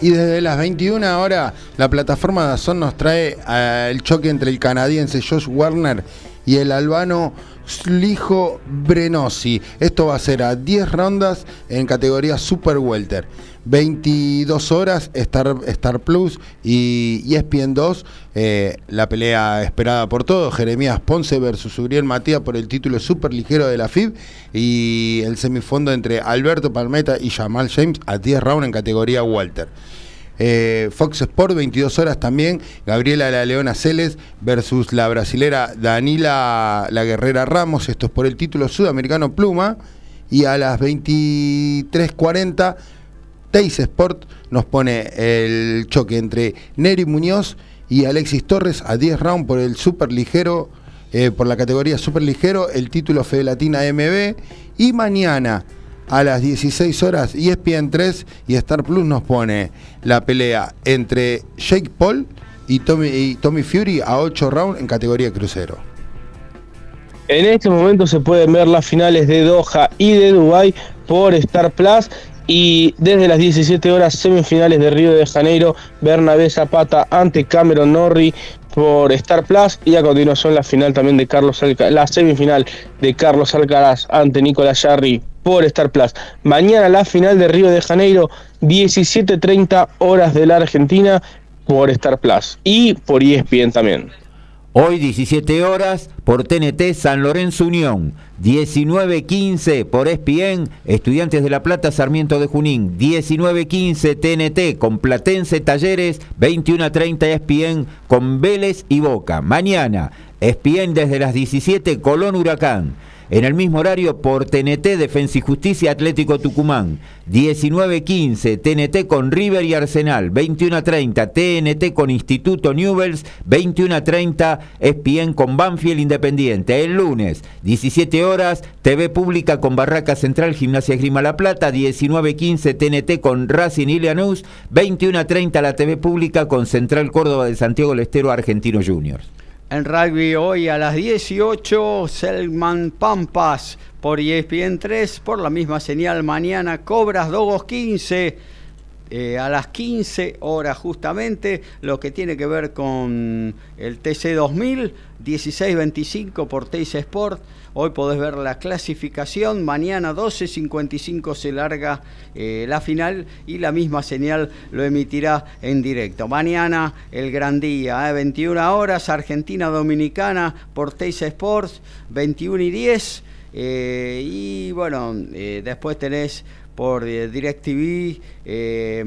Y desde las 21 horas, la plataforma Dazón nos trae eh, el choque entre el canadiense Josh Warner y el albano Slijo Brenosi. Esto va a ser a 10 rondas en categoría Super Welter. 22 horas Star, Star Plus y ESPN 2, eh, la pelea esperada por todos, Jeremías Ponce versus Uriel Matías por el título super ligero de la FIB y el semifondo entre Alberto Palmeta y Jamal James a 10 rounds en categoría Welter. Eh, Fox Sport, 22 horas también. Gabriela La Leona Celes versus la brasilera Danila La Guerrera Ramos. Esto es por el título sudamericano Pluma. Y a las 23.40, Teis Sport nos pone el choque entre Neri Muñoz y Alexis Torres a 10 rounds por el super ligero. Eh, por la categoría super ligero, el título Fede Latina MB. Y mañana a las 16 horas ESPN 3 y Star Plus nos pone la pelea entre Jake Paul y Tommy, y Tommy Fury a 8 rounds en categoría crucero. En este momento se pueden ver las finales de Doha y de Dubai por Star Plus y desde las 17 horas semifinales de Río de Janeiro, Bernabé Zapata ante Cameron Norrie por Star Plus y a continuación la final también de Carlos la semifinal de Carlos Alcaraz ante Nicolás Jarry por Star Plus. Mañana la final de Río de Janeiro, 17.30 horas de la Argentina por Star Plus y por ESPN también. Hoy 17 horas por TNT San Lorenzo Unión, 19.15 por ESPN Estudiantes de La Plata Sarmiento de Junín, 19.15 TNT con Platense Talleres, 21.30 ESPN con Vélez y Boca. Mañana ESPN desde las 17 Colón Huracán. En el mismo horario por TNT Defensa y Justicia Atlético Tucumán. 19.15 TNT con River y Arsenal. 21.30 TNT con Instituto Newells. 21.30 ESPN con Banfield Independiente. El lunes, 17 horas, TV Pública con Barraca Central Gimnasia Grima La Plata. 19.15 TNT con Racing Ilianus. 21.30 la TV Pública con Central Córdoba de Santiago del Estero Argentino Juniors. En rugby hoy a las 18, Selman Pampas por ESPN 3, por la misma señal mañana, Cobras Dogos 15, eh, a las 15 horas justamente, lo que tiene que ver con el TC 2000, 16-25 por Teis Sport. Hoy podés ver la clasificación. Mañana 12.55 se larga eh, la final y la misma señal lo emitirá en directo. Mañana el gran día, 21 eh, horas, Argentina Dominicana por Teis Sports, 21 y 10. y bueno, después tenés por eh, DirecTV, eh,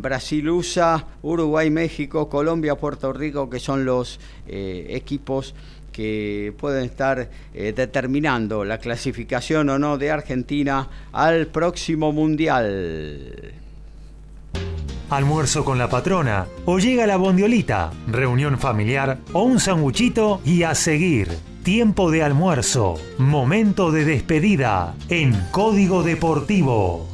Brasil, USA, Uruguay, México, Colombia, Puerto Rico, que son los eh, equipos que pueden estar determinando la clasificación o no de Argentina al próximo Mundial. Almuerzo con la patrona, o llega la bondiolita, reunión familiar o un sanguchito y a seguir tiempo de almuerzo, momento de despedida en Código Deportivo.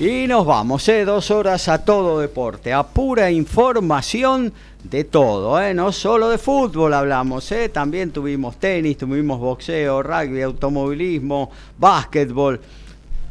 Y nos vamos, ¿eh? dos horas a todo deporte, a pura información de todo, ¿eh? no solo de fútbol hablamos, ¿eh? también tuvimos tenis, tuvimos boxeo, rugby, automovilismo, básquetbol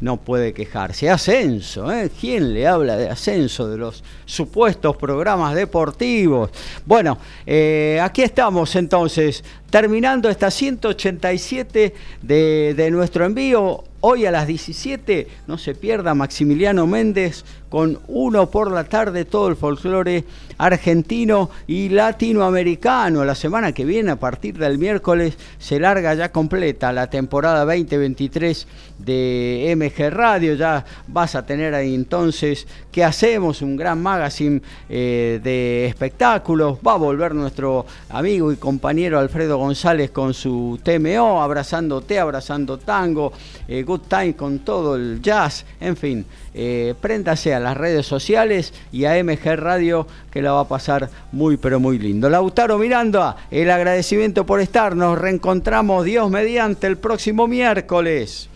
no puede quejarse. Ascenso, ¿eh? ¿Quién le habla de ascenso de los supuestos programas deportivos? Bueno, eh, aquí estamos entonces, terminando esta 187 de, de nuestro envío. Hoy a las 17, no se pierda Maximiliano Méndez con uno por la tarde, todo el folclore argentino y latinoamericano. La semana que viene, a partir del miércoles, se larga ya completa la temporada 2023 de MG Radio. Ya vas a tener ahí entonces, ¿qué hacemos? Un gran magazine eh, de espectáculos. Va a volver nuestro amigo y compañero Alfredo González con su TMO, abrazándote, abrazando tango, eh, Good Time con todo el jazz, en fin. Eh, préndase a las redes sociales y a MG Radio que la va a pasar muy pero muy lindo. Lautaro Miranda, el agradecimiento por estar, nos reencontramos Dios mediante el próximo miércoles.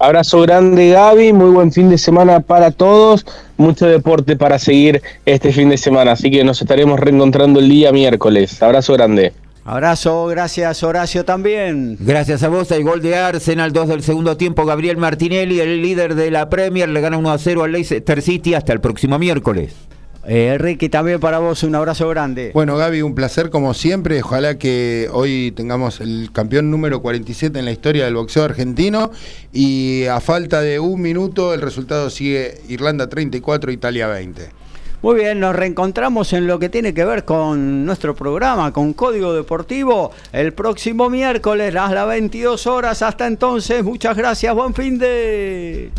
Abrazo grande Gaby, muy buen fin de semana para todos, mucho deporte para seguir este fin de semana, así que nos estaremos reencontrando el día miércoles. Abrazo grande. Abrazo, gracias Horacio también. Gracias a vos, hay gol de Arsenal, 2 del segundo tiempo, Gabriel Martinelli, el líder de la Premier, le gana 1 a 0 al Leicester City hasta el próximo miércoles. Eh, Ricky, también para vos un abrazo grande. Bueno, Gaby, un placer como siempre. Ojalá que hoy tengamos el campeón número 47 en la historia del boxeo argentino. Y a falta de un minuto, el resultado sigue Irlanda 34, Italia 20. Muy bien, nos reencontramos en lo que tiene que ver con nuestro programa, con Código Deportivo, el próximo miércoles a las 22 horas. Hasta entonces, muchas gracias, buen fin de...